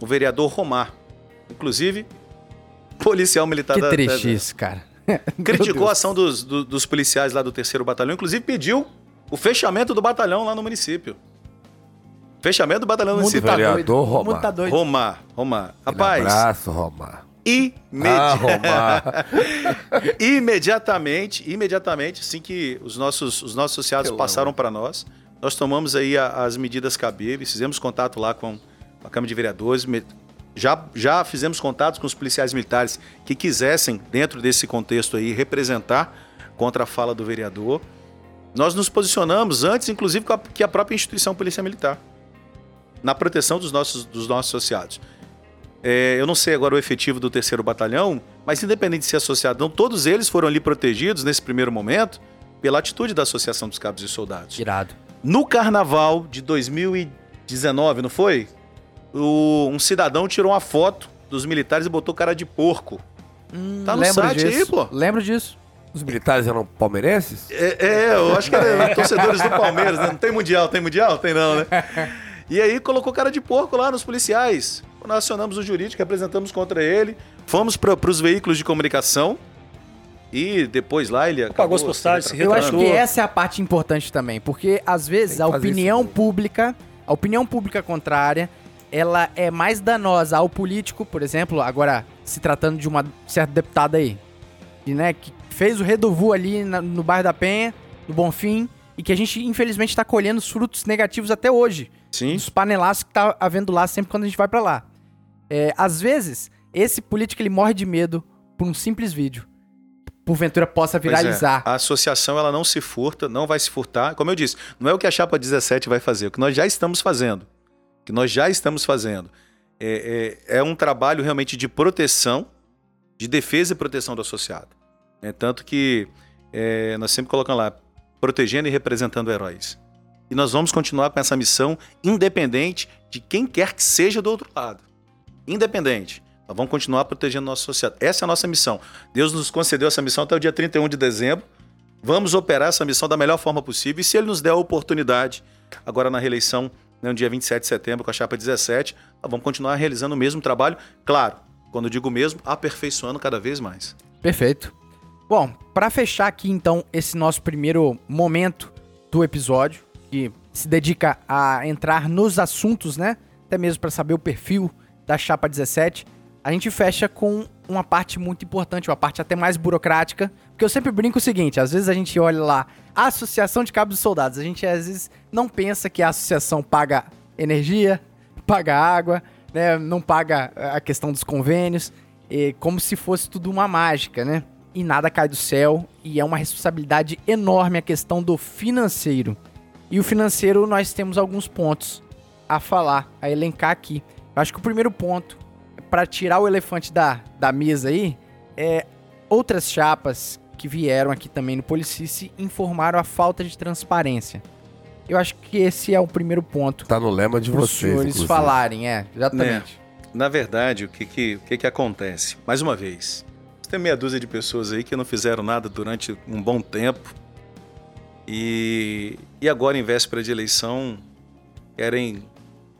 o vereador Romar. Inclusive, policial militar que da, triste da... isso, cara. Criticou a ação dos, do, dos policiais lá do terceiro batalhão, inclusive pediu o fechamento do batalhão lá no município. Fechamento do batalhão do município. Tá Vereador Romar. Tá Romar, Romar. Rapaz. Um abraço, Romar. Imedi... Ah, imediatamente, imediatamente, assim que os nossos, os nossos associados Pelo passaram para nós, nós tomamos aí a, as medidas cabíveis, fizemos contato lá com a Câmara de Vereadores, já, já fizemos contatos com os policiais militares que quisessem, dentro desse contexto aí, representar contra a fala do vereador. Nós nos posicionamos antes, inclusive, que a própria instituição Polícia Militar na proteção dos nossos, dos nossos associados. É, eu não sei agora o efetivo do terceiro batalhão, mas independente de ser associado, não, todos eles foram ali protegidos nesse primeiro momento pela atitude da Associação dos Cabos e Soldados. Irado. No carnaval de 2019, não foi? O, um cidadão tirou uma foto dos militares e botou cara de porco. Hum, tá no site disso. aí, pô. Lembro disso. Os militares eram palmeirenses? É, é eu acho que eram torcedores do Palmeiras, né? Não tem mundial, tem mundial? Tem não, né? E aí colocou cara de porco lá nos policiais. Nós acionamos o jurídico, representamos contra ele, fomos para os veículos de comunicação e depois lá ele pagou as postagens, se Eu acho que essa é a parte importante também, porque às vezes a opinião pública, a opinião pública contrária, ela é mais danosa ao político, por exemplo, agora se tratando de uma certa deputada aí, e, né, que fez o redovu ali na, no bairro da Penha, no Bonfim, e que a gente infelizmente está colhendo os frutos negativos até hoje. Sim. Os panelaços que tá havendo lá sempre quando a gente vai para lá. É, às vezes, esse político ele morre de medo por um simples vídeo. Porventura possa é, viralizar. É. A associação ela não se furta, não vai se furtar. Como eu disse, não é o que a Chapa 17 vai fazer, o que nós já estamos fazendo. O que nós já estamos fazendo. É, é, é um trabalho realmente de proteção, de defesa e proteção do associado. É, tanto que é, nós sempre colocamos lá, protegendo e representando heróis. E nós vamos continuar com essa missão, independente de quem quer que seja do outro lado. Independente. Nós vamos continuar protegendo nossa sociedade. Essa é a nossa missão. Deus nos concedeu essa missão até o dia 31 de dezembro. Vamos operar essa missão da melhor forma possível. E se Ele nos der a oportunidade, agora na reeleição, no dia 27 de setembro, com a chapa 17, nós vamos continuar realizando o mesmo trabalho. Claro, quando eu digo mesmo, aperfeiçoando cada vez mais. Perfeito. Bom, para fechar aqui então esse nosso primeiro momento do episódio, que se dedica a entrar nos assuntos, né? Até mesmo para saber o perfil da chapa 17. A gente fecha com uma parte muito importante, uma parte até mais burocrática, porque eu sempre brinco o seguinte, às vezes a gente olha lá a Associação de Cabos e Soldados, a gente às vezes não pensa que a associação paga energia, paga água, né, não paga a questão dos convênios, como se fosse tudo uma mágica, né? E nada cai do céu, e é uma responsabilidade enorme a questão do financeiro. E o financeiro, nós temos alguns pontos a falar, a elencar aqui. Eu acho que o primeiro ponto, para tirar o elefante da, da mesa aí, é outras chapas que vieram aqui também no Policice informaram a falta de transparência. Eu acho que esse é o primeiro ponto. Tá no lema de vocês. Os senhores inclusive. falarem, é, exatamente. É. Na verdade, o que que, o que que acontece? Mais uma vez, tem meia dúzia de pessoas aí que não fizeram nada durante um bom tempo e, e agora, em véspera de eleição, querem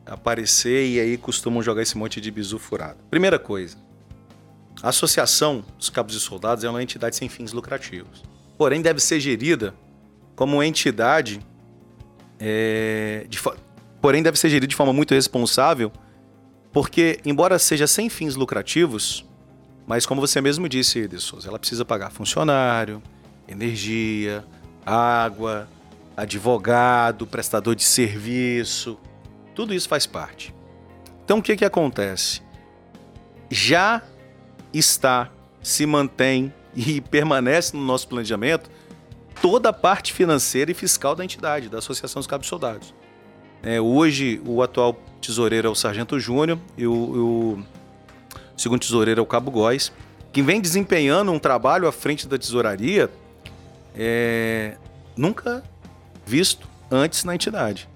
aparecer e aí costumam jogar esse monte de bizu furado. Primeira coisa, A Associação dos Cabos e Soldados é uma entidade sem fins lucrativos. Porém, deve ser gerida como entidade. é, de porém, deve ser gerida de forma muito responsável, porque, embora seja sem fins lucrativos, mas como você mesmo disse, Souza, ela precisa pagar funcionário, energia, água, advogado, prestador de serviço, tudo isso faz parte. Então o que, que acontece? Já está, se mantém e permanece no nosso planejamento toda a parte financeira e fiscal da entidade, da Associação dos Cabos Soldados. É, hoje, o atual tesoureiro é o Sargento Júnior e o, o segundo tesoureiro é o Cabo Góes, que vem desempenhando um trabalho à frente da tesouraria é, nunca visto antes na entidade.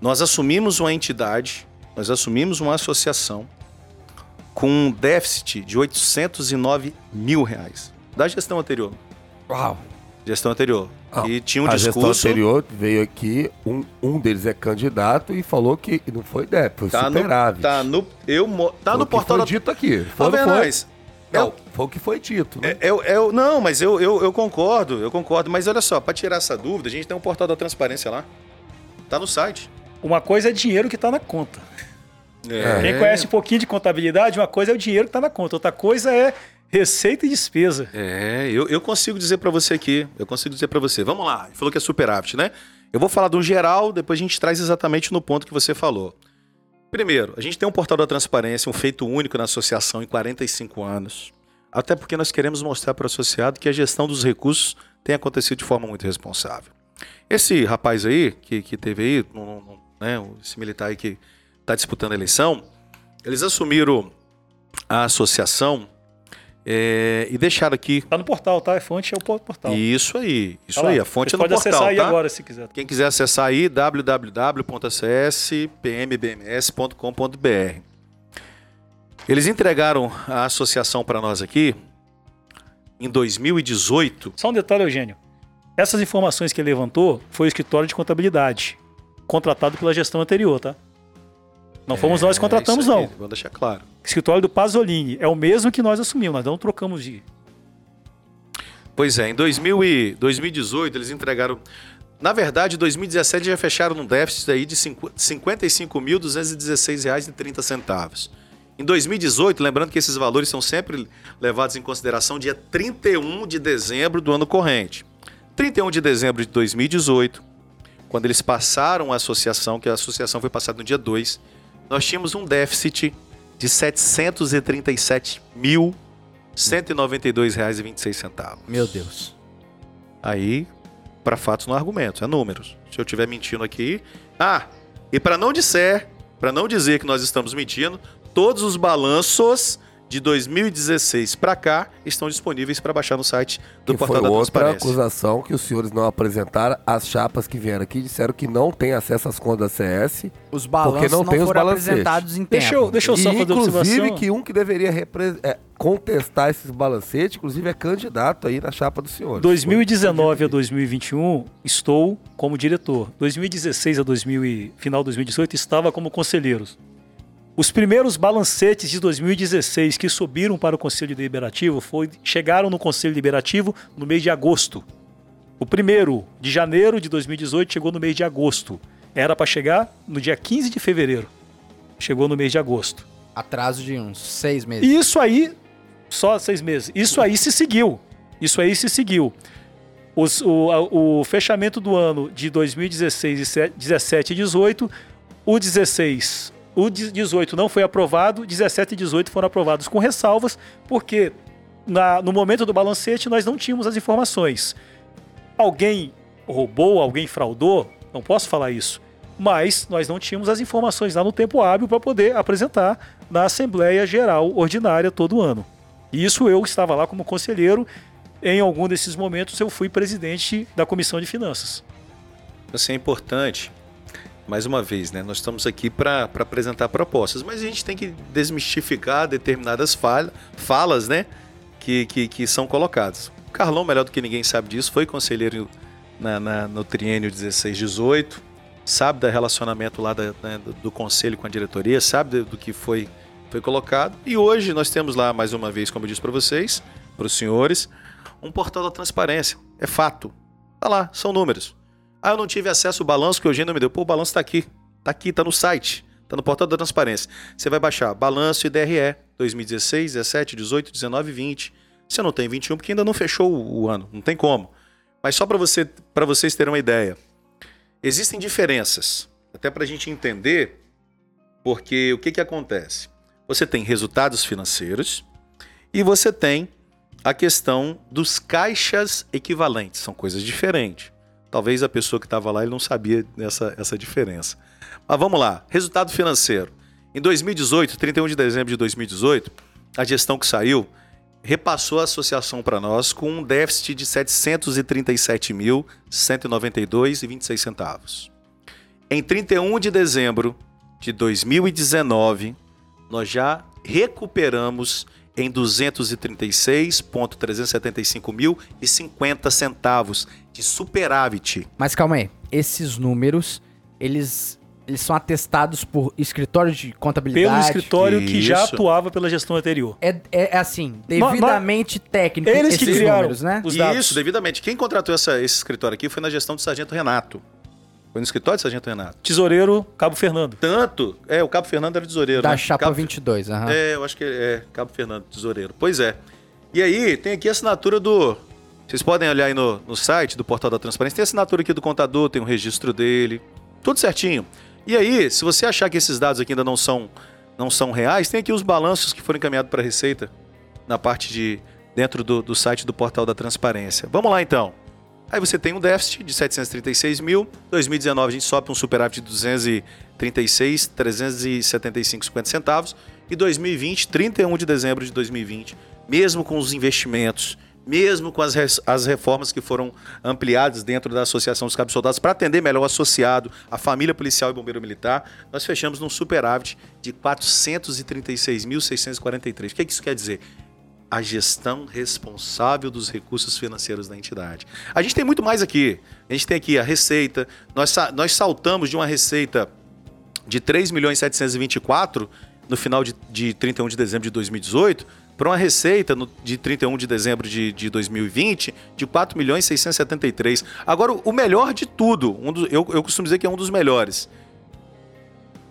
Nós assumimos uma entidade, nós assumimos uma associação com um déficit de 809 mil reais da gestão anterior. Uau. Gestão anterior. Não, e tinha um a gestão discurso. anterior veio aqui, um, um deles é candidato e falou que não foi débito, foi Tá no, superávit. tá no, eu, tá no portal foi da. dito aqui. Ô, Foi, não foi? O que foi dito. Né? É, eu, eu- não, mas eu, eu, eu concordo, eu concordo. Mas olha só, para tirar essa dúvida, a gente tem um portal da transparência lá. Tá no site. Uma coisa é dinheiro que está na conta. É. Quem conhece um pouquinho de contabilidade, uma coisa é o dinheiro que está na conta, outra coisa é receita e despesa. É, eu, eu consigo dizer para você aqui, eu consigo dizer para você. Vamos lá, falou que é superávit, né? Eu vou falar do geral, depois a gente traz exatamente no ponto que você falou. Primeiro, a gente tem um portal da transparência, um feito único na associação em 45 anos. Até porque nós queremos mostrar para o associado que a gestão dos recursos tem acontecido de forma muito responsável. Esse rapaz aí, que, que teve aí, no- no- né, esse militar aí que está disputando a eleição, eles assumiram a associação é, e deixaram aqui Tá no portal, tá? A fonte é o po- portal. isso aí, isso Tá aí. A fonte Você é no pode portal, acessar aí tá? agora se quiser. Quem quiser acessar aí, www.cspmbms.com.br. Eles entregaram a associação para nós aqui em 2018. Só um detalhe, Eugênio. Essas informações que ele levantou foi o escritório de contabilidade, contratado pela gestão anterior, tá? Não fomos nós que contratamos, É, aí, não. Vou deixar claro. Escritório do Pasolini. É o mesmo que nós assumimos, nós não trocamos de. Pois é, em 2000 e 2018 eles entregaram. Na verdade, em 2017 já fecharam um déficit aí de R$ 55.216,30. Em 2018, lembrando que esses valores são sempre levados em consideração dia 31 de dezembro do ano corrente. 31 de dezembro de 2018, quando eles passaram a associação, que a associação foi passada no dia 2, nós tínhamos um déficit de R$ 737.192,26. Meu Deus. Aí, para fatos não argumentos, é números. Se eu estiver mentindo aqui. Ah, e para não disser, para não dizer que nós estamos mentindo, todos os balanços de 2016 para cá estão disponíveis para baixar no site do que Portal foi da outra Transparência. acusação que os senhores não apresentaram. As chapas que vieram aqui disseram que não tem acesso às contas da CS. Os balanços Porque não não, tem os foram balancetes. apresentados em Deixa eu, tempo. deixa eu só e, fazer inclusive, observação. que um que deveria repre- é, contestar esses balancetes, inclusive é candidato aí na chapa dos senhores. 2019 a 2021 estou como diretor. 2016 a 2000 e, final de 2018 estava como conselheiros. Os primeiros balancetes de 2016 que subiram para o Conselho Deliberativo foi, chegaram no Conselho Deliberativo no mês de agosto. O primeiro de janeiro de 2018 chegou no mês de agosto. Era para chegar no dia 15 de fevereiro. Chegou no mês de agosto. Atraso de uns seis meses. E isso aí, só seis meses. Isso aí se seguiu. Isso aí se seguiu. Os- o, o fechamento do ano de 2016, 17 e 18, o 16, o 18 não foi aprovado, 17 e 18 foram aprovados com ressalvas, porque na- no momento do balancete nós não tínhamos as informações. Alguém roubou, alguém fraudou, não posso falar isso. Mas nós não tínhamos as informações lá no tempo hábil para poder apresentar na Assembleia Geral Ordinária todo ano. Isso eu estava lá como conselheiro. Em algum desses momentos eu fui presidente da Comissão de Finanças. Assim, é importante, mais uma vez, né? Nós estamos aqui para apresentar propostas, mas a gente tem que desmistificar determinadas falha, falas, né? Que, que, que são colocadas. O Carlão, melhor do que ninguém sabe disso, foi conselheiro na, na- no triênio 16-18, sabe do relacionamento lá da- né, do, do conselho com a diretoria, sabe do, do que foi foi colocado. E hoje nós temos lá, mais uma vez, como eu disse para vocês, para os senhores, um portal da transparência. É fato. Tá lá, são números. Ah, eu não tive acesso ao balanço que o Eugênio me deu. Pô, o balanço está aqui. Está aqui, está no site. Está no portal da transparência. Você vai baixar balanço e DRE 2016, 17, 18, 19 e 20. Você não tem 21 porque ainda não fechou o ano. Não tem como. Mas só para você, vocês terem uma ideia. Existem diferenças. Até para a gente entender. Porque o que, que acontece? Você tem resultados financeiros e você tem a questão dos caixas equivalentes. São coisas diferentes. Talvez a pessoa que estava lá ele não sabia essa, essa diferença. Mas vamos lá. Resultado financeiro. Em 2018, 31 de dezembro de 2018, a gestão que saiu repassou a associação para nós com um déficit de 737.192,26 centavos. Em 31 de dezembro de 2019, nós já recuperamos em 236.375 mil e 50 centavos de superávit. Mas calma aí, esses números, eles eles são atestados por escritórios de contabilidade. Pelo escritório Isso. que já atuava pela gestão anterior. É, é, é assim, devidamente mas, técnico eles esses que criaram números, né? Os dados. Isso, devidamente. Quem contratou essa, esse escritório aqui foi na gestão do Sargento Renato. Foi no escritório do Sargento Renato. Tesoureiro, Cabo Fernando. Tanto. É, o Cabo Fernando era tesoureiro. Da né? Chapa Cabo, 22, aham. Uhum. É, eu acho que é Cabo Fernando, tesoureiro. Pois é. E aí, tem aqui a assinatura do. Vocês podem olhar aí no, no site do Portal da Transparência. Tem a assinatura aqui do contador, tem o registro dele. Tudo certinho. E aí, se você achar que esses dados aqui ainda não são, não são reais, tem aqui os balanços que foram encaminhados para a Receita na parte de dentro do, do site do Portal da Transparência. Vamos lá então. Aí você tem um déficit de 736 mil. 2019 a gente sobe um superávit de 236, 375, 50 centavos. E 2020, 31 de dezembro de 2020, mesmo com os investimentos, mesmo com as, as reformas que foram ampliadas dentro da Associação dos Cabos Soldados para atender melhor o associado, a família policial e bombeiro militar, nós fechamos num superávit de 436.643. O é que isso quer dizer? A gestão responsável dos recursos financeiros da entidade. A gente tem muito mais aqui. A gente tem aqui a receita. Nós, nós saltamos de uma receita de 3 milhões 724 no final de, de 31 de dezembro de 2018 para uma receita no, de 31 de dezembro de, de 2020 de 4 milhões 673. Agora, o melhor de tudo, um eu, eu costumo dizer que é um dos melhores.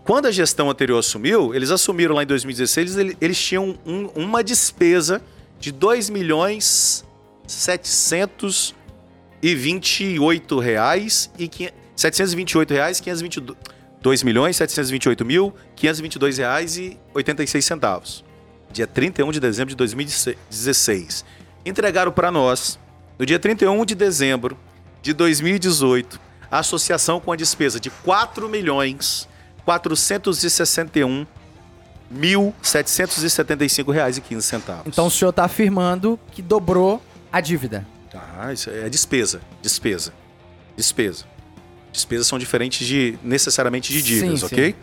Quando a gestão anterior assumiu, eles assumiram lá em 2016, eles, eles tinham um, uma despesa de 2 milhões 728 reais e 728 reais 522 2 milhões 728 mil 522 reais e 86 centavos. Dia 31 de dezembro de 2016. Entregaram para nós no dia 31 de dezembro de 2018 a associação com a despesa de 4 milhões 461 R$ reais e 15 centavos. Então o senhor está afirmando que dobrou a dívida. Ah, isso é despesa, despesa, despesa. Despesas são diferentes de necessariamente de dívidas, sim, ok? Sim.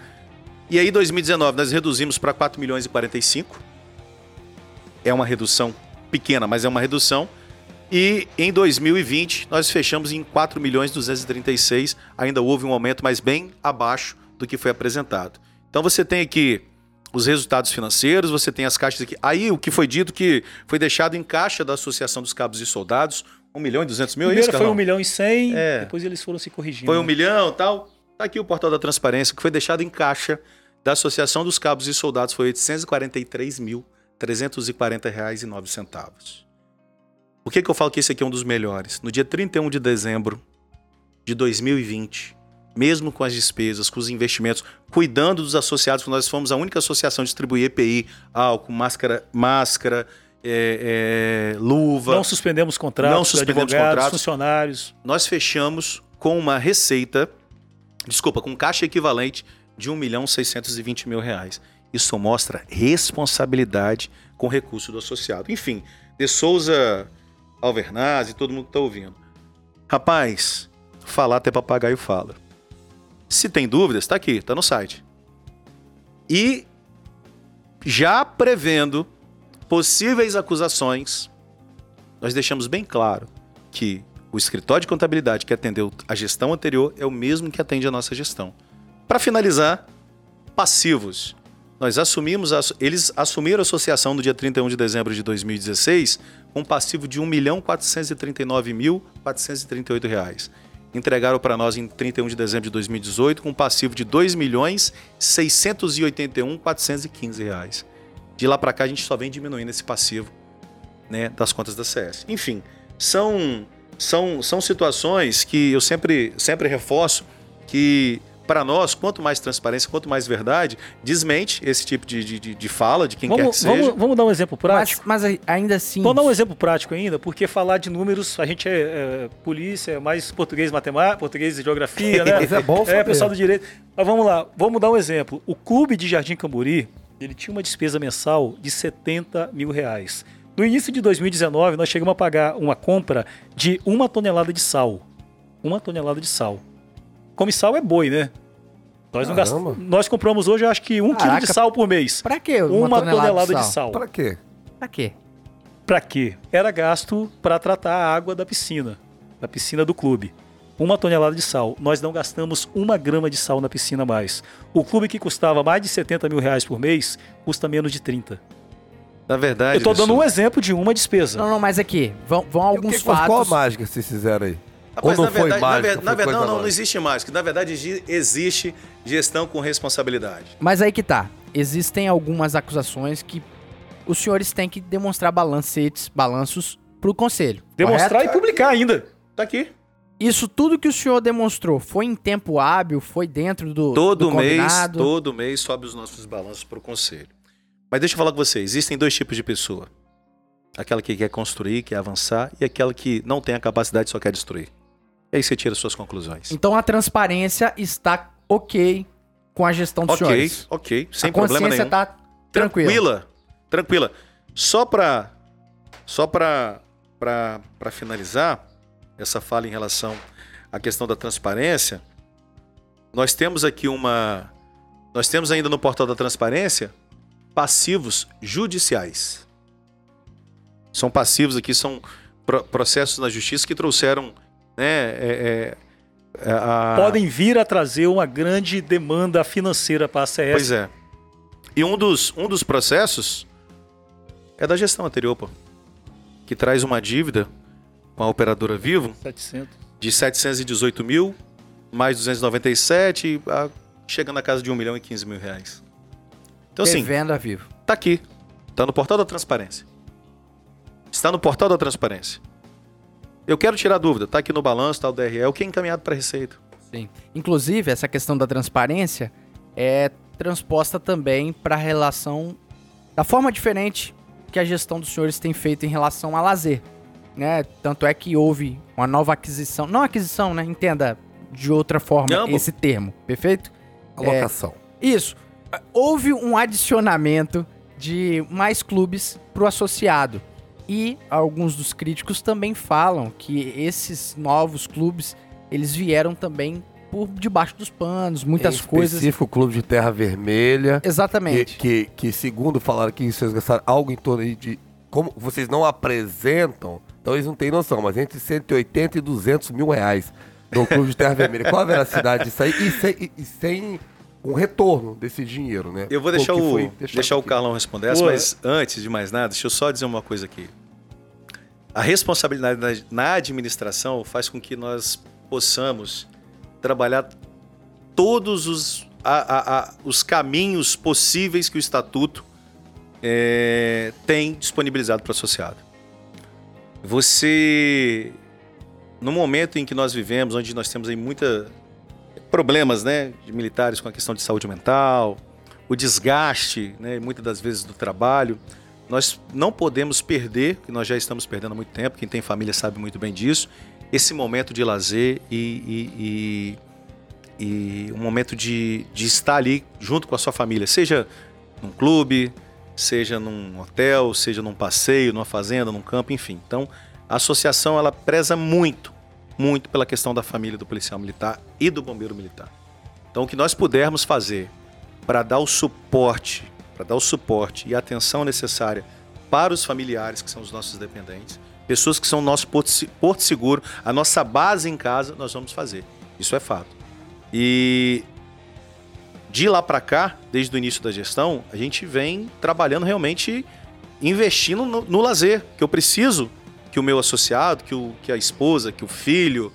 E aí, 2019, nós reduzimos para 4 milhões e 45. É uma redução pequena, mas é uma redução. E em 2020, nós fechamos em 4 milhões e 236. Ainda houve um aumento, mas bem abaixo do que foi apresentado. Então você tem aqui os resultados financeiros, você tem as caixas aqui. Aí o que foi dito que foi deixado em caixa da Associação dos Cabos e Soldados, 1 milhão e 200 mil, Primeiro é isso, foi 1 milhão e 100, é. depois eles foram se corrigindo. Foi 1 milhão tal. Tá aqui o portal da transparência, que foi deixado em caixa da Associação dos Cabos e Soldados, foi 843 mil 340 reais e 9 centavos. Por que, que eu falo que esse aqui é um dos melhores? No dia 31 de dezembro de 2020, mesmo com as despesas, com os investimentos, cuidando dos associados, nós fomos a única associação a distribuir EPI, álcool, máscara, máscara é, é, luva. Não suspendemos contratos, não suspendemos contratos, funcionários. Nós fechamos com uma receita, desculpa, com caixa equivalente de 1 milhão 620 mil reais. Isso mostra responsabilidade com o recurso do associado. Enfim, de Souza Alvernaz e todo mundo que está ouvindo. Rapaz, falar até papagaio fala. Se tem dúvidas, está aqui, está no site. E já prevendo possíveis acusações, nós deixamos bem claro que o escritório de contabilidade que atendeu a gestão anterior é o mesmo que atende a nossa gestão. Para finalizar, passivos. Nós assumimos, eles assumiram a associação no dia 31 de dezembro de 2016 com um passivo de 1.439.438 reais. Entregaram para nós em 31 de dezembro de 2018 com um passivo de 2.681.415 reais. De lá para cá a gente só vem diminuindo esse passivo né, das contas da CS. Enfim, são, são, são situações que eu sempre, sempre reforço que, para nós, quanto mais transparência, quanto mais verdade, desmente esse tipo de, de, de- fala de quem quer que Vamos, seja. vamos, vamos dar um exemplo prático? Mas, mas ainda assim. Vamos dar um exemplo prático ainda, porque falar de números, a gente é, é polícia, é mais português, matemática, português e geografia, né? É bom É, pessoal do direito. Mas vamos lá, vamos dar um exemplo. O clube de Jardim Camburi, ele tinha uma despesa mensal de 70 mil reais. No início de 2019, nós chegamos a pagar uma compra de uma tonelada de sal. Uma tonelada de sal. Come sal é boi, né? Nós, não gastamos, nós compramos hoje, eu acho que um quilo Caraca. de sal por mês. Pra quê? Uma, tonelada, de sal. Pra quê? Pra quê? Pra quê? Era gasto para tratar a água da piscina, da piscina do clube. Uma tonelada de sal. Nós não gastamos uma grama de sal na piscina mais. O clube que custava mais de 70 mil reais por mês custa menos de 30. Na verdade, Eu tô dando um exemplo de uma despesa. Não, não, mas aqui, vão, vão E o alguns que- mas Qual a fatos. mágica que vocês fizeram aí? Rapaz, Ou não na foi verdade, mágica? foi na verdade, não, não, não existe mágica. Na verdade, exi- existe gestão com responsabilidade. Mas aí que tá. Existem algumas acusações que os senhores têm que demonstrar balancetes, balanços pro conselho. Demonstrar correto? e publicar ainda. Tá aqui. Isso tudo que o senhor demonstrou foi em tempo hábil, foi dentro do Todo do mês, todo mês sobe os nossos balanços para o conselho. Mas deixa eu falar com você, existem dois tipos de pessoa. Aquela que quer construir, quer avançar, e aquela que não tem a capacidade e só quer destruir. E aí você tira suas conclusões. Então a transparência está ok com a gestão dos Ok, senhores. ok, sem a problema consciência nenhum. tá tranquila. Tranquila, tranquila. Só para só para para finalizar essa fala em relação à questão da transparência, nós temos aqui uma nós temos ainda no portal da transparência passivos judiciais. São passivos aqui, são pro- processos na justiça que trouxeram né, é, é, é, a- Podem vir a trazer uma grande demanda financeira para a CS. Pois é. E um dos, um dos processos é da gestão anterior, pô. Que traz uma dívida com a operadora Vivo 700. de 718 mil, mais 297, a- chegando na casa de 1 milhão e 15 mil reais. Então, assim, Revenda vivo. tá aqui. Tá no portal da transparência. Está no portal da transparência. Eu quero tirar dúvida. Tá aqui no balanço, tá o DRE, o que é encaminhado para Receita. Sim. Inclusive, essa questão da transparência é transposta também para a relação da forma diferente que a gestão dos senhores tem feito em relação a lazer, né? Tanto é que houve uma nova aquisição, não aquisição, né? Entenda de outra forma Não, esse termo, perfeito? Alocação. Isso. Houve um adicionamento de mais clubes pro associado. E alguns dos críticos também falam que esses novos clubes, eles vieram também por debaixo dos panos, muitas em coisas. específico, o Clube de Terra Vermelha. Que, Exatamente. que, que, segundo falaram que vocês gastaram algo em torno de. Como vocês não apresentam, então eles não têm noção, mas entre 180 e 200 mil reais no Clube de Terra Vermelha. Qual a veracidade disso aí? E sem, e sem um retorno desse dinheiro, né? Eu vou deixar, o, foi deixar o. Carlão responder essa, mas antes de mais nada, deixa eu só dizer uma coisa aqui. A responsabilidade na, na administração faz com que nós possamos trabalhar todos os, a- a- a- os caminhos possíveis que o Estatuto é, tem disponibilizado para o associado. Você, no momento em que nós vivemos, onde nós temos aí muita problemas, né, de militares com a questão de saúde mental, o desgaste, né, muitas das vezes do trabalho, nós não podemos perder, que nós já estamos perdendo há muito tempo, quem tem família sabe muito bem disso, esse momento de lazer e, e- e- e um momento de, de estar ali junto com a sua família, seja num clube, seja num hotel, seja num passeio, numa fazenda, num campo, enfim. Então, a associação ela preza muito, muito pela questão da família do policial militar e do bombeiro militar. Então, o que nós pudermos fazer para dar o suporte, para dar o suporte e a atenção necessária para os familiares, que são os nossos dependentes, pessoas que são o nosso porto, se- porto seguro, a nossa base em casa, nós vamos fazer. Isso é fato. E de lá para cá, desde o início da gestão, a gente vem trabalhando realmente investindo no, no lazer, que eu preciso que o meu associado, que, o, que a esposa, que o filho,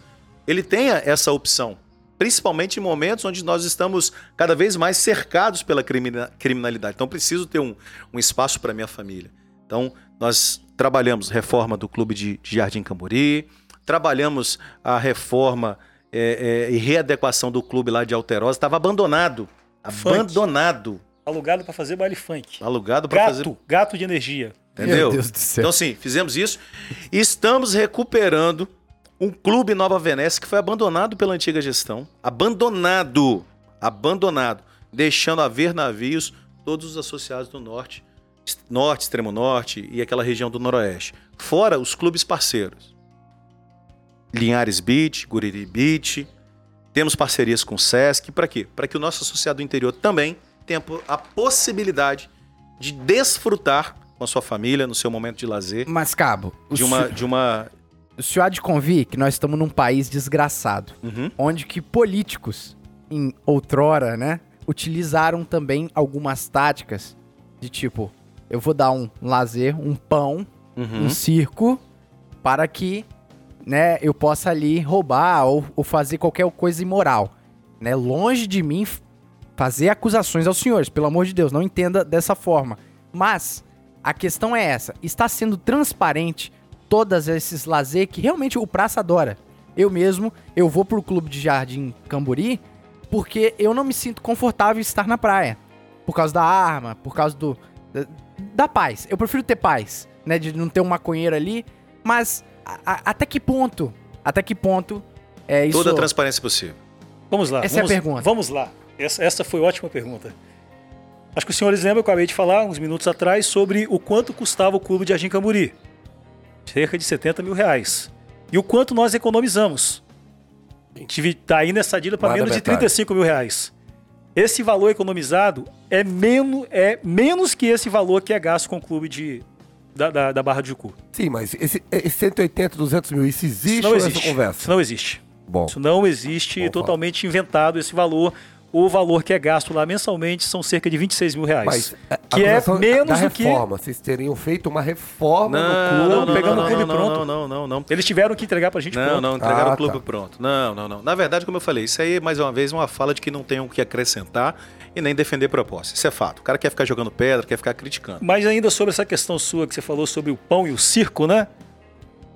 ele tenha essa opção. Principalmente em momentos onde nós estamos cada vez mais cercados pela crimina, criminalidade. Então, preciso ter um, um espaço para minha família. Então, nós trabalhamos reforma do clube de, de Jardim Cambori, trabalhamos a reforma é, é, e readequação do clube lá de Alterosa. Estava abandonado. Funk. Abandonado. Alugado para fazer baile funk. Alugado para fazer. gato de energia. Entendeu? Meu Deus do céu. Então, sim, fizemos isso. E estamos recuperando um clube Nova Venécia que foi abandonado pela antiga gestão. Abandonado. Abandonado. Deixando a ver navios todos os associados do norte, norte, extremo norte e aquela região do noroeste. Fora os clubes parceiros. Linhares Beach, Guriri Beach. Temos parcerias com o Sesc. Para quê? Para que o nosso associado do interior também tenha a possibilidade de desfrutar com a sua família no seu momento de lazer Mas, Cabo, de uma senhor, de uma o senhor há de convir que nós estamos num país desgraçado, Uhum. onde que políticos, em outrora, né, utilizaram também algumas táticas de tipo, eu vou dar um lazer, um pão, Uhum. um circo, para que, né, eu possa ali roubar ou, ou fazer qualquer coisa imoral, né? Longe de mim fazer acusações aos senhores, pelo amor de Deus, não entenda dessa forma. Mas a questão é essa, está sendo transparente todos esses lazer que realmente o praça adora. Eu mesmo, eu vou pro clube de jardim Camburi porque eu não me sinto confortável em estar na praia. Por causa da arma, por causa do da, da paz. Eu prefiro ter paz, né, de não ter um maconheiro ali, mas a- a- até que ponto? Até que ponto é isso? Toda a transparência possível. Vamos lá. Essa é a vamos, pergunta. Vamos lá. Essa, essa foi ótima pergunta. Acho que os senhores lembram, eu acabei de falar uns minutos atrás sobre o quanto custava o clube de Jardim Camburi. Cerca de 70 mil reais. E o quanto nós economizamos. A gente tá aí nessa dívida para menos de metade. 35 mil reais. Esse valor economizado é menos, é menos que esse valor que é gasto com o clube de, da, da, da Barra de Jucu. Sim, mas esse, esse 180, 200 mil, isso existe Isso não é existe. essa Isso conversa? não existe. Bom, Isso não existe, Bom, totalmente inventado esse valor. O valor que é gasto lá mensalmente são cerca de 26 mil reais. mas a que é menos do que- reforma, vocês teriam feito uma reforma no Não, clube. não, pegando não, o clube não, pronto. Não, não, não, não. Eles tiveram que entregar pra gente Não, pronto. não, entregaram Ah, o clube tá. pronto. Não, não, não. Na verdade, como eu falei, isso aí é mais uma vez uma fala de que não tem o que acrescentar e nem defender proposta. Isso é fato. O cara quer ficar jogando pedra, quer ficar criticando. Mas ainda sobre essa questão sua que você falou sobre o pão e o circo, né?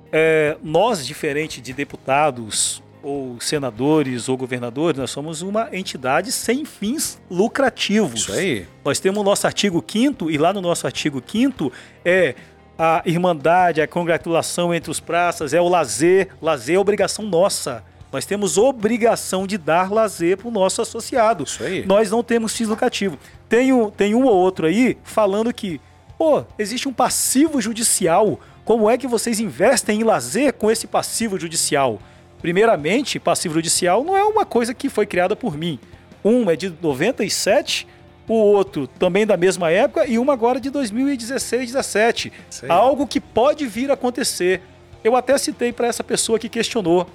É, nós, diferente de deputados ou senadores ou governadores, nós somos uma entidade sem fins lucrativos. Isso aí. Nós temos o nosso artigo 5 e lá no nosso artigo 5 é a irmandade, a congratulação entre os praças, é o lazer. Lazer é obrigação nossa. Nós temos obrigação de dar lazer para o nosso associado. Isso aí. Nós não temos fins lucrativos. Tem um, tem um ou outro aí falando que, pô, existe um passivo judicial. Como é que vocês investem em lazer com esse passivo judicial? Primeiramente, passivo judicial não é uma coisa que foi criada por mim. Um é de 97, o outro também da mesma época e uma agora de 2016, 17. Isso aí. Algo que pode vir a acontecer. Eu até citei para essa pessoa que questionou.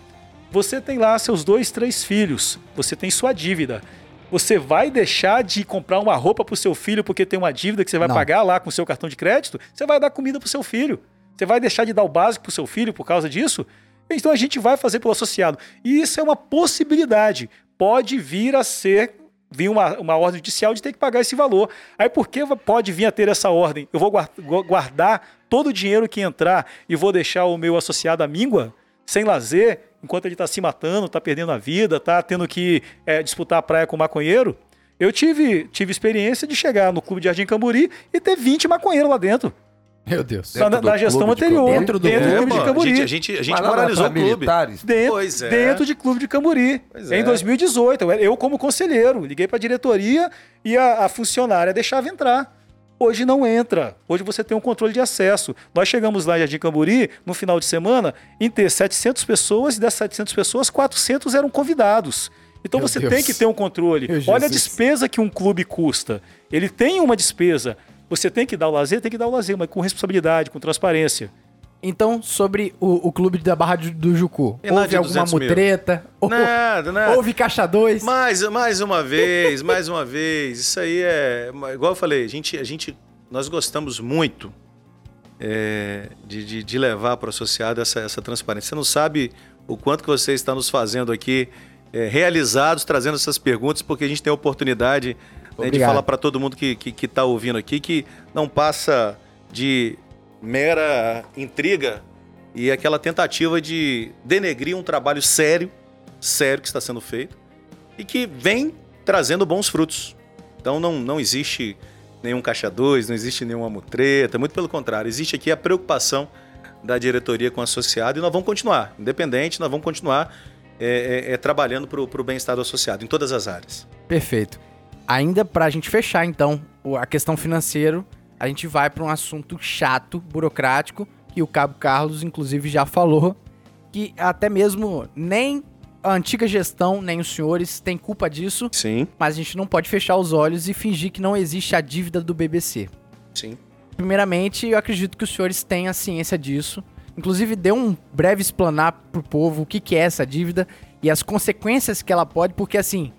Você tem lá seus dois, três filhos. Você tem sua dívida. Você vai deixar de comprar uma roupa pro seu filho porque tem uma dívida que você vai Não. pagar lá com o seu cartão de crédito? Você vai dar comida pro seu filho. Você vai deixar de dar o básico pro seu filho por causa disso? Então a gente vai fazer pelo associado. E isso é uma possibilidade. Pode vir a ser vir uma, uma ordem judicial de ter que pagar esse valor. Aí por que pode vir a ter essa ordem? Eu vou guar- gu- guardar todo o dinheiro que entrar e vou deixar o meu associado à míngua, sem lazer, enquanto ele está se matando, está perdendo a vida, está tendo que é, disputar a praia com maconheiro? Eu tive, tive experiência de chegar no clube de Jardim Camburi e ter 20 maconheiros lá dentro. Meu Deus. Dentro Na, gestão clube de anterior. Camburi? Dentro do dentro clube de Camburi. A gente, a gente, a moralizou o clube. militares? Dentro, Pois é. dentro de clube de Camburi. Pois Em é. 2018, eu, eu como conselheiro, liguei para a diretoria e a, a funcionária deixava entrar. Hoje não entra. Hoje você tem um controle de acesso. Nós chegamos lá em Jardim Camburi, no final de semana, em ter 700 pessoas e dessas 700 pessoas, 400 eram convidados. Então Meu você Deus. tem que ter um controle. Meu Olha a Jesus. despesa que um clube custa. Ele tem uma despesa. Você tem que dar o lazer, tem que dar o lazer, mas com responsabilidade, com transparência. Então, sobre o, o clube da Barra do, do Jucu, houve alguma 200 mil? mutreta? Ou- Nada, nada. Houve caixa 2? Mais, mais uma vez, mais uma vez. Isso aí é. Igual eu falei, a gente, a gente, nós gostamos muito é, de, de, de levar para o associado essa, essa transparência. Você não sabe o quanto que você está nos fazendo aqui é, realizados, trazendo essas perguntas, porque a gente tem a oportunidade de falar para todo mundo que está que, que tá ouvindo aqui que não passa de mera intriga e aquela tentativa de denegrir um trabalho sério, sério que está sendo feito e que vem trazendo bons frutos. Então não, não existe nenhum caixa 2, não existe nenhuma mutreta, muito pelo contrário, existe aqui a preocupação da diretoria com o associado e nós vamos continuar, independente, nós vamos continuar é, é, é, trabalhando para o bem-estar do associado em todas as áreas. Perfeito. Ainda pra gente fechar, então, a questão financeira, a gente vai pra um assunto chato, burocrático, que o Cabo Carlos, inclusive, já falou, que até mesmo nem a antiga gestão, nem os senhores têm culpa disso, Sim, mas a gente não pode fechar os olhos e fingir que não existe a dívida do BBC. sim. Primeiramente, eu acredito que os senhores tenham a ciência disso. Inclusive, dê um breve explanar pro povo o que, que é essa dívida e as consequências que ela pode, porque assim,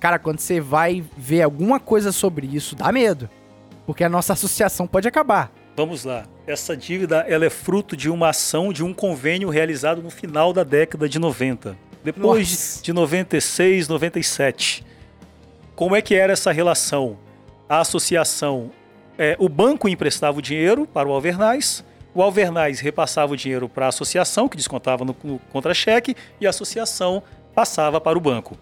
cara, quando você vai ver alguma coisa sobre isso, dá medo. Porque a nossa associação pode acabar. Vamos lá. Essa dívida ela é fruto de uma ação, de um convênio realizado no final da década de 90. Depois Nossa. de 96, 97. Como é que era essa relação? A associação, é, o banco emprestava o dinheiro para o Alvernais, o Alvernais repassava o dinheiro para a associação, que descontava no, no contra-cheque, e a associação passava para o banco.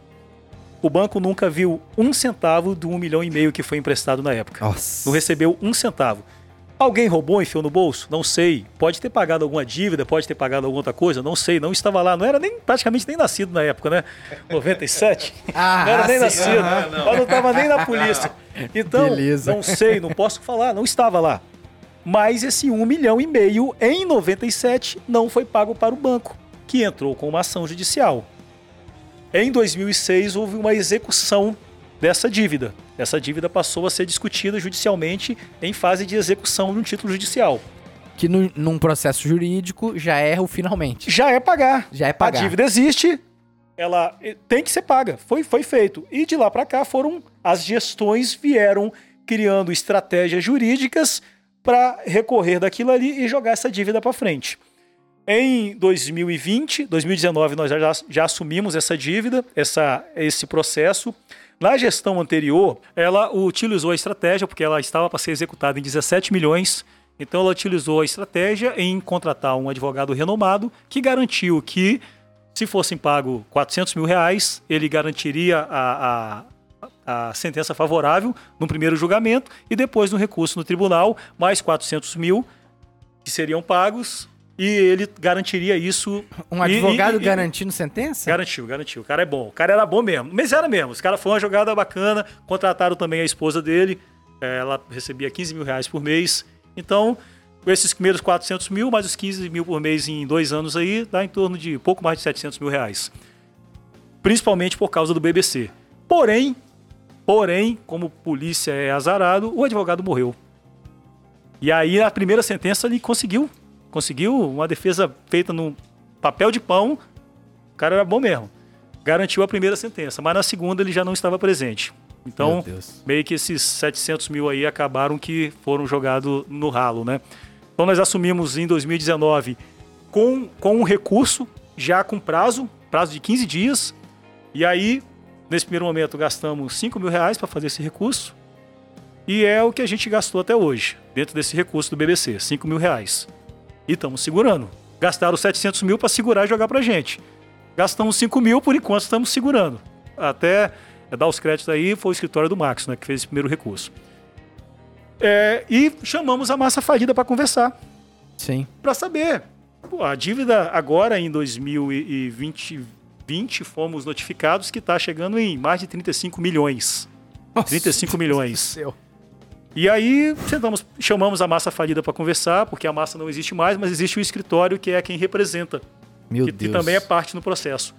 O banco nunca viu um centavo do um milhão e meio que foi emprestado na época Nossa. não recebeu um centavo. Alguém roubou, enfiou no bolso? Não sei. Pode ter pagado alguma dívida, pode ter pagado alguma outra coisa? Não sei, não estava lá. Não era nem praticamente nem nascido na época, né? 97? Ah, não era nem sim, nascido. aham. Mas não estava nem na polícia. Então, Beleza. não sei, não posso falar, não estava lá. Mas esse um milhão e meio em 97 não foi pago para o banco, que entrou com uma ação judicial. Em 2006 houve uma execução dessa dívida. Essa dívida passou a ser discutida judicialmente em fase de execução de um título judicial. Que no- num processo jurídico já é o finalmente. Já é pagar. Já é pagar. A dívida existe, ela eh, tem que ser paga. Foi, foi feito. E de lá para cá foram as gestões vieram criando estratégias jurídicas para recorrer daquilo ali e jogar essa dívida para frente. Em 2020, 2019 nós já, já assumimos essa dívida, essa, esse processo. Na gestão anterior, ela utilizou a estratégia, porque ela estava para ser executada em 17 milhões. Então, ela utilizou a estratégia em contratar um advogado renomado que garantiu que, se fossem pago 400 mil reais, ele garantiria a, a, a sentença favorável no primeiro julgamento e depois no recurso no tribunal, mais 400 mil que seriam pagos e ele garantiria isso. Um E- advogado e- e- garantindo sentença? Garantiu, garantiu. O cara é bom. O cara era bom mesmo. Mas era mesmo. Os caras foi uma jogada bacana. Contrataram também a esposa dele. É, Ela recebia 15 mil reais por mês. Então, com esses primeiros 400 mil, mais os 15 mil por mês em dois anos aí, dá em torno de pouco mais de 700 mil reais. Principalmente por causa do BBC. Porém, porém, como polícia é azarado, o advogado morreu. E aí, a primeira sentença, ele conseguiu. Conseguiu uma defesa feita no papel de pão. O cara era bom mesmo. Garantiu a primeira sentença, mas na segunda ele já não estava presente. Então, meio que esses 700 mil aí acabaram que foram jogados no ralo, né? Então nós assumimos em 2019 com, com um recurso, já com prazo, prazo de 15 dias. E aí, nesse primeiro momento, gastamos 5 mil reais para fazer esse recurso. E é o que a gente gastou até hoje, dentro desse recurso do BBC, 5 mil reais. E estamos segurando. Gastaram 700 mil para segurar e jogar para gente. Gastamos 5 mil, por enquanto estamos segurando. Até é, dar os créditos aí, foi o escritório do Max, né, que fez esse primeiro recurso. É, e chamamos a massa falida para conversar, Sim. para saber. Pô, a dívida agora em 2020 20, fomos notificados que está chegando em mais de 35 milhões. 35 milhões. Seu. E aí sentamos, chamamos a massa falida para conversar, porque a massa não existe mais, mas existe o escritório que é quem representa Meu que, que Deus. também é parte no processo.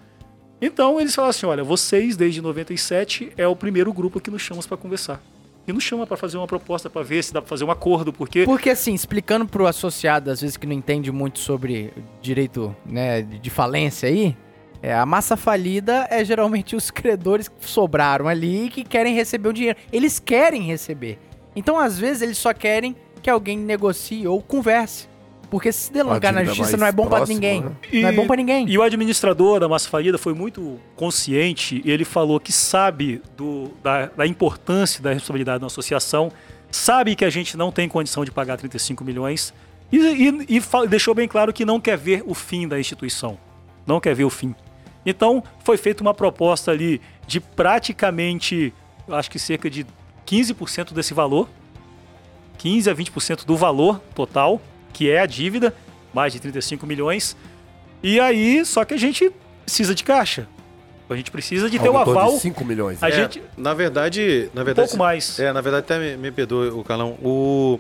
Então eles falaram assim: olha, vocês desde 97 é o primeiro grupo que nos chamamos para conversar. e nos chama para fazer uma proposta para ver se dá para fazer um acordo, porque Porque assim, explicando pro associado, às vezes que não entende muito sobre direito né, de falência aí, é, a massa falida é geralmente os credores que sobraram ali e que querem receber o dinheiro. Eles querem receber. Então, às vezes, eles só querem que alguém negocie ou converse. Porque se delongar na justiça não é bom pra próxima, ninguém. né? Não é bom pra ninguém. E o administrador da Massa Falida foi muito consciente. Ele falou que sabe do- da, da importância da responsabilidade da associação, sabe que a gente não tem condição de pagar 35 milhões e, e- e deixou bem claro que não quer ver o fim da instituição. Não quer ver o fim. Então, foi feita uma proposta ali de praticamente, acho que cerca de 15% desse valor. 15 a 20% do valor total, que é a dívida, mais de 35 milhões. E aí, só que a gente precisa de caixa. A gente precisa de ter o aval. de 5 milhões. A É, gente. na verdade, na Um verdade, pouco mais. É, na verdade até me, me perdoe o Carlão. O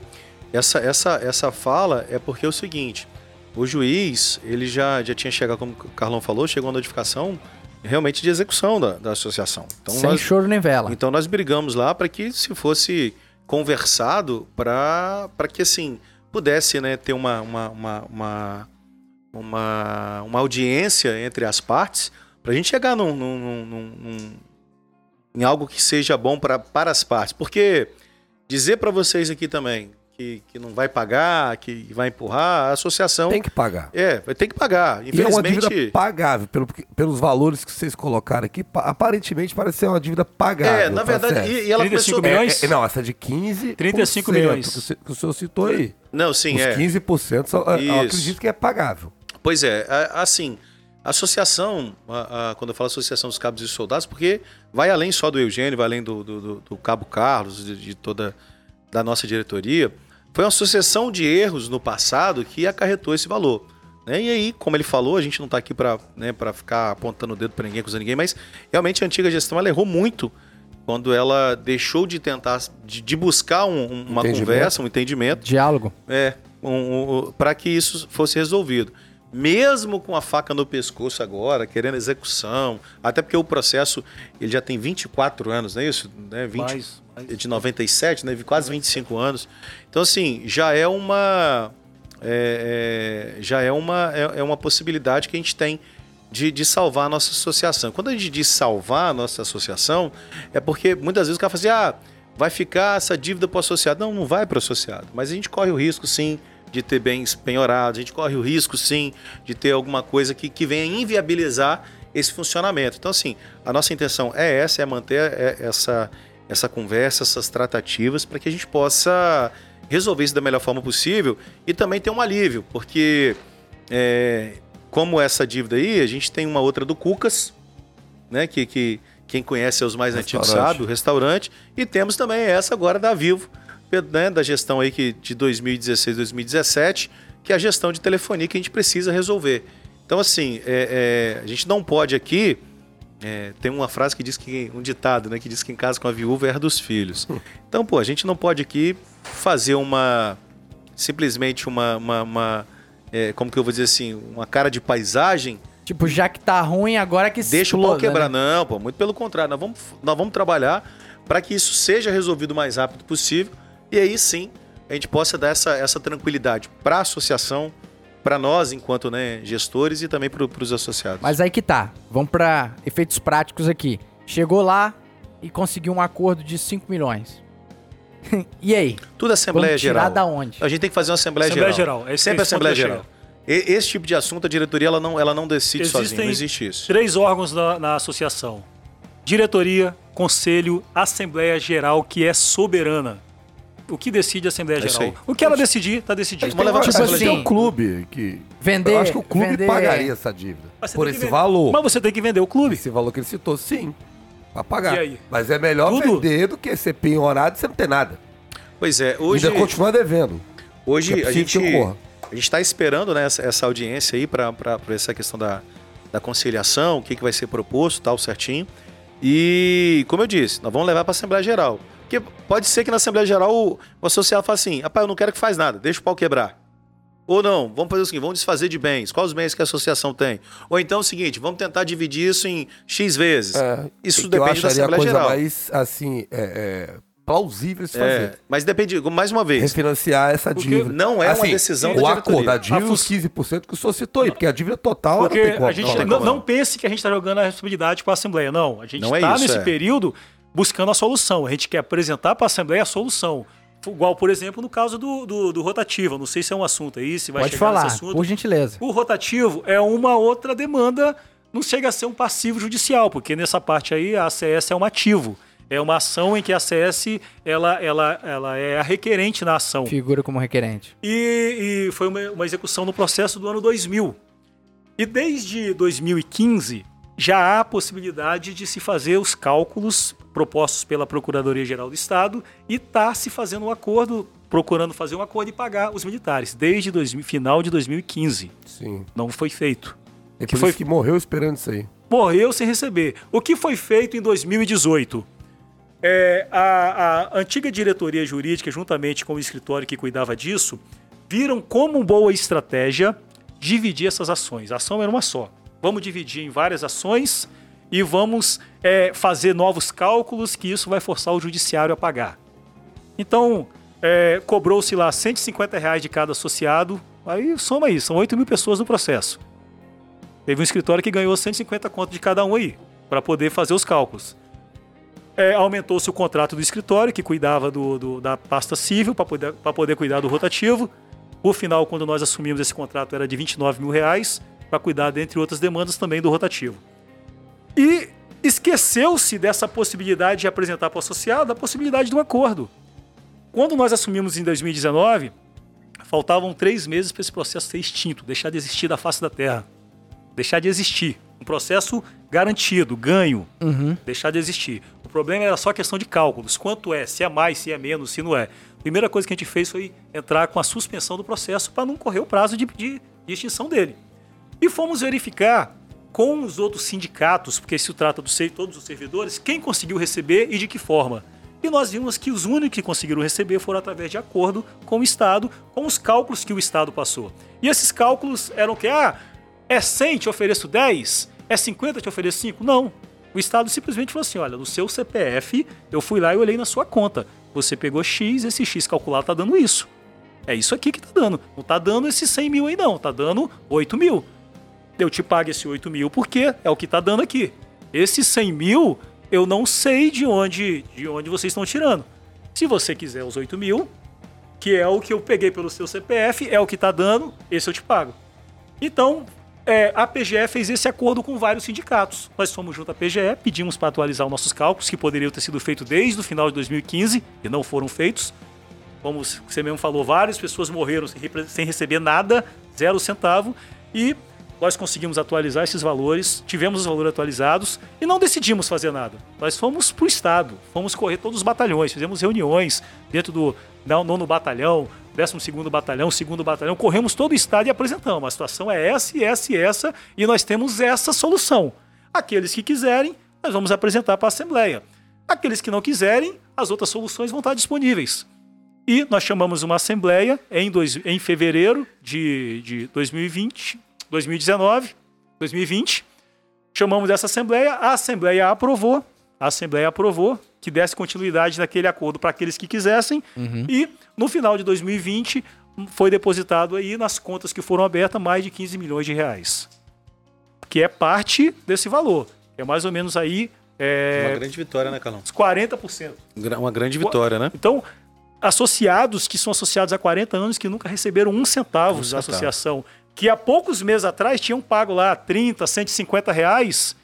essa essa essa fala é porque é o seguinte, o juiz, ele já já tinha chegado como o Carlão falou, chegou a notificação realmente de execução da, da associação. Então Sem nós choro nem vela. então nós brigamos lá para que se fosse conversado para que assim pudesse né, ter uma uma, uma, uma, uma, uma audiência entre as partes para a gente chegar num, num- num- num- num- em algo que seja bom pra, para as partes. Porque dizer para vocês aqui também que, que não vai pagar, que vai empurrar, a associação. Tem que pagar. É, ter que pagar. E é uma dívida Infelizmente. pagável. Pelo, pelos valores que vocês colocaram aqui, pa- aparentemente parece ser uma dívida pagável. É, na tá verdade, e, e ela 35 começou. milhões? É, é, não, essa de 15 35 milhões. Que o, senhor- que o senhor citou aí. Não, sim, Os é. 15% são, eu acredito que é pagável. Pois é, assim, a associação, a- a- quando eu falo associação dos cabos e soldados, porque vai além só do Eugênio, vai além do, do- do- do cabo Carlos, de, de toda da nossa diretoria, foi uma sucessão de erros no passado que acarretou esse valor. né? E aí, como ele falou, a gente não está aqui para né, pra ficar apontando o dedo para ninguém, acusando ninguém, mas realmente a antiga gestão ela errou muito quando ela deixou de tentar, de, de buscar um- um- uma conversa, um entendimento, Diálogo. é, um, para que isso fosse resolvido. Mesmo com a faca no pescoço agora, querendo execução, até porque o processo ele já tem 24 anos, não é isso? Né? 20, Mais, mais. de 97, né? quase 25 anos. Então, assim, já é uma. é, é, já é uma, é, é uma possibilidade que a gente tem de, de salvar a nossa associação. Quando a gente diz salvar a nossa associação, é porque muitas vezes o cara fala assim: ah, vai ficar essa dívida para o associado. Não, não vai para o associado. Mas a gente corre o risco, sim, de ter bens penhorados, a gente corre o risco, sim, de ter alguma coisa que, que venha inviabilizar esse funcionamento. Então, assim, a nossa intenção é essa, é manter é, essa, essa conversa, essas tratativas, para que a gente possa resolver isso da melhor forma possível e também ter um alívio, porque é, como essa dívida aí, a gente tem uma outra do Cucas, né, que, que quem conhece é os mais antigos sabe, o restaurante, e temos também essa agora da Vivo, né, da gestão aí que, de 2016, 2017, que é a gestão de telefonia que a gente precisa resolver. Então, assim, é, é, a gente não pode aqui. é, tem uma frase que diz que. um ditado, né? Que diz que em casa com a viúva é dos filhos. Então, pô, a gente não pode aqui fazer uma. simplesmente uma. uma, uma, é, como que eu vou dizer assim? Uma cara de paisagem Tipo, já que tá ruim, agora que Deixa o exploda, pau quebrar, né? não, pô. Muito pelo contrário. Nós vamos, nós vamos trabalhar para que isso seja resolvido o mais rápido possível. E aí sim a gente possa dar essa, essa tranquilidade para a associação, para nós enquanto né, gestores e também para os associados. Mas aí que tá. Vamos pra efeitos práticos aqui. Chegou lá e conseguiu um acordo de 5 milhões. e aí? Tudo Assembleia Vamos tirar Geral. da onde? A gente tem que fazer uma Assembleia, Assembleia Geral. Geral. Esse- Sempre esse Assembleia Geral. E- Esse tipo de assunto, a diretoria ela não, ela não decide Existem- sozinha. Não existe isso. Três órgãos na, na associação: diretoria, conselho, assembleia geral, que é soberana. O que decide a Assembleia É Geral? O que ela decidir, tá decidido. Vamos levar Tipo que é assim, o clube que. Vender. eu acho que o clube vender- pagaria essa dívida. Por esse vender- valor. Mas você tem que vender o clube. Esse valor que ele citou, sim. Pra pagar. E aí? Mas é melhor Tudo? vender do que ser penhorado e você não ter nada. Pois é, hoje, Ainda continuar devendo. hoje é a gente. A gente está esperando né, essa, essa audiência aí para essa questão da, da conciliação, o que, que vai ser proposto, tal, certinho. E, como eu disse, nós vamos levar para a Assembleia Geral. Porque pode ser que na Assembleia Geral o, o associado fale assim: rapaz, eu não quero que faz nada, deixa o pau quebrar. Ou não, vamos fazer o seguinte: vamos desfazer de bens. Quais os bens que a associação tem? Ou então é o seguinte: vamos tentar dividir isso em X vezes. É, Isso que eu depende da acharia a Assembleia coisa Geral. mais, assim, é, é, plausível se fazer. É, mas depende, mais uma vez, Refinanciar essa Porque dívida. não é uma Assim, decisão da O diretoria. acordo, a dívida, A os 15% que o senhor citou aí, porque a dívida total Porque não tem como. a gente não não, não pense que a gente está jogando a responsabilidade para a Assembleia. Não, a gente Não é está isso, nesse é. período buscando a solução. A gente quer apresentar para a Assembleia a solução. Igual, por exemplo, no caso do, do, do rotativo. Não sei se é um assunto aí, se vai Pode chegar falar, nesse assunto. por gentileza. O rotativo é uma outra demanda, não chega a ser um passivo judicial, porque nessa parte aí a ACS é um ativo. É uma ação em que a ACS ela, ela, ela é a requerente na ação. Figura como requerente. E, e foi uma, uma execução no processo do ano 2000. E desde 2015 já há a possibilidade de se fazer os cálculos propostos pela Procuradoria-Geral do Estado e está se fazendo um acordo, procurando fazer um acordo e pagar os militares, desde 2000, final de 2015. Sim. Não foi feito. É Que foi- que morreu esperando isso aí. Morreu sem receber. O que foi feito em 2018? É, a, a antiga diretoria jurídica, juntamente com o escritório que cuidava disso, viram como boa estratégia dividir essas ações. A ação era uma só. Vamos dividir em várias ações e vamos é, fazer novos cálculos que isso vai forçar o judiciário a pagar. Então, é, cobrou-se lá 150 reais de cada associado. Aí soma aí, são 8 mil pessoas no processo. Teve um escritório que ganhou 150 conto de cada um aí, para poder fazer os cálculos. É, Aumentou-se o contrato do escritório, que cuidava do, do- da pasta civil, para poder, poder cuidar do rotativo. Por final, quando nós assumimos esse contrato, era de 29 mil reais, para cuidar, dentre outras demandas, também do rotativo. E esqueceu-se dessa possibilidade de apresentar para o associado a possibilidade de um acordo. Quando nós assumimos em 2019, faltavam três meses para esse processo ser extinto, deixar de existir da face da terra. Deixar de existir. Um processo garantido, ganho, deixar de existir. O problema era só questão de cálculos. Quanto é? Se é mais, se é menos, se não é. A primeira coisa que a gente fez foi entrar com a suspensão do processo para não correr o prazo de, de- de extinção dele. E fomos verificar com os outros sindicatos, porque se trata de ser- todos os servidores, quem conseguiu receber e de que forma. E nós vimos que os únicos que conseguiram receber foram através de acordo com o Estado, com os cálculos que o Estado passou. E esses cálculos eram que, ah, é 100, te ofereço 10, é 50, te ofereço 5. Não. O Estado simplesmente falou assim: olha, no seu CPF, eu fui lá e olhei na sua conta. Você pegou X, esse X calculado tá dando isso. É isso aqui que tá dando. Não tá dando esses 100 mil aí, não. Tá dando 8 mil. Eu te pago esse 8 mil porque é o que tá dando aqui. Esses 100 mil, eu não sei de onde, de onde vocês estão tirando. Se você quiser os 8 mil, que é o que eu peguei pelo seu CPF, é o que tá dando, esse eu te pago. Então, é, a PGE fez esse acordo com vários sindicatos. Nós fomos junto à PGE, pedimos para atualizar os nossos cálculos, que poderiam ter sido feitos desde o final de 2015 e não foram feitos. Como você mesmo falou, várias pessoas morreram sem, sem receber nada, zero centavo, e nós conseguimos atualizar esses valores, tivemos os valores atualizados e não decidimos fazer nada. Nós fomos para o Estado, fomos correr todos os batalhões, fizemos reuniões dentro do não- nono batalhão, 12 segundo batalhão, segundo batalhão, corremos todo o Estado e apresentamos. A situação é essa essa e essa, e nós temos essa solução. Aqueles que quiserem, nós vamos apresentar para a Assembleia. Aqueles que não quiserem, as outras soluções vão estar disponíveis. E nós chamamos uma assembleia em, dois, em fevereiro de, de 2020, 2019, 2020. Chamamos essa assembleia, a assembleia aprovou, a assembleia aprovou que desse continuidade naquele acordo para aqueles que quisessem. E no final de 2020 foi depositado aí nas contas que foram abertas mais de 15 milhões de reais. Que é parte desse valor. É mais ou menos aí Uma é, grande vitória, né, Calão? uns 40%. Gra- Uma grande vitória, né? Então, associados que são associados há 40 anos que nunca receberam um centavo Um da centavo. associação, que há poucos meses atrás tinham pago lá 30, 150 reais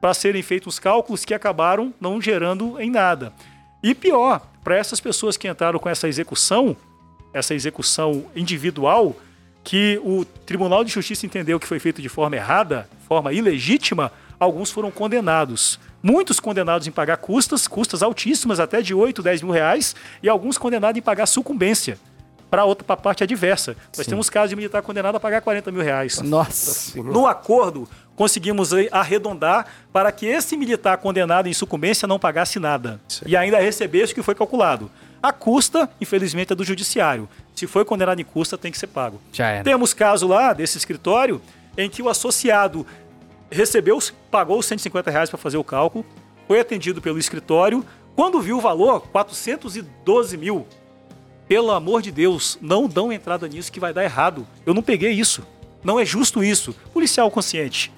para serem feitos os cálculos que acabaram não gerando em nada. E pior, para essas pessoas que entraram com essa execução, essa execução individual, que o Tribunal de Justiça entendeu que foi feito de forma errada, forma ilegítima, alguns foram condenados. Muitos condenados em pagar custas, custas altíssimas, até de 8, 10 mil reais, e alguns condenados em pagar sucumbência para outra pra parte adversa. Nós temos casos de militar condenado a pagar 40 mil reais. Nossa. No acordo, conseguimos arredondar para que esse militar condenado em sucumbência não pagasse nada Isso e ainda recebesse o que foi calculado. A custa, infelizmente, é do judiciário. Se foi condenado em custa, tem que ser pago. Já era. Temos caso lá desse escritório em que o associado recebeu, pagou os 150 reais para fazer o cálculo, foi atendido pelo escritório, Quando viu o valor, 412 mil. Pelo amor de Deus, não dão entrada nisso que vai dar errado. Eu não peguei isso. Não é justo isso. Policial consciente.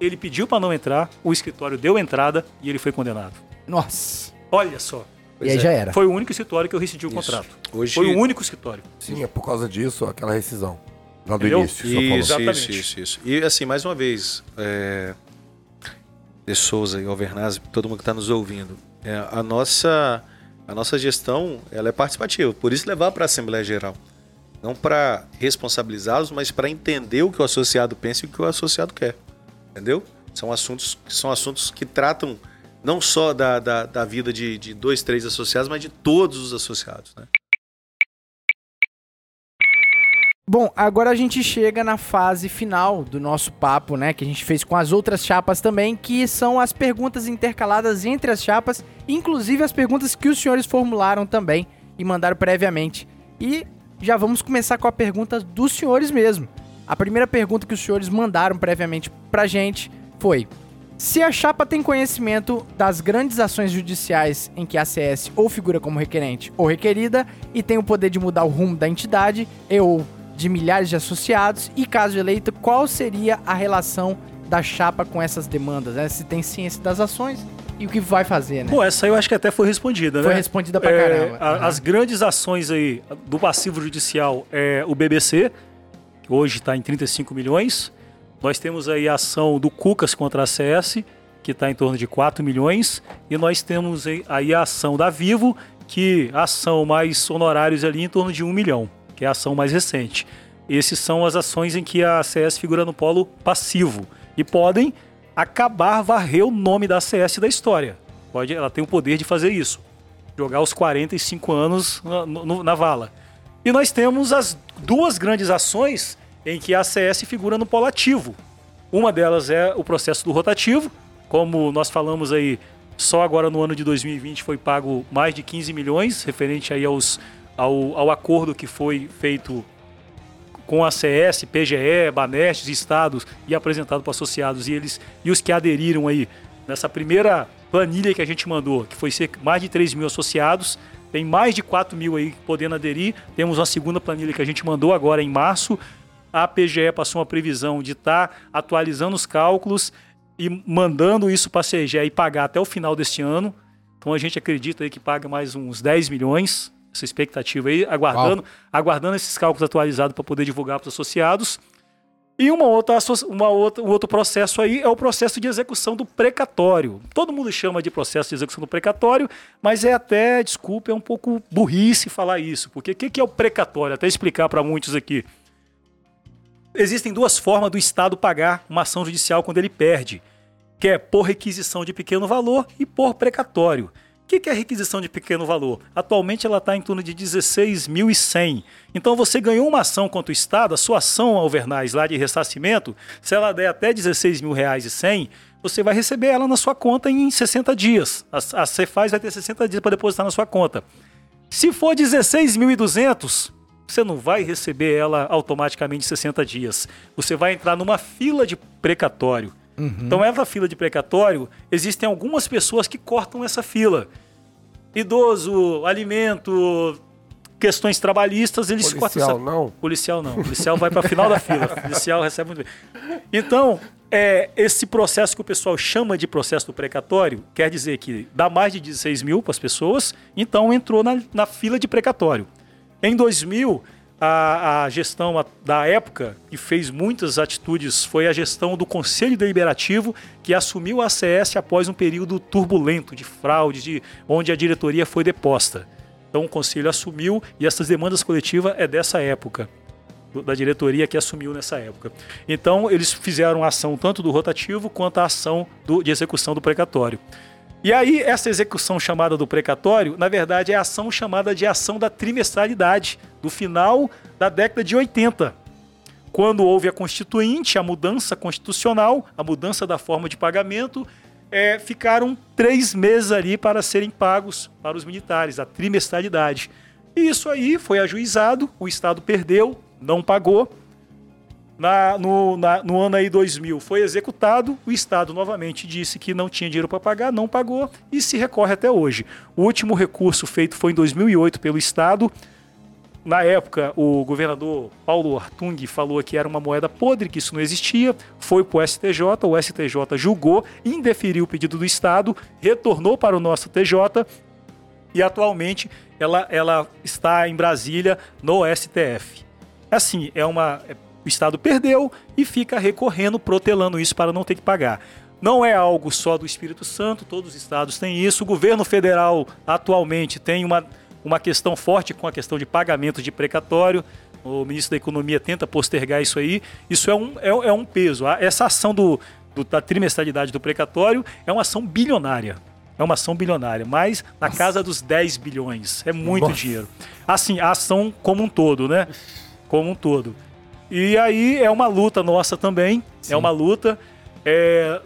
Ele pediu para não entrar, o escritório deu entrada e ele foi condenado. Nossa. Olha só. e aí é. já era. Foi o único escritório que eu rescindi o Isso. contrato. Hoje- Foi o único escritório. Sim, é por causa disso, aquela rescisão. Lá do Entendeu? início. Isso, Exatamente. isso, isso, isso. E assim, mais uma vez, é... De Souza e Alvernaz, todo mundo que está nos ouvindo, é, a, nossa, a nossa gestão ela é participativa, por isso levar para a Assembleia Geral. Não para responsabilizá-los, mas para entender o que o associado pensa e o que o associado quer. Entendeu? São assuntos, são assuntos que tratam não só da, da, da vida de, de dois, três associados, mas de todos os associados. Né? Bom, agora a gente chega na fase final do nosso papo, né? Que a gente fez com as outras chapas também, que são as perguntas intercaladas entre as chapas, inclusive as perguntas que os senhores formularam também e mandaram previamente. E já vamos começar com a pergunta dos senhores mesmo. A primeira pergunta que os senhores mandaram previamente pra gente foi: se a chapa tem conhecimento das grandes ações judiciais em que a CS ou figura como requerente ou requerida e tem o poder de mudar o rumo da entidade e ou de milhares de associados e caso eleito, qual seria a relação da chapa com essas demandas? Né? Se tem ciência das ações e o que vai fazer, né? Pô, essa aí eu acho que até foi respondida, Foi né? respondida pra É, caramba. a- Aham. As grandes ações aí do passivo judicial é o BBC, que hoje está em 35 milhões. Nós temos aí a ação do Cucas contra a CS, que está em torno de 4 milhões. E nós temos aí- a ação da Vivo, que ação mais honorários ali em torno de 1 milhão, que é a ação mais recente. Esses são as ações em que a CS figura no polo passivo e podem acabar, varrer o nome da CS da história. Pode, ela tem o poder de fazer isso jogar os 45 anos na, no- na vala. E nós temos as duas grandes ações em que a ACS figura no polo ativo. Uma delas é o processo do rotativo, como nós falamos aí, só agora no ano de 2020 foi pago mais de 15 milhões, referente aí aos, ao, ao acordo que foi feito com a CS, PGE, Banestes, estados e apresentado para associados e eles e os que aderiram aí nessa primeira planilha que a gente mandou, que foi cerca mais de 3 mil associados, tem mais de 4 mil aí podendo aderir. Temos uma segunda planilha que a gente mandou agora em março. A PGE passou uma previsão de estar atualizando os cálculos e mandando isso para a CGE e pagar até o final deste ano. Então a gente acredita aí que paga mais uns 10 milhões, essa expectativa aí, aguardando, aguardando esses cálculos atualizados para poder divulgar para os associados. E uma outra, uma outra, um outro processo aí é o processo de execução do precatório. Todo mundo chama de processo de execução do precatório, mas é até, desculpa, é um pouco burrice falar isso. Porque o que, que é o precatório? Até explicar para muitos aqui. Existem duas formas do Estado pagar uma ação judicial quando ele perde, que é por requisição de pequeno valor e por precatório. O que que é requisição de pequeno valor? Atualmente ela está em torno de 16.100. Então você ganhou uma ação contra o Estado, a sua ação Alvernaz lá de ressarcimento, se ela der até 16 mil reais e 100, você vai receber ela na sua conta em 60 dias. A, a Cefaz vai ter 60 dias para depositar na sua conta. Se for 16.200, você não vai receber ela automaticamente em 60 dias. Você vai entrar numa fila de precatório. Então, essa fila de precatório, existem algumas pessoas que cortam essa fila. Idoso, alimento, questões trabalhistas, eles cortam essa Policial, não? Policial não. Policial vai para final da fila. Policial recebe muito bem. Então, é, esse processo que o pessoal chama de processo do precatório quer dizer que dá mais de 16 mil para as pessoas, então entrou na, na fila de precatório. Em 2000, a, a gestão da época, que fez muitas atitudes, foi a gestão do Conselho Deliberativo, que assumiu a ACS após um período turbulento de fraude, de, onde a diretoria foi deposta. Então o Conselho assumiu e essas demandas coletivas é dessa época da diretoria que assumiu nessa época. Então, eles fizeram a ação tanto do rotativo quanto a ação do- de execução do precatório. E aí, essa execução chamada do precatório, na verdade, é a ação chamada de ação da trimestralidade, do final da década de 80. Quando houve a Constituinte, a mudança constitucional, a mudança da forma de pagamento, é, ficaram três meses ali para serem pagos para os militares, a trimestralidade. E isso aí foi ajuizado, o Estado perdeu, não pagou. Na, no, na, no ano aí 2000 foi executado, o Estado novamente disse que não tinha dinheiro para pagar, não pagou e se recorre até hoje. O último recurso feito foi em 2008 pelo Estado. Na época, o governador Paulo Artung falou que era uma moeda podre, que isso não existia, foi para o STJ, o STJ julgou, indeferiu o pedido do Estado, retornou para o nosso TJ e atualmente ela, ela está em Brasília no STF. Assim, é uma é o Estado perdeu e fica recorrendo, protelando isso para não ter que pagar. Não é algo só do Espírito Santo, todos os estados têm isso. O governo federal atualmente tem uma, uma questão forte com a questão de pagamento de precatório. O ministro da Economia tenta postergar isso aí. Isso é um, é, é um peso. Essa ação do, do, da trimestralidade do precatório é uma ação bilionária. É uma ação bilionária, mas na Nossa. casa dos 10 bilhões. É muito Nossa. dinheiro. Assim, a ação como um todo, né? Como um todo. E aí é uma luta nossa também, é Sim. é uma luta. É,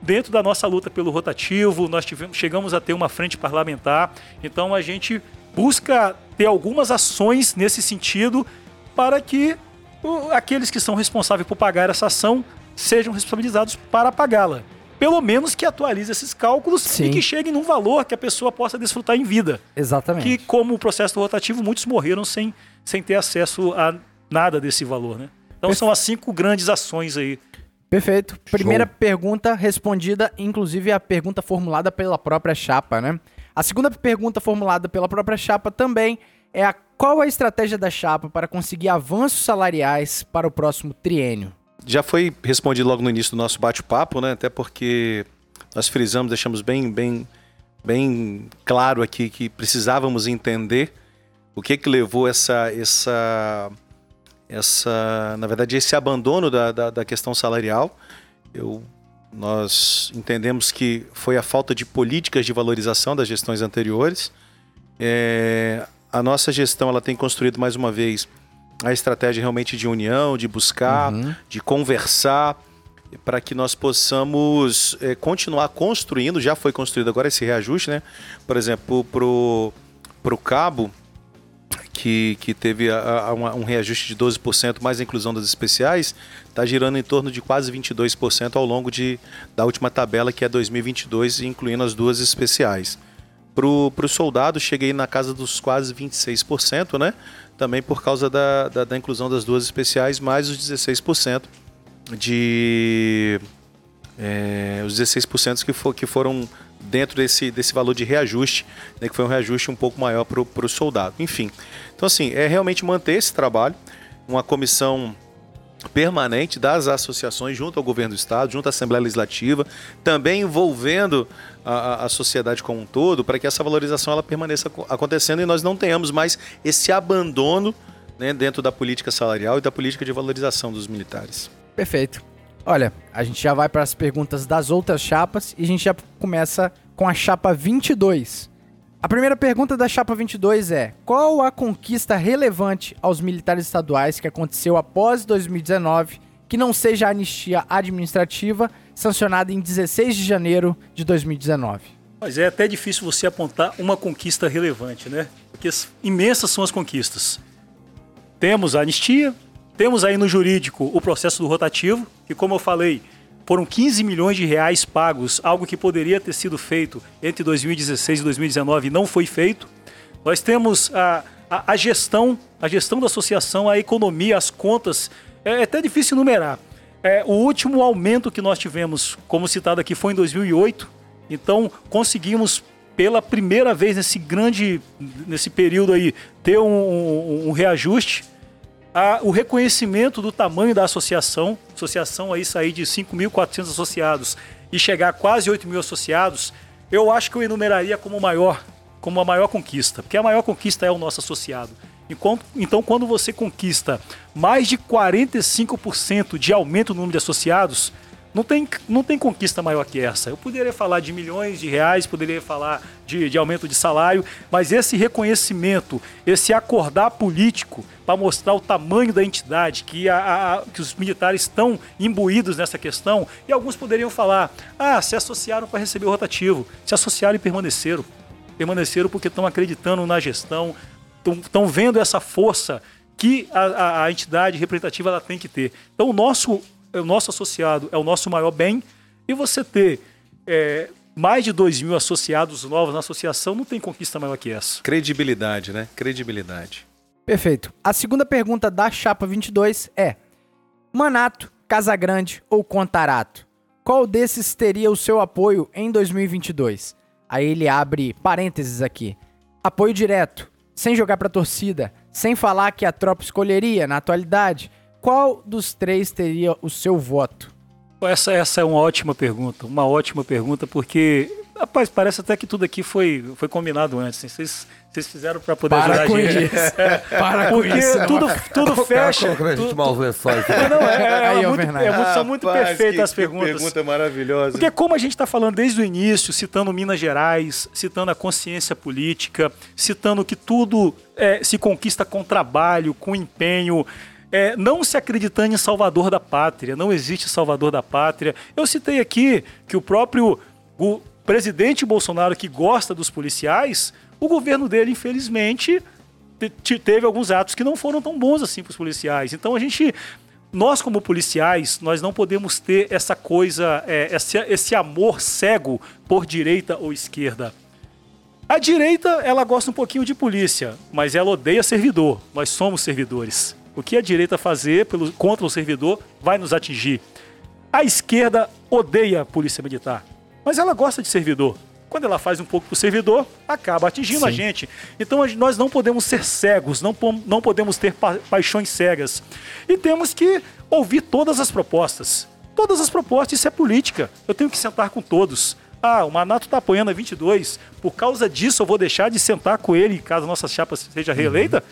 dentro da nossa luta pelo rotativo, nós tivemos, chegamos a ter uma frente parlamentar, então a gente busca ter algumas ações nesse sentido para que o, aqueles que são responsáveis por pagar essa ação sejam responsabilizados para pagá-la. Pelo menos que atualize esses cálculos Sim. e que cheguem num valor que a pessoa possa desfrutar em vida. Exatamente. Que, como o processo rotativo, muitos morreram sem, sem ter acesso a nada desse valor, né? Então são as cinco grandes ações aí. Perfeito. Primeira Show. pergunta respondida, inclusive a pergunta formulada pela própria chapa, né? A segunda pergunta formulada pela própria chapa também é a qual a estratégia da chapa para conseguir avanços salariais para o próximo triênio? Já foi respondido logo no início do nosso bate-papo, né? Até porque nós frisamos, deixamos bem, bem, bem claro aqui que precisávamos entender o que que levou essa, essa essa, na verdade, esse abandono da, da, da questão salarial. Eu, nós entendemos que foi a falta de políticas de valorização das gestões anteriores. É, a nossa gestão ela tem construído mais uma vez a estratégia realmente de união, de buscar, uhum. de conversar, para que nós possamos é, continuar construindo. Já foi construído agora esse reajuste, né? Por exemplo, para o cabo, que, que teve a, a, um reajuste de 12% mais a inclusão das especiais, está girando em torno de quase 22% ao longo de, da última tabela, que é 2022, incluindo as duas especiais. Para o soldado, cheguei na casa dos quase 26%, né? Também por causa da, da, da inclusão das duas especiais, mais os 16% de. É, os 16% que, for, que foram dentro desse, desse valor de reajuste, né, que foi um reajuste um pouco maior para o soldado. Enfim, então assim, é realmente manter esse trabalho, uma comissão permanente das associações junto ao governo do estado, junto à Assembleia Legislativa, também envolvendo a, a sociedade como um todo, para que essa valorização ela permaneça acontecendo e nós não tenhamos mais esse abandono né, dentro da política salarial e da política de valorização dos militares. Perfeito. Olha, a gente já vai para as perguntas das outras chapas e a gente já começa com a chapa 22. A primeira pergunta da chapa 22 é: qual a conquista relevante aos militares estaduais que aconteceu após 2019 que não seja a anistia administrativa sancionada em 16 de janeiro de 2019? Mas é até difícil você apontar uma conquista relevante, né? Porque imensas são as conquistas. Temos a anistia, temos aí no jurídico o processo do rotativo, que como eu falei, foram 15 milhões de reais pagos, algo que poderia ter sido feito entre 2016 e 2019 e não foi feito. Nós temos a, a, a gestão, a gestão da associação, a economia, as contas. É, é até difícil numerar. É, o último aumento que nós tivemos, como citado aqui, foi em 2008. Então conseguimos pela primeira vez nesse grande, nesse período aí, ter um, um, um reajuste a, o reconhecimento do tamanho da associação, associação aí sair de 5.400 associados e chegar a quase 8 mil associados, eu acho que eu enumeraria como maior, como a maior conquista, porque a maior conquista é o nosso associado. Enquanto, então, quando você conquista mais de 45% de aumento no número de associados, não tem, não tem conquista maior que essa. Eu poderia falar de milhões de reais, poderia falar de, de aumento de salário, mas esse reconhecimento, esse acordar político para mostrar o tamanho da entidade, que, a, a, que os militares estão imbuídos nessa questão, e alguns poderiam falar: ah, se associaram para receber o rotativo, se associaram e permaneceram. Permaneceram porque estão acreditando na gestão, estão vendo essa força que a, a, a entidade representativa ela tem que ter. Então, o nosso, o nosso associado é o nosso maior bem, e você ter é, mais de 2 mil associados novos na associação não tem conquista maior que essa. Credibilidade, né? Credibilidade. Perfeito. A segunda pergunta da Chapa 22 é: Manato, Casagrande ou Contarato? Qual desses teria o seu apoio em 2022? Aí ele abre parênteses aqui. Apoio direto, sem jogar pra torcida, sem falar que a tropa escolheria na atualidade. Qual dos três teria o seu voto? Essa, essa é uma ótima pergunta, uma ótima pergunta, porque, rapaz, parece até que tudo aqui foi, foi combinado antes. Assim. Vocês, vocês fizeram para poder Para ajudar com a gente. isso. Para com porque isso. tudo, tudo fecha. Colocando a gente tudo- maus lençóis. Não, é, é, Aí, é muito, é muito- são muito Rapaz, perfeitas que- as que perguntas. pergunta maravilhosa. Porque como a gente está falando desde o início, citando Minas Gerais, citando a consciência política, citando que tudo é, se conquista com trabalho, com empenho, é, não se acreditando em salvador da pátria, não existe salvador da pátria. Eu citei aqui que o próprio o presidente Bolsonaro, que gosta dos policiais, o governo dele, infelizmente, te- te- teve alguns atos que não foram tão bons assim para os policiais. Então a gente, nós como policiais, nós não podemos ter essa coisa, é, esse, esse amor cego por direita ou esquerda. A direita, ela gosta um pouquinho de polícia, mas ela odeia servidor. Nós somos servidores. O que a direita fazer pelo, contra o servidor vai nos atingir. A esquerda odeia a polícia militar, mas ela gosta de servidor. Quando ela faz um pouco pro servidor, acaba atingindo a gente. Então nós não podemos ser cegos, não, não podemos ter pa- paixões cegas. E temos que ouvir todas as propostas. Todas as propostas, isso é política. Eu tenho que sentar com todos. Ah, o Manato está apoiando a 22. Por causa disso, eu vou deixar de sentar com ele caso a nossa chapa seja reeleita?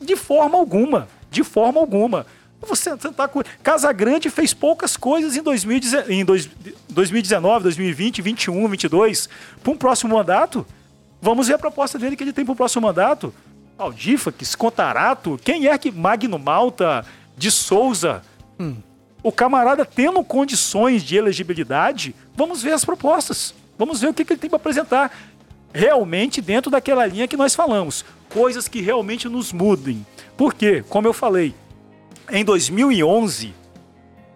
De forma alguma. De forma alguma. Você sentar com Casa Grande fez poucas coisas em, 2019, em dois- 2019, 2020, 21, 22. Para um próximo mandato, vamos ver a proposta dele que ele tem para o próximo mandato. Aldifax, Contarato, quem é que. Magno Malta, de Souza. O camarada tendo condições de elegibilidade, vamos ver as propostas. Vamos ver o que, que ele tem para apresentar. Realmente dentro daquela linha que nós falamos. Coisas que realmente nos mudem. Por quê? Como eu falei, em 2011,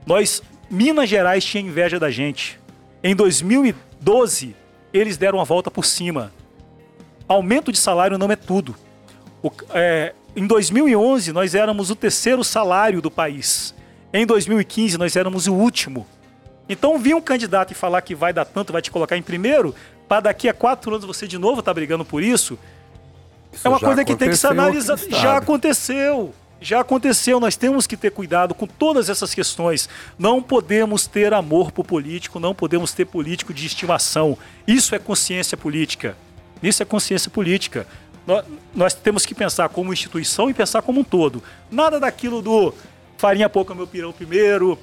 nós, Minas Gerais tinha inveja da gente. Em 2012, eles deram a volta por cima. Aumento de salário não é tudo. O- é, em 2011, nós éramos o terceiro salário do país. Em 2015, nós éramos o último. Então, vir um candidato e falar que vai dar tanto, vai te colocar em primeiro, para daqui a quatro anos você de novo estar brigando por isso, Isso é uma coisa que tem que se analisar. Já aconteceu. Já aconteceu. Nós temos que ter cuidado com todas essas questões. Não podemos ter amor por político, não podemos ter político de estimação. Isso é consciência política. Isso é consciência política. Nó- Nós temos que pensar como instituição e pensar como um todo. Nada daquilo do farinha pouca meu pirão primeiro,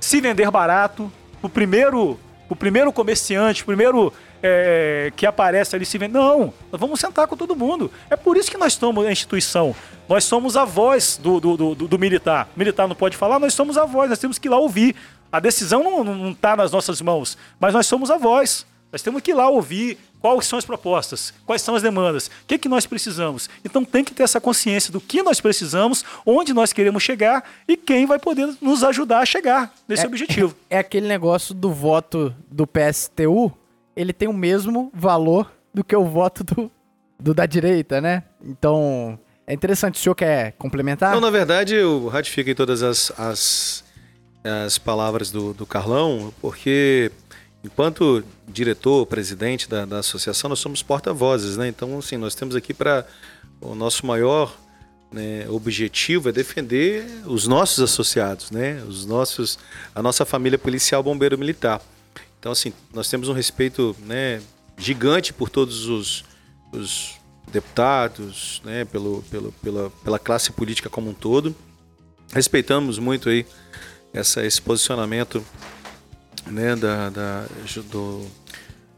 se vender barato, o primeiro, o primeiro comerciante, o primeiro é, que aparece ali se vende. Não, nós vamos sentar com todo mundo. É por isso que nós somos a instituição. Nós somos a voz do, do, do, do militar. O militar não pode falar, nós somos a voz, nós temos que ir lá ouvir. A decisão não está nas nossas mãos, mas nós somos a voz. Nós temos que ir lá ouvir quais são as propostas, quais são as demandas, o que, que nós precisamos. Então tem que ter essa consciência do que nós precisamos, onde nós queremos chegar e quem vai poder nos ajudar a chegar nesse objetivo. É aquele negócio do voto do PSTU, ele tem o mesmo valor do que o voto do, do da direita, né? Então, é interessante. O senhor quer complementar? Não, na verdade, eu ratifico em todas as, as, as palavras do, do Carlão, porque enquanto diretor, presidente da, da associação, nós somos porta-vozes, né? Então, assim, nós temos aqui para o nosso maior né, objetivo é defender os nossos associados, né? Os nossos, a nossa família policial, bombeiro militar. Então, assim, nós temos um respeito, né, gigante por todos os, os deputados, né, pelo, pelo, pela, pela classe política como um todo. Respeitamos muito aí essa, esse posicionamento né, da, da- do,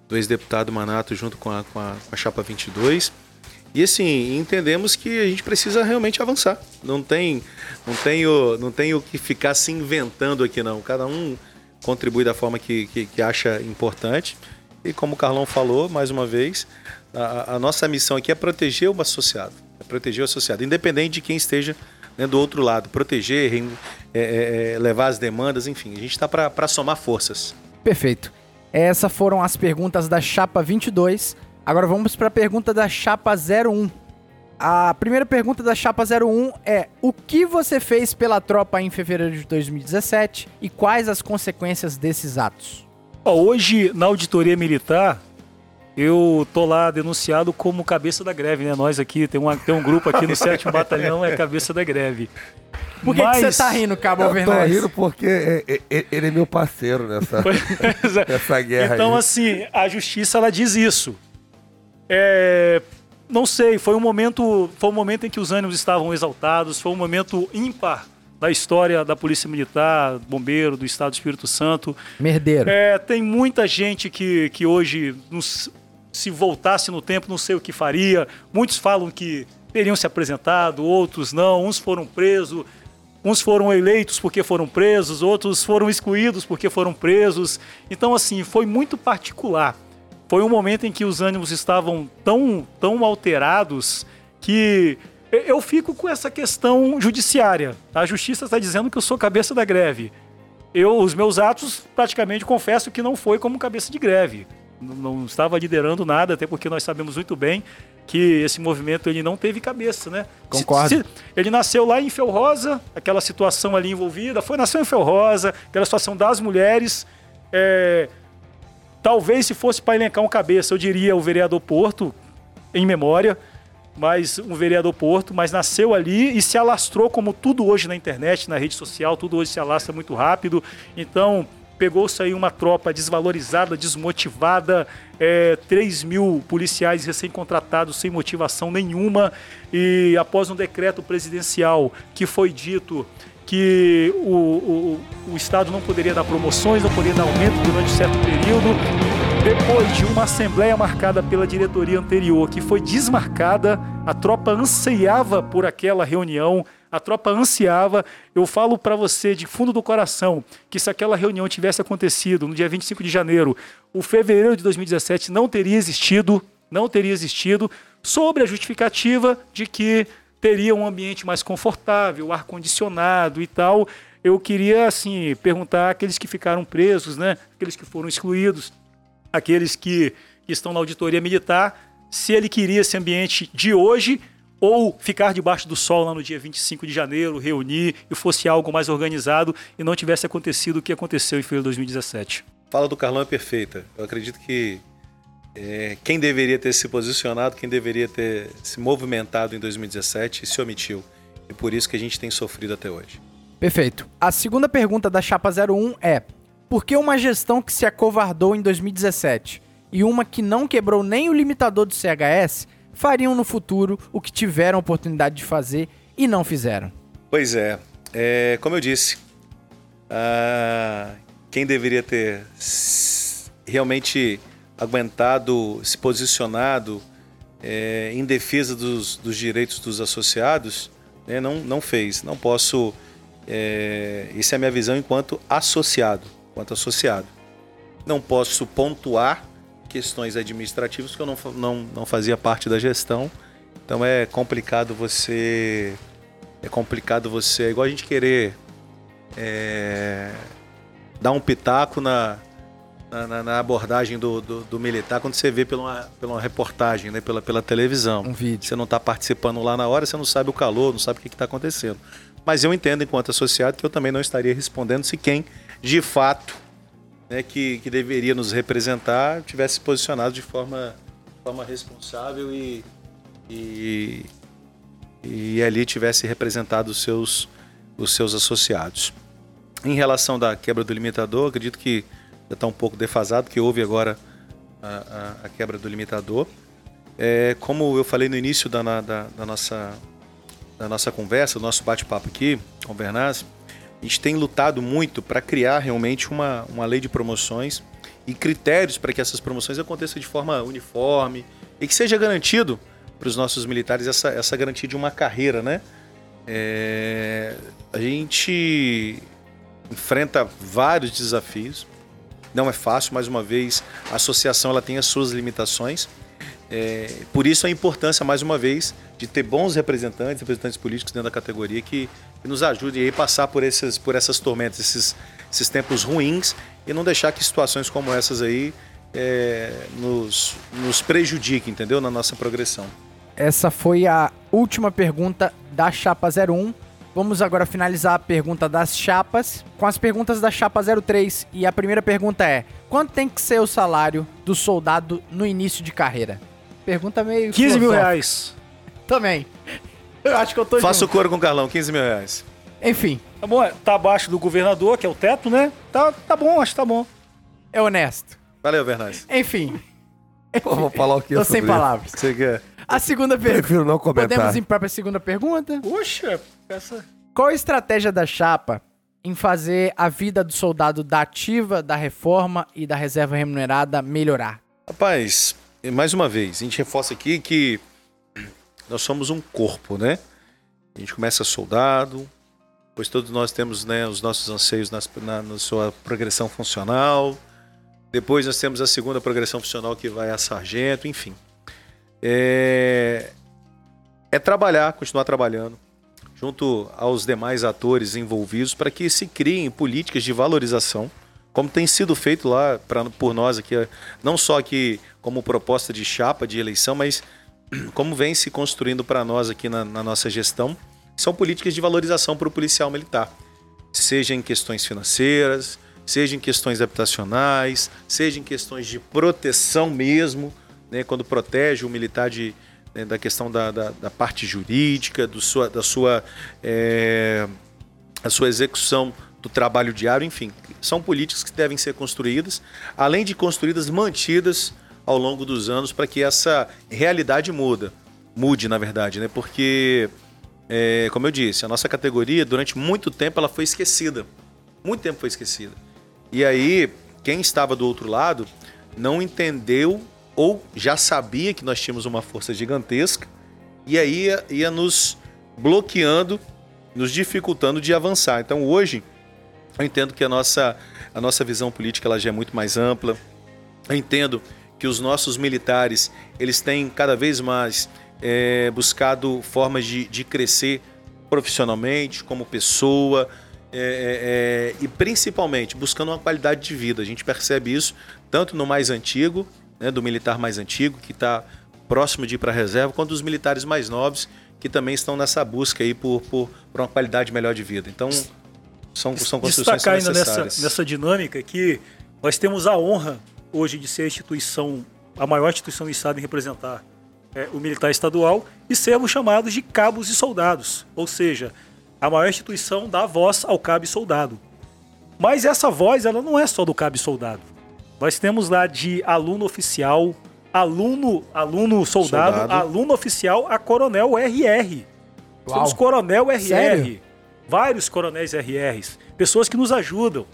do ex-deputado Manato junto com a, com, a, com a Chapa 22. E assim, entendemos que a gente precisa realmente avançar. Não tem, não tem, o, não tem o que ficar se inventando aqui, não. Cada um contribui da forma que, que, que acha importante. E como o Carlão falou, mais uma vez, a, a nossa missão aqui é proteger o associado. É proteger o associado, independente de quem esteja né, do outro lado. Proteger, é, é, é, levar as demandas, enfim. A gente está para somar forças. Perfeito. Essas foram as perguntas da chapa 22. Agora vamos para a pergunta da chapa 01. A primeira pergunta da chapa 01 é: o que você fez pela tropa em fevereiro de 2017 e quais as consequências desses atos? Hoje, na auditoria militar, eu tô lá denunciado como cabeça da greve, né? Nós aqui, tem, uma, tem um grupo aqui no 7 Batalhão, é cabeça da greve. Por que, Mas... que você tá rindo, Cabo Eu tô rindo porque é, é, é, ele é meu parceiro nessa, nessa guerra Então, aí. assim, a justiça, ela diz isso. É, não sei, foi um momento, foi um momento em que os ânimos estavam exaltados, foi um momento ímpar da história da Polícia Militar, Bombeiro, do Estado do Espírito Santo. Merdeiro. É, tem muita gente que, que hoje, nos, se voltasse no tempo, não sei o que faria. Muitos falam que teriam se apresentado, outros não. Uns foram presos, uns foram eleitos porque foram presos, outros foram excluídos porque foram presos. Então, assim, foi muito particular. Foi um momento em que os ânimos estavam tão, tão alterados que eu fico com essa questão judiciária. A justiça está dizendo que eu sou cabeça da greve. Eu, os meus atos, praticamente confesso que não foi como cabeça de greve. Não, não estava liderando nada, até porque nós sabemos muito bem que esse movimento ele não teve cabeça, né? Concordo. Se, se, ele nasceu lá em Felrosa, aquela situação ali envolvida, foi nasceu em Felrosa, aquela situação das mulheres. É, talvez se fosse para elencar um cabeça, eu diria o vereador Porto, em memória, mas um vereador Porto, mas nasceu ali e se alastrou como tudo hoje na internet, na rede social, tudo hoje se alastra muito rápido. Então, pegou-se aí uma tropa desvalorizada, desmotivada, é, 3 mil policiais recém-contratados sem motivação nenhuma, e após um decreto presidencial que foi dito que o, o, o Estado não poderia dar promoções, não poderia dar aumento durante certo período, depois de uma assembleia marcada pela diretoria anterior, que foi desmarcada, a tropa anseiava por aquela reunião, a tropa ansiava. Eu falo para você de fundo do coração que se aquela reunião tivesse acontecido no dia 25 de janeiro, o fevereiro de 2017 não teria existido, não teria existido, sobre a justificativa de que teria um ambiente mais confortável, ar condicionado e tal. Eu queria assim perguntar àqueles que ficaram presos, né, aqueles que foram excluídos, aqueles que, que estão na auditoria militar, se ele queria esse ambiente de hoje ou ficar debaixo do sol lá no dia 25 de janeiro, reunir e fosse algo mais organizado e não tivesse acontecido o que aconteceu em fevereiro de 2017. Fala do Carlão é perfeita. Eu acredito que é, quem deveria ter se posicionado, quem deveria ter se movimentado em 2017 se omitiu. E por isso que a gente tem sofrido até hoje. Perfeito. A segunda pergunta da Chapa 01 é: por que uma gestão que se acovardou em 2017 e uma que não quebrou nem o limitador do CHS fariam no futuro o que tiveram a oportunidade de fazer e não fizeram? Pois é, é como eu disse, uh, quem deveria ter realmente aguentado, se posicionado é, em defesa dos, dos, direitos dos associados, né, não, não fez. Não posso. É, essa é a minha visão enquanto associado quanto associado. Não posso pontuar questões administrativas que eu não, não, não fazia parte da gestão. Então é complicado você. É complicado você. É igual a gente querer é, dar um pitaco na, na, na abordagem do, do, do, militar quando você vê pela pela reportagem, né, pela, pela televisão. Um vídeo. Você não está participando lá na hora, você não sabe o calor, não sabe o que está acontecendo. Mas eu entendo, enquanto associado, que eu também não estaria respondendo se quem de fato, né, que, que deveria nos representar, tivesse posicionado de forma, de forma responsável e, e, e ali tivesse representado os seus, os seus associados. Em relação da quebra do limitador, acredito que já está um pouco defasado, que houve agora a, a, a quebra do limitador. É, como eu falei no início da, da, da, nossa, da nossa conversa, do nosso bate-papo aqui com o a gente tem lutado muito para criar realmente uma, uma lei de promoções e critérios para que essas promoções aconteçam de forma uniforme e que seja garantido para os nossos militares essa, essa garantia de uma carreira, né? É, a gente enfrenta vários desafios, não é fácil, mais uma vez, a associação ela tem as suas limitações É, por isso a importância, mais uma vez, de ter bons representantes, representantes políticos dentro da categoria que, que nos ajudem a passar por, esses, por essas tormentas, esses, esses tempos ruins e não deixar que situações como essas aí é, nos, nos prejudiquem, entendeu? Na nossa progressão. Essa foi a última pergunta da Chapa 01. Vamos agora finalizar a pergunta das chapas com as perguntas da Chapa 03. E a primeira pergunta é: quanto tem que ser o salário do soldado no início de carreira? Pergunta meio. 15 mil reais. Também. Eu acho que eu tô Faça o junto. coro com o Carlão, 15 mil reais. Enfim, Tá bom, é, tá abaixo do governador, que é o teto, né? Tá, tá bom, acho que tá bom. é honesto. Valeu, Vernaz. Enfim, Pô, vou falar o que tô sem palavras. Você quer? A segunda pergunta. Prefiro não comentar. Podemos ir para a segunda pergunta? Puxa, essa. Qual a estratégia da chapa em fazer a vida do soldado da ativa, da reforma e da reserva remunerada melhorar? Rapaz, mais uma vez, a gente reforça aqui que nós somos um corpo, né? A gente começa soldado, pois todos nós temos né, os nossos anseios nas, na, na sua progressão funcional. Depois nós temos a segunda progressão funcional que vai a sargento, enfim. É, é trabalhar, continuar trabalhando, junto aos demais atores envolvidos, para que se criem políticas de valorização, como tem sido feito lá pra, por nós aqui, não só aqui como proposta de chapa de eleição, mas como vem se construindo para nós aqui na, na nossa gestão, são políticas de valorização para o policial militar, seja em questões financeiras, seja em questões habitacionais, seja em questões de proteção mesmo, né, quando protege o militar de, né, da questão da, da, da parte jurídica, do sua, da sua, é, a sua execução do trabalho diário, enfim. São políticas que devem ser construídas, além de construídas, mantidas ao longo dos anos para que essa realidade muda, mude, na verdade, né? Porque, é, como eu disse, a nossa categoria, durante muito tempo, ela foi esquecida. Muito tempo foi esquecida. E aí, quem estava do outro lado não entendeu ou já sabia que nós tínhamos uma força gigantesca e aí ia, ia nos bloqueando, nos dificultando de avançar. Então hoje eu entendo que a nossa, a nossa visão política ela já é muito mais ampla. Eu entendo que os nossos militares eles têm cada vez mais é, buscado formas de, de crescer profissionalmente, como pessoa, é, é, e principalmente buscando uma qualidade de vida. A gente percebe isso tanto no mais antigo, né, do militar mais antigo, que está próximo de ir para a reserva, quanto dos militares mais novos, que também estão nessa busca aí por, por, por uma qualidade melhor de vida. Então, são, são construções Destacar ainda nessa, nessa dinâmica que nós temos a honra hoje de ser a instituição, a maior instituição do Estado em representar é, o militar estadual e sermos chamados de cabos e soldados. Ou seja, a maior instituição dá voz ao cabo e soldado. Mas essa voz ela não é só do cabo e soldado. Nós temos lá de aluno oficial, aluno, aluno soldado, Soldado. aluno oficial a coronel RR. Temos coronel RR, Sério? vários coronéis RRs, pessoas que nos ajudam.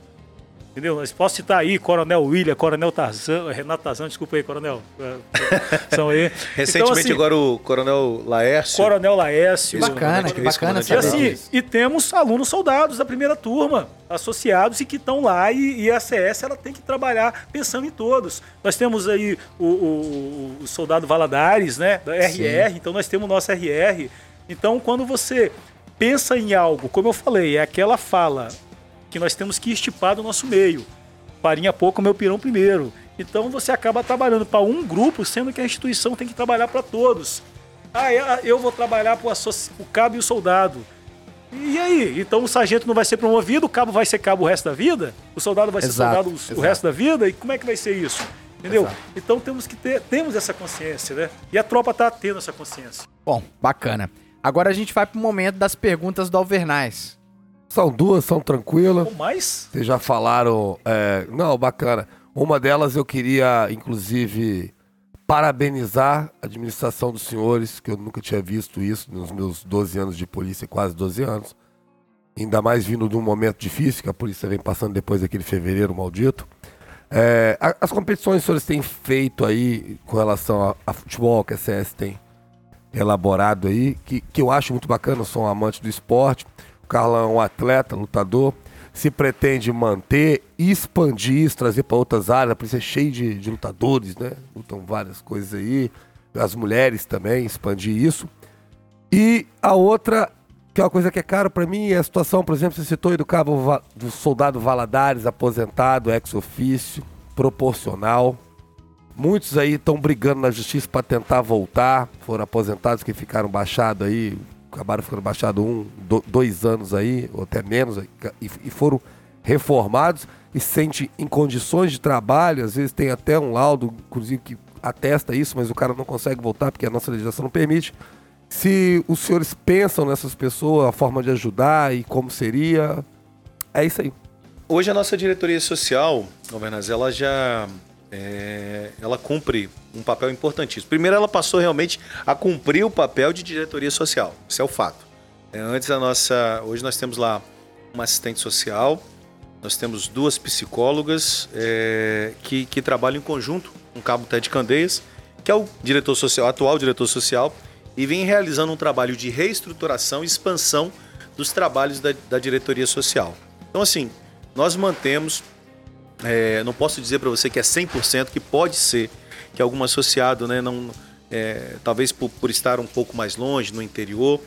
Entendeu? Mas posso citar aí Coronel William, Coronel Tarzan, Renato Tarzan, desculpa aí, Coronel. É, São aí. Recentemente Então, assim, agora o Coronel Laércio. Coronel Laércio. Que bacana, que bacana E assim, e temos alunos soldados da primeira turma, associados e que estão lá e, e a CS ela tem que trabalhar pensando em todos. Nós temos aí o, o- o soldado Valadares, né, da RR, então nós temos o nosso RR. Então quando você pensa em algo, como eu falei, é aquela fala que nós temos que estipar do nosso meio. Farinha pouco, meu pirão primeiro. Então você acaba trabalhando para um grupo, sendo que a instituição tem que trabalhar para todos. Ah, é, eu vou trabalhar para o cabo e o soldado. E aí? Então o sargento não vai ser promovido, o cabo vai ser cabo o resto da vida? O soldado vai ser Exato, soldado o- o exato. resto da vida? E como é que vai ser isso? Entendeu? Exato. Então temos que ter temos essa consciência, né? E a tropa tá tendo essa consciência. Bom, bacana. Agora a gente vai pro momento das perguntas do Alvernais. São duas, são tranquilas. Ou mais? Vocês já falaram. é, Não, bacana. Uma delas eu queria, inclusive, parabenizar a administração dos senhores, que eu nunca tinha visto isso nos meus 12 anos de polícia, quase 12 anos. Ainda mais vindo de um momento difícil, que a polícia vem passando depois daquele fevereiro maldito. É, as competições que os senhores têm feito aí com relação a, a futebol, que a CS tem elaborado aí, que, que eu acho muito bacana, eu sou um amante do esporte. O Carlão é um atleta, lutador. Se pretende manter expandir trazer para outras áreas. A polícia é cheia de, de lutadores, né? Lutam várias coisas aí. as mulheres também, expandir isso. E a outra, que é uma coisa que é caro para mim, é a situação, por exemplo, você citou cabo do soldado Valadares, aposentado, ex-ofício, proporcional. Muitos aí estão brigando na justiça para tentar voltar. Foram aposentados que ficaram baixados aí, acabaram ficando baixados um, dois anos aí, ou até menos, e, e foram reformados e se sente em condições de trabalho. Às vezes tem até um laudo, inclusive, que atesta isso, mas o cara não consegue voltar porque a nossa legislação não permite. Se os senhores pensam nessas pessoas, a forma de ajudar e como seria, é isso aí. Hoje a nossa diretoria social, Governaz, ela já é, ela cumpre um papel importantíssimo. Primeiro, ela passou realmente a cumprir o papel de diretoria social. Isso é o fato. É, antes a nossa, hoje nós temos lá uma assistente social, nós temos duas psicólogas é, que, que trabalham em conjunto com o Cabo Ted Candeias, que é o diretor social, atual diretor social, e vem realizando um trabalho de reestruturação e expansão dos trabalhos da, da diretoria social. Então, assim, nós mantemos, é, não posso dizer para você que é 100%, que pode ser que algum associado, né, não, é, talvez por, por, estar um pouco mais longe, no interior,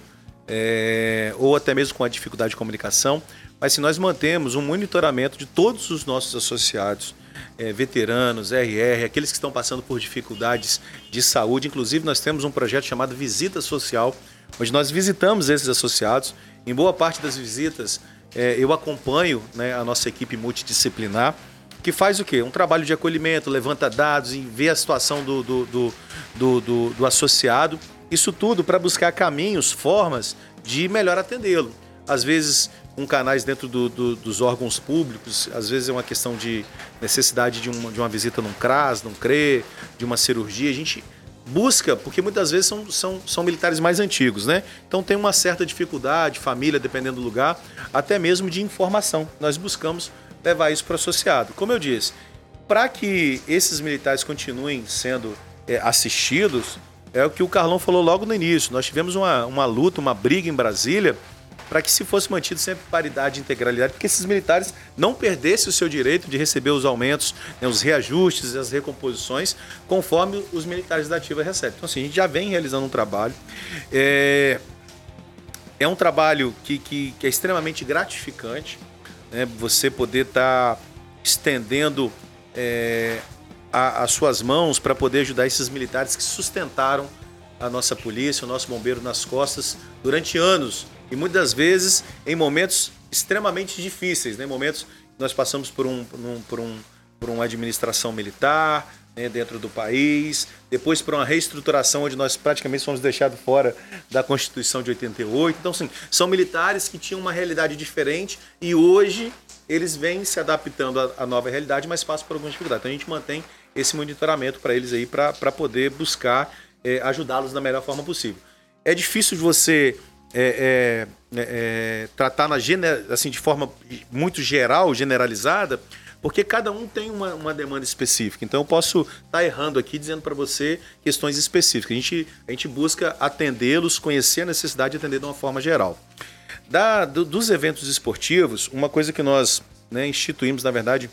é, ou até mesmo com a dificuldade de comunicação, mas se nós mantemos um monitoramento de todos os nossos associados, é, veteranos, RR, aqueles que estão passando por dificuldades de saúde. Inclusive, nós temos um projeto chamado Visita Social, onde nós visitamos esses associados. Em boa parte das visitas, é, eu acompanho né, a nossa equipe multidisciplinar, que faz o quê? Um trabalho de acolhimento, levanta dados vê a situação do, do, do, do, do, do associado. Isso tudo para buscar caminhos, formas de melhor atendê-lo. Às vezes, com canais dentro do, do, dos órgãos públicos, às vezes é uma questão de necessidade de uma, de uma visita num CRAS, num CRE, de uma cirurgia. A gente busca, porque muitas vezes são, são, são militares mais antigos, né? Então tem uma certa dificuldade, família, dependendo do lugar, até mesmo de informação. Nós buscamos levar isso para o associado. Como eu disse, para que esses militares continuem sendo é, assistidos, é o que o Carlão falou logo no início. Nós tivemos uma, uma luta, uma briga em Brasília para que se fosse mantido sempre paridade e integralidade, porque esses militares não perdessem o seu direito de receber os aumentos, né, os reajustes as recomposições, conforme os militares da ativa recebem. Então, assim, a gente já vem realizando um trabalho. É, é um trabalho que, que, que é extremamente gratificante, né, você poder estar tá estendendo é, a, as suas mãos para poder ajudar esses militares que sustentaram a nossa polícia, o nosso bombeiro nas costas durante anos e muitas vezes em momentos extremamente difíceis, né? momentos que nós passamos por, um, por, um, por uma administração militar né? dentro do país, depois por uma reestruturação onde nós praticamente fomos deixados fora da Constituição de 88. Então, sim, são militares que tinham uma realidade diferente e hoje eles vêm se adaptando à, à nova realidade, mas passam por algumas dificuldades. Então a gente mantém esse monitoramento para eles aí, para poder buscar é, ajudá-los da melhor forma possível. É difícil de você é, é, é, tratar na assim, de forma muito geral, generalizada, porque cada um tem uma, uma demanda específica. Então eu posso estar tá errando aqui dizendo para você questões específicas. A gente, a gente busca atendê-los, conhecer a necessidade de atender de uma forma geral. Da, do, dos eventos esportivos, uma coisa que nós né, instituímos, na verdade,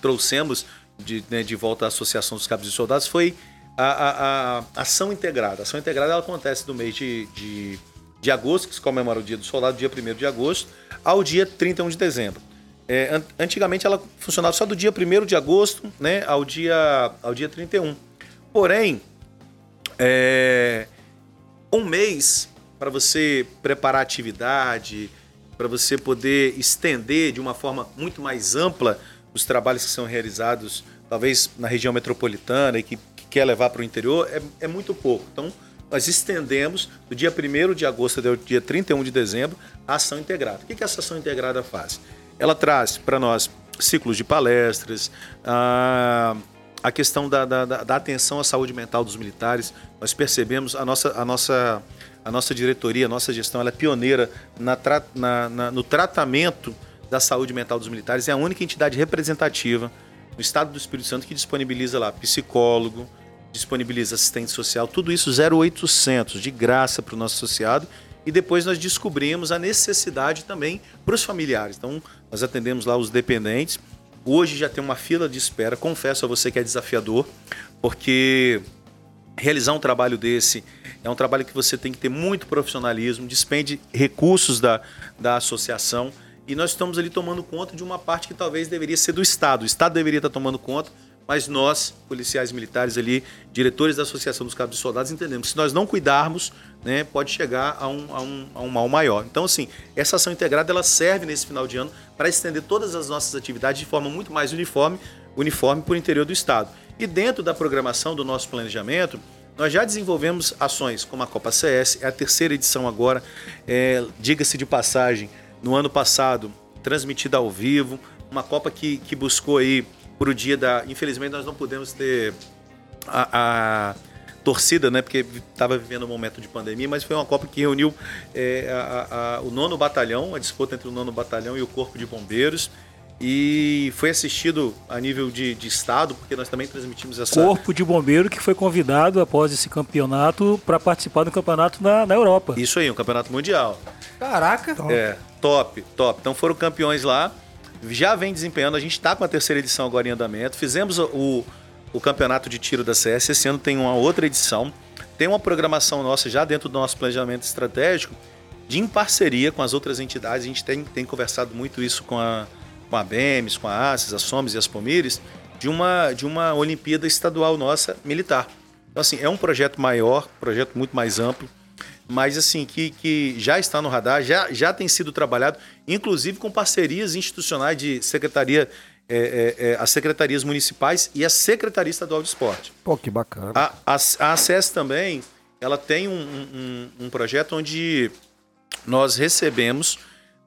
trouxemos de, né, de volta à Associação dos Cabos e Soldados foi a, a, a, ação integrada. A ação integrada ela acontece no mês de, de de agosto, que se comemora o Dia do Soldado, dia 1 de agosto, ao dia 31 de dezembro. É, antigamente ela funcionava só do dia 1 de agosto né, ao, dia, ao dia 31. Porém, é, um mês para você preparar a atividade, para você poder estender de uma forma muito mais ampla os trabalhos que são realizados, talvez na região metropolitana e que, que quer levar para o interior, é, é muito pouco. Então, nós estendemos do dia 1 de agosto até o dia 31 de dezembro a ação integrada. O que, que essa ação integrada faz? Ela traz para nós ciclos de palestras, a, a questão da, da, da, atenção à saúde mental dos militares. Nós percebemos a nossa, a nossa, a nossa diretoria, a nossa gestão, ela é pioneira na, na, na, no tratamento da saúde mental dos militares. É a única entidade representativa no estado do Espírito Santo que disponibiliza lá psicólogo, disponibiliza assistente social, tudo isso 0800 de graça para o nosso associado. E depois nós descobrimos a necessidade também para os familiares. Então, nós atendemos lá os dependentes. Hoje já tem uma fila de espera. Confesso a você que é desafiador, porque realizar um trabalho desse é um trabalho que você tem que ter muito profissionalismo, despende recursos da, da associação e nós estamos ali tomando conta de uma parte que talvez deveria ser do Estado. O Estado deveria estar tomando conta, mas nós, policiais militares ali, diretores da Associação dos Cabos de Soldados, entendemos que se nós não cuidarmos, né, pode chegar a um, a, um, a um mal maior. Então, assim, essa ação integrada ela serve nesse final de ano para estender todas as nossas atividades de forma muito mais uniforme, uniforme por interior do Estado. E dentro da programação do nosso planejamento, nós já desenvolvemos ações como a Copa CS, é a terceira edição agora, é, diga-se de passagem, no ano passado, transmitida ao vivo, uma Copa que, que buscou aí para o dia da. Infelizmente, nós não pudemos ter a, a torcida, né? Porque estava vivendo um momento de pandemia, mas foi uma Copa que reuniu é, a, a, o nono batalhão, a disputa entre o nono batalhão e o Corpo de Bombeiros. E foi assistido a nível de, de estado, porque nós também transmitimos essa. Corpo de Bombeiro que foi convidado após esse campeonato para participar do campeonato na, na Europa. Isso aí, um campeonato mundial. Caraca! É, top, top. Então foram campeões lá já vem desempenhando. A gente está com a terceira edição agora em andamento. Fizemos o, o campeonato de tiro da CS. Esse ano tem uma outra edição. Tem uma programação nossa já dentro do nosso planejamento estratégico de em parceria com as outras entidades. A gente tem, tem conversado muito isso com a, com a BEMES, com a ACES, a SOMES e as POMIRES, de uma, de uma Olimpíada Estadual nossa militar. Então, assim, é um projeto maior, projeto muito mais amplo mas assim, que, que já está no radar, já, já tem sido trabalhado, inclusive com parcerias institucionais de secretaria, é, é, é, as secretarias municipais e a Secretaria Estadual de Esporte. Pô, que bacana. A, a, a ACES também, ela tem um, um, um projeto onde nós recebemos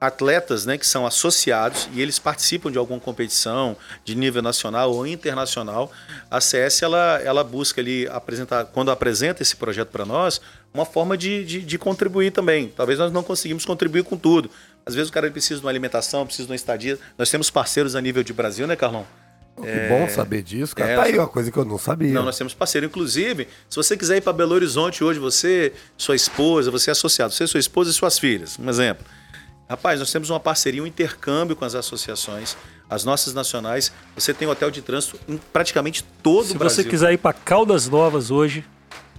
atletas né, que são associados e eles participam de alguma competição de nível nacional ou internacional, a CS ela, ela busca ali apresentar, quando apresenta esse projeto para nós, uma forma de, de, de, contribuir também. Talvez nós não conseguimos contribuir com tudo. Às vezes o cara precisa de uma alimentação, precisa de uma estadia. Nós temos parceiros a nível de Brasil, né, Carlão? Que é... bom saber disso, cara. É, tá aí uma coisa que eu não sabia. Não, nós temos parceiro. Inclusive, se você quiser ir para Belo Horizonte hoje, você, sua esposa, você é associado, você, sua esposa e suas filhas, um exemplo. Rapaz, nós temos uma parceria, um intercâmbio com as associações, as nossas nacionais. Você tem hotel de trânsito em praticamente todo Se o Brasil. Se você quiser ir para Caldas Novas hoje,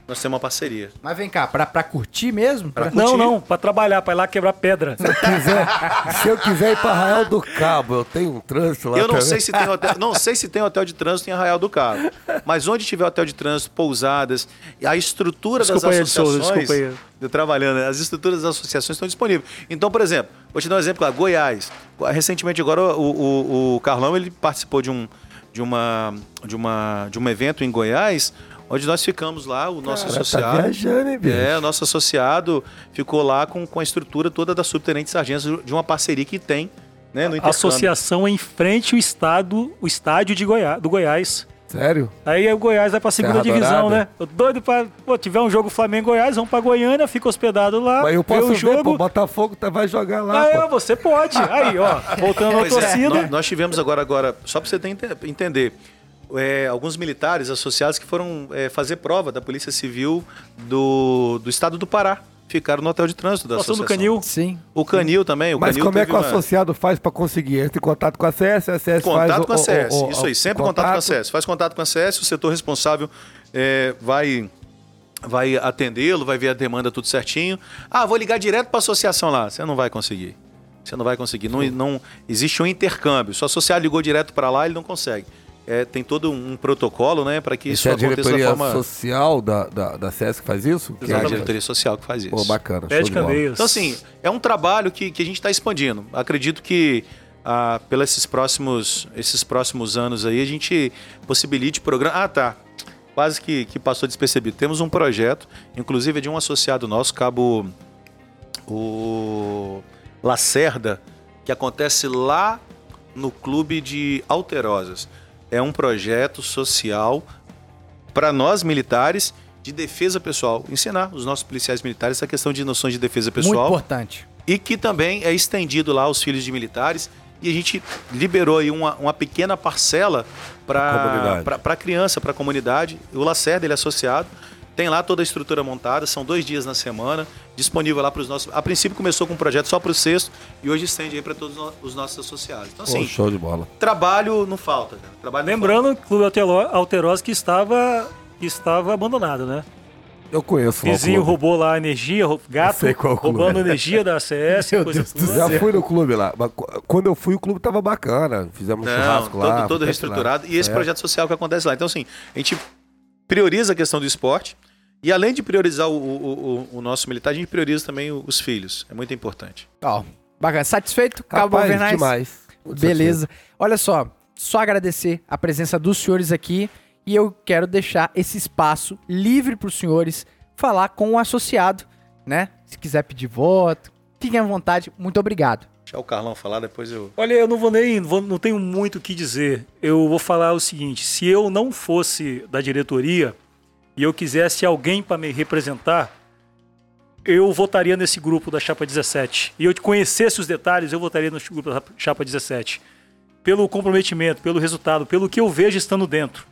nós temos uma parceria. Mas vem cá, pra, pra curtir mesmo? Pra curtir? Não, não, pra trabalhar, pra ir lá quebrar pedra. Se eu quiser, se eu quiser ir pra Arraial do Cabo, eu tenho um trânsito lá Eu não também. sei se tem hotel, não sei se tem hotel de trânsito em Arraial do Cabo. Mas onde tiver hotel de trânsito, pousadas, a estrutura desculpa das associações. Aí, desculpa aí. Trabalhando, as estruturas das associações estão disponíveis. Então, por exemplo, vou te dar um exemplo lá, Goiás. Recentemente agora o, o, o Carlão ele participou de um, de, uma, de, uma, de um evento em Goiás onde nós ficamos lá, o nosso Cara, tá associado. Tá viajando, hein, bicho? É, o nosso associado ficou lá com, com a estrutura toda da subtenente sargento de uma parceria que tem, né, no A associação em frente ao estado, o estádio de Goiás, do Goiás. Sério? Aí o Goiás vai pra segunda Terra divisão, Dourada. né? Tô doido pra. Pô, tiver um jogo Flamengo-Goiás, vamos pra Goiânia, fica hospedado lá. Mas eu posso o jogo. Ver, pô, Botafogo tá, vai jogar lá. Ah, você pode. Aí, ó, voltando à é, torcida. É, nós, nós, tivemos agora, agora, só pra você ter, entender é, alguns militares associados que foram é, fazer prova da Polícia Civil do, do estado do Pará. Ficaram no hotel de trânsito da Passou associação. do Canil? Sim. O Canil também. O Mas Canil como é que o uma... associado faz para conseguir? Entra em contato com a CS, a CS contato faz... com a CS, o, o, isso aí. Sempre contato... contato com a CS. Faz contato com a CS, o setor responsável é, vai vai atendê-lo, vai ver a demanda tudo certinho. Ah, vou ligar direto para a associação lá. Você não vai conseguir. Você não vai conseguir. Não, não existe um intercâmbio. Se o associado ligou direto para lá, ele não consegue é, tem todo um protocolo, né, para que isso, isso é aconteça a diretoria da forma... social da, da, da SES que faz isso? Exatamente. É a diretoria social que faz isso. Pô, bacana. Então, assim, é um trabalho que, que a gente está expandindo. Acredito que ah, pelos esses próximos, esses próximos anos aí, a gente possibilite programa... Ah, tá. Quase que, que passou despercebido. Temos um projeto, inclusive de um associado nosso, Cabo o Lacerda, que acontece lá no clube de Alterosas é um projeto social para nós militares de defesa pessoal, ensinar os nossos policiais militares essa questão de noções de defesa pessoal. Muito importante. E que também é estendido lá aos filhos de militares. E a gente liberou aí uma, uma pequena parcela para a criança, para a comunidade. O Lacerda, ele é associado. Tem lá toda a estrutura montada, são dois dias na semana, disponível lá para os nossos. A princípio começou com um projeto só para o sexto e hoje estende aí para todos os nossos associados. Então, assim, show de bola. Trabalho não falta, cara. Trabalho Lembrando que o Clube Alterosa que estava que estava abandonada, né? Eu conheço o Vizinho clube. roubou lá a energia, gato sei qual clube roubando é. energia da ACS, Meu coisa Deus do toda. Já fui no clube lá. Quando eu fui, o clube tava bacana. Fizemos um Não, churrasco lá. todo, todo reestruturado. E esse É. projeto social que acontece lá. Então, assim, a gente prioriza a questão do esporte. E além de priorizar o, o- o- o nosso militar, a gente prioriza também os filhos. É muito importante. Ó, bacana. Satisfeito? Cabo Rapaz, demais. Muito Beleza. Olha só, só agradecer a presença dos senhores aqui e eu quero deixar esse espaço livre para os senhores falar com o associado, né? Se quiser pedir voto, fiquem à vontade. Muito obrigado. Deixar o Carlão falar, depois eu. Olha, eu não vou nem, vou- não tenho muito o que dizer. Eu vou falar o seguinte: se eu não fosse da diretoria e eu quisesse alguém para me representar, eu votaria nesse grupo da Chapa 17. E eu conhecesse os detalhes, eu votaria no grupo da Chapa 17. Pelo comprometimento, pelo resultado, pelo que eu vejo estando dentro.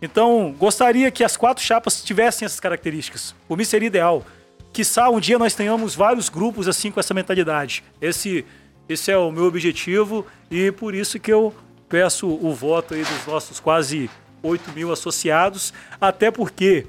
Então, gostaria que as quatro chapas tivessem essas características. Por mim seria ideal. Quiçá um dia nós tenhamos vários grupos assim com essa mentalidade. Esse, esse é o meu objetivo e por isso que eu peço o voto aí dos nossos quase 8 mil associados, até porque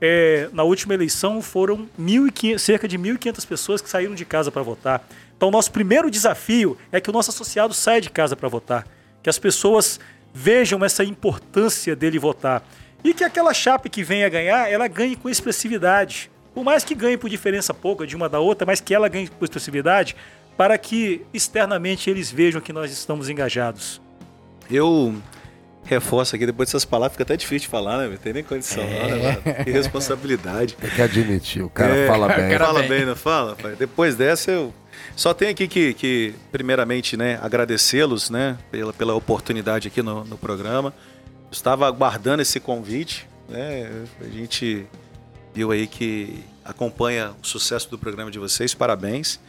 é, na última eleição foram 1.500 cerca de 1.500 pessoas que saíram de casa para votar. Então, nosso primeiro desafio é que o nosso associado saia de casa para votar, que as pessoas vejam essa importância dele votar e que aquela chapa que venha ganhar, ela ganhe com expressividade. Por mais que ganhe por diferença pouca de uma da outra, mas que ela ganhe com expressividade para que externamente eles vejam que nós estamos engajados. Eu reforço aqui, depois dessas palavras, fica até difícil de falar, né? Não tem nem condição, não, né? mano? Que responsabilidade. Tem que admitir. O cara É, fala bem. cara fala bem. bem, não fala? pai? Depois dessa, eu só tenho aqui que, que primeiramente, né, agradecê-los, né, pela, pela oportunidade aqui no, no programa. Estava aguardando esse convite, né? A gente viu aí que acompanha o sucesso do programa de vocês, parabéns.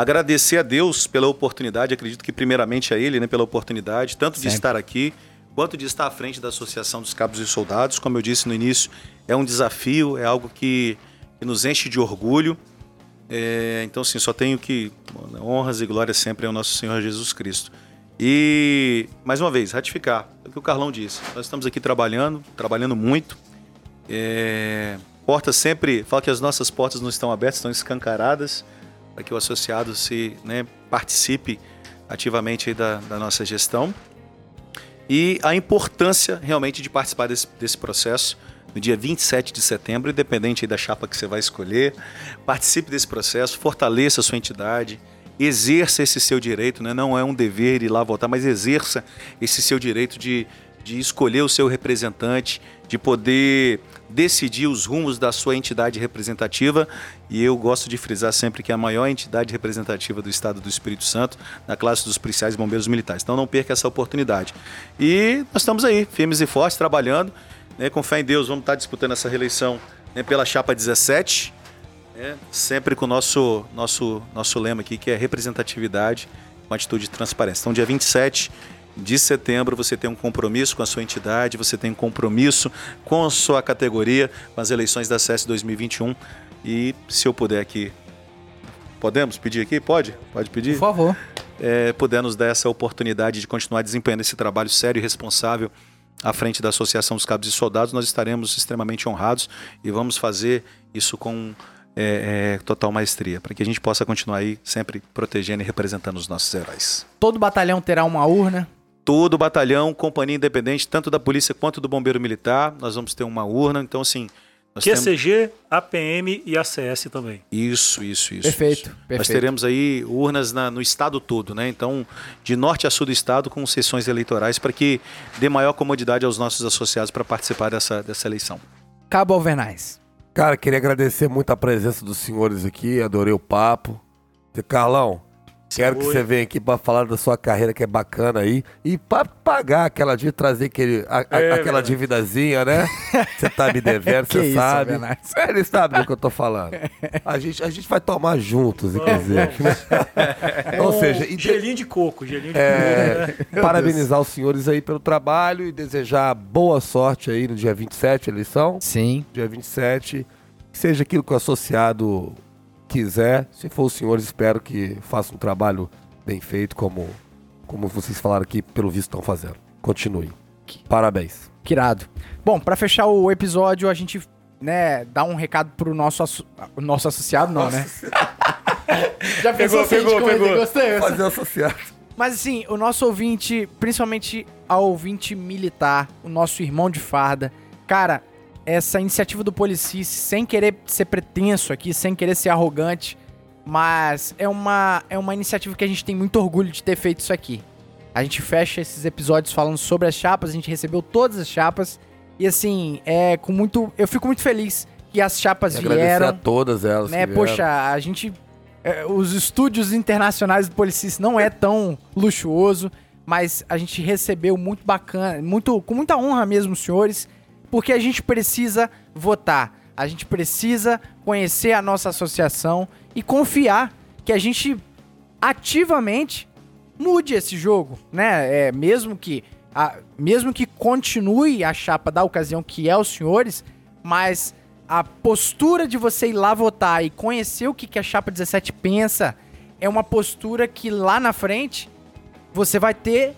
Agradecer a Deus pela oportunidade, acredito que primeiramente a Ele, né, pela oportunidade, tanto de Sempre. estar aqui, quanto de estar à frente da Associação dos Cabos e Soldados. Como eu disse no início, é um desafio, é algo que, que nos enche de orgulho. É, então, assim, só tenho que honras e glórias sempre ao nosso Senhor Jesus Cristo. E, mais uma vez, ratificar o que o Carlão disse. Nós estamos aqui trabalhando, trabalhando muito. É, portas sempre, falo que as nossas portas não estão abertas, estão escancaradas para que o associado se né, participe ativamente da, da nossa gestão. E a importância realmente de participar desse, desse processo no dia 27 de setembro, independente da chapa que você vai escolher. Participe desse processo, fortaleça a sua entidade, exerça esse seu direito, né? não é um dever ir lá votar, mas exerça esse seu direito de, de escolher o seu representante, de poder decidir os rumos da sua entidade representativa. E eu gosto de frisar sempre que é a maior entidade representativa do Estado do Espírito Santo, na classe dos policiais e bombeiros militares. Então não perca essa oportunidade. E nós estamos aí, firmes e fortes, trabalhando. Né, com fé em Deus, vamos estar disputando essa reeleição né, pela chapa 17. né, sempre com o nosso, nosso, nosso lema aqui, que é representatividade com atitude de transparência. Então, dia 27 de setembro, você tem um compromisso com a sua entidade, você tem um compromisso com a sua categoria, com as eleições da SES 2021. E se eu puder aqui, podemos pedir aqui? Pode? Pode pedir? Por favor. é, puder nos dar essa oportunidade de continuar desempenhando esse trabalho sério e responsável à frente da Associação dos Cabos e Soldados, nós estaremos extremamente honrados e vamos fazer isso com é, é, total maestria, para que a gente possa continuar aí sempre protegendo e representando os nossos heróis. Todo batalhão terá uma urna. Todo batalhão, companhia independente, tanto da polícia quanto do bombeiro militar, nós vamos ter uma urna. Então, assim, nós temos... QCG, APM e ACS também. Isso, isso, isso. Perfeito, isso. Nós perfeito. teremos aí urnas na- no estado todo, né? Então, de norte a sul do estado, com sessões eleitorais, para que dê maior comodidade aos nossos associados para participar dessa, dessa eleição. Cabo Alvernais. Cara, queria agradecer muito a presença dos senhores aqui, adorei o papo. Carlão, quero que você venha aqui pra falar da sua carreira que é bacana aí e pra pagar aquela dívida, trazer aquele, a- a- É, aquela verdade. dívidazinha, né? Você tá me devendo, você isso, sabe. Alvernaz. Ele sabe do que eu tô falando. A gente, a gente vai tomar juntos, inclusive. Ou seja, e de- gelinho de coco, gelinho de É, coco, né? parabenizar os senhores aí pelo trabalho e desejar boa sorte aí no dia 27, eleição. Sim. Dia 27. Que seja aquilo que o associado quiser. Se for os senhores, espero que façam um trabalho bem feito, como, como vocês falaram aqui, pelo visto estão fazendo. Continue. Parabéns. Que irado. Bom, pra fechar o episódio, a gente, né, dá um recado pro nosso, o nosso associado, não, né? Já pensou Pegou, se a gente pegou, pegou. Gostei. gostei. Fazer associado. Mas assim, o nosso ouvinte, principalmente ao ouvinte militar, o nosso irmão de farda, cara, essa iniciativa do Policice, sem querer ser pretenso aqui, sem querer ser arrogante, mas é uma, é uma iniciativa que a gente tem muito orgulho de ter feito isso aqui. A gente fecha esses episódios falando sobre as chapas, a gente recebeu todas as chapas, e assim, é com muito. Eu fico muito feliz que as chapas Agradecer vieram a todas elas. né? Poxa, a gente. é, os estúdios internacionais do Policis não é tão luxuoso, mas a gente recebeu muito bacana, muito, com muita honra mesmo, senhores, porque a gente precisa votar. A gente precisa conhecer a nossa associação e confiar que a gente ativamente mude esse jogo, né? É, mesmo que a- mesmo que continue a chapa da ocasião que é os senhores, mas a postura de você ir lá votar e conhecer o que, que a chapa 17 pensa é uma postura que lá na frente você vai ter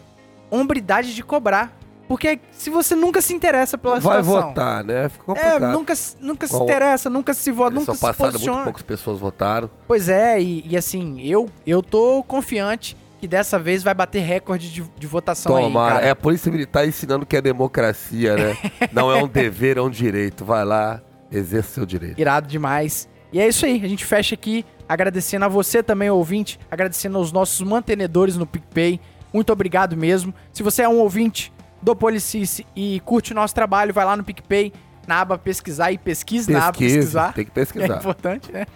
hombridade de cobrar. Porque se você nunca se interessa pela Vai situação... votar, né? Fica É, complicado. nunca, nunca se interessa, nunca se vota, nunca se posiciona. muito poucas pessoas votaram. Pois é, e, e assim, eu, eu tô confiante que dessa vez vai bater recorde de, de votação aí, Tomara. cara. É, a Polícia Militar ensinando que é democracia, né? Não é um dever, é um direito. Vai lá, exerça seu direito. Irado demais. E é isso aí, a gente fecha aqui agradecendo a você também, ouvinte, agradecendo aos nossos mantenedores no PicPay. Muito obrigado mesmo. Se você é um ouvinte do Policice e curte o nosso trabalho, vai lá no PicPay, na aba pesquisar e pesquise na aba pesquisar. tem que É pesquisar. importante, né?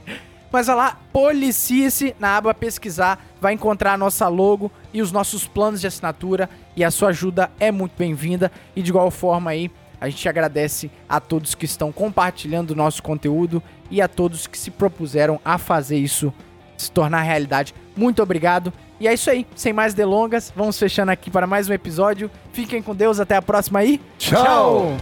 Mas vai lá, Policice, na aba pesquisar, vai encontrar a nossa logo e os nossos planos de assinatura. E a sua ajuda é muito bem-vinda. E de igual forma aí, a gente agradece a todos que estão compartilhando o nosso conteúdo e a todos que se propuseram a fazer isso se tornar realidade. Muito obrigado. E é isso aí, sem mais delongas, vamos fechando aqui para mais um episódio. Fiquem com Deus, até a próxima aí. Tchau!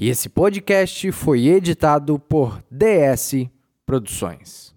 E esse podcast foi editado por DS Produções.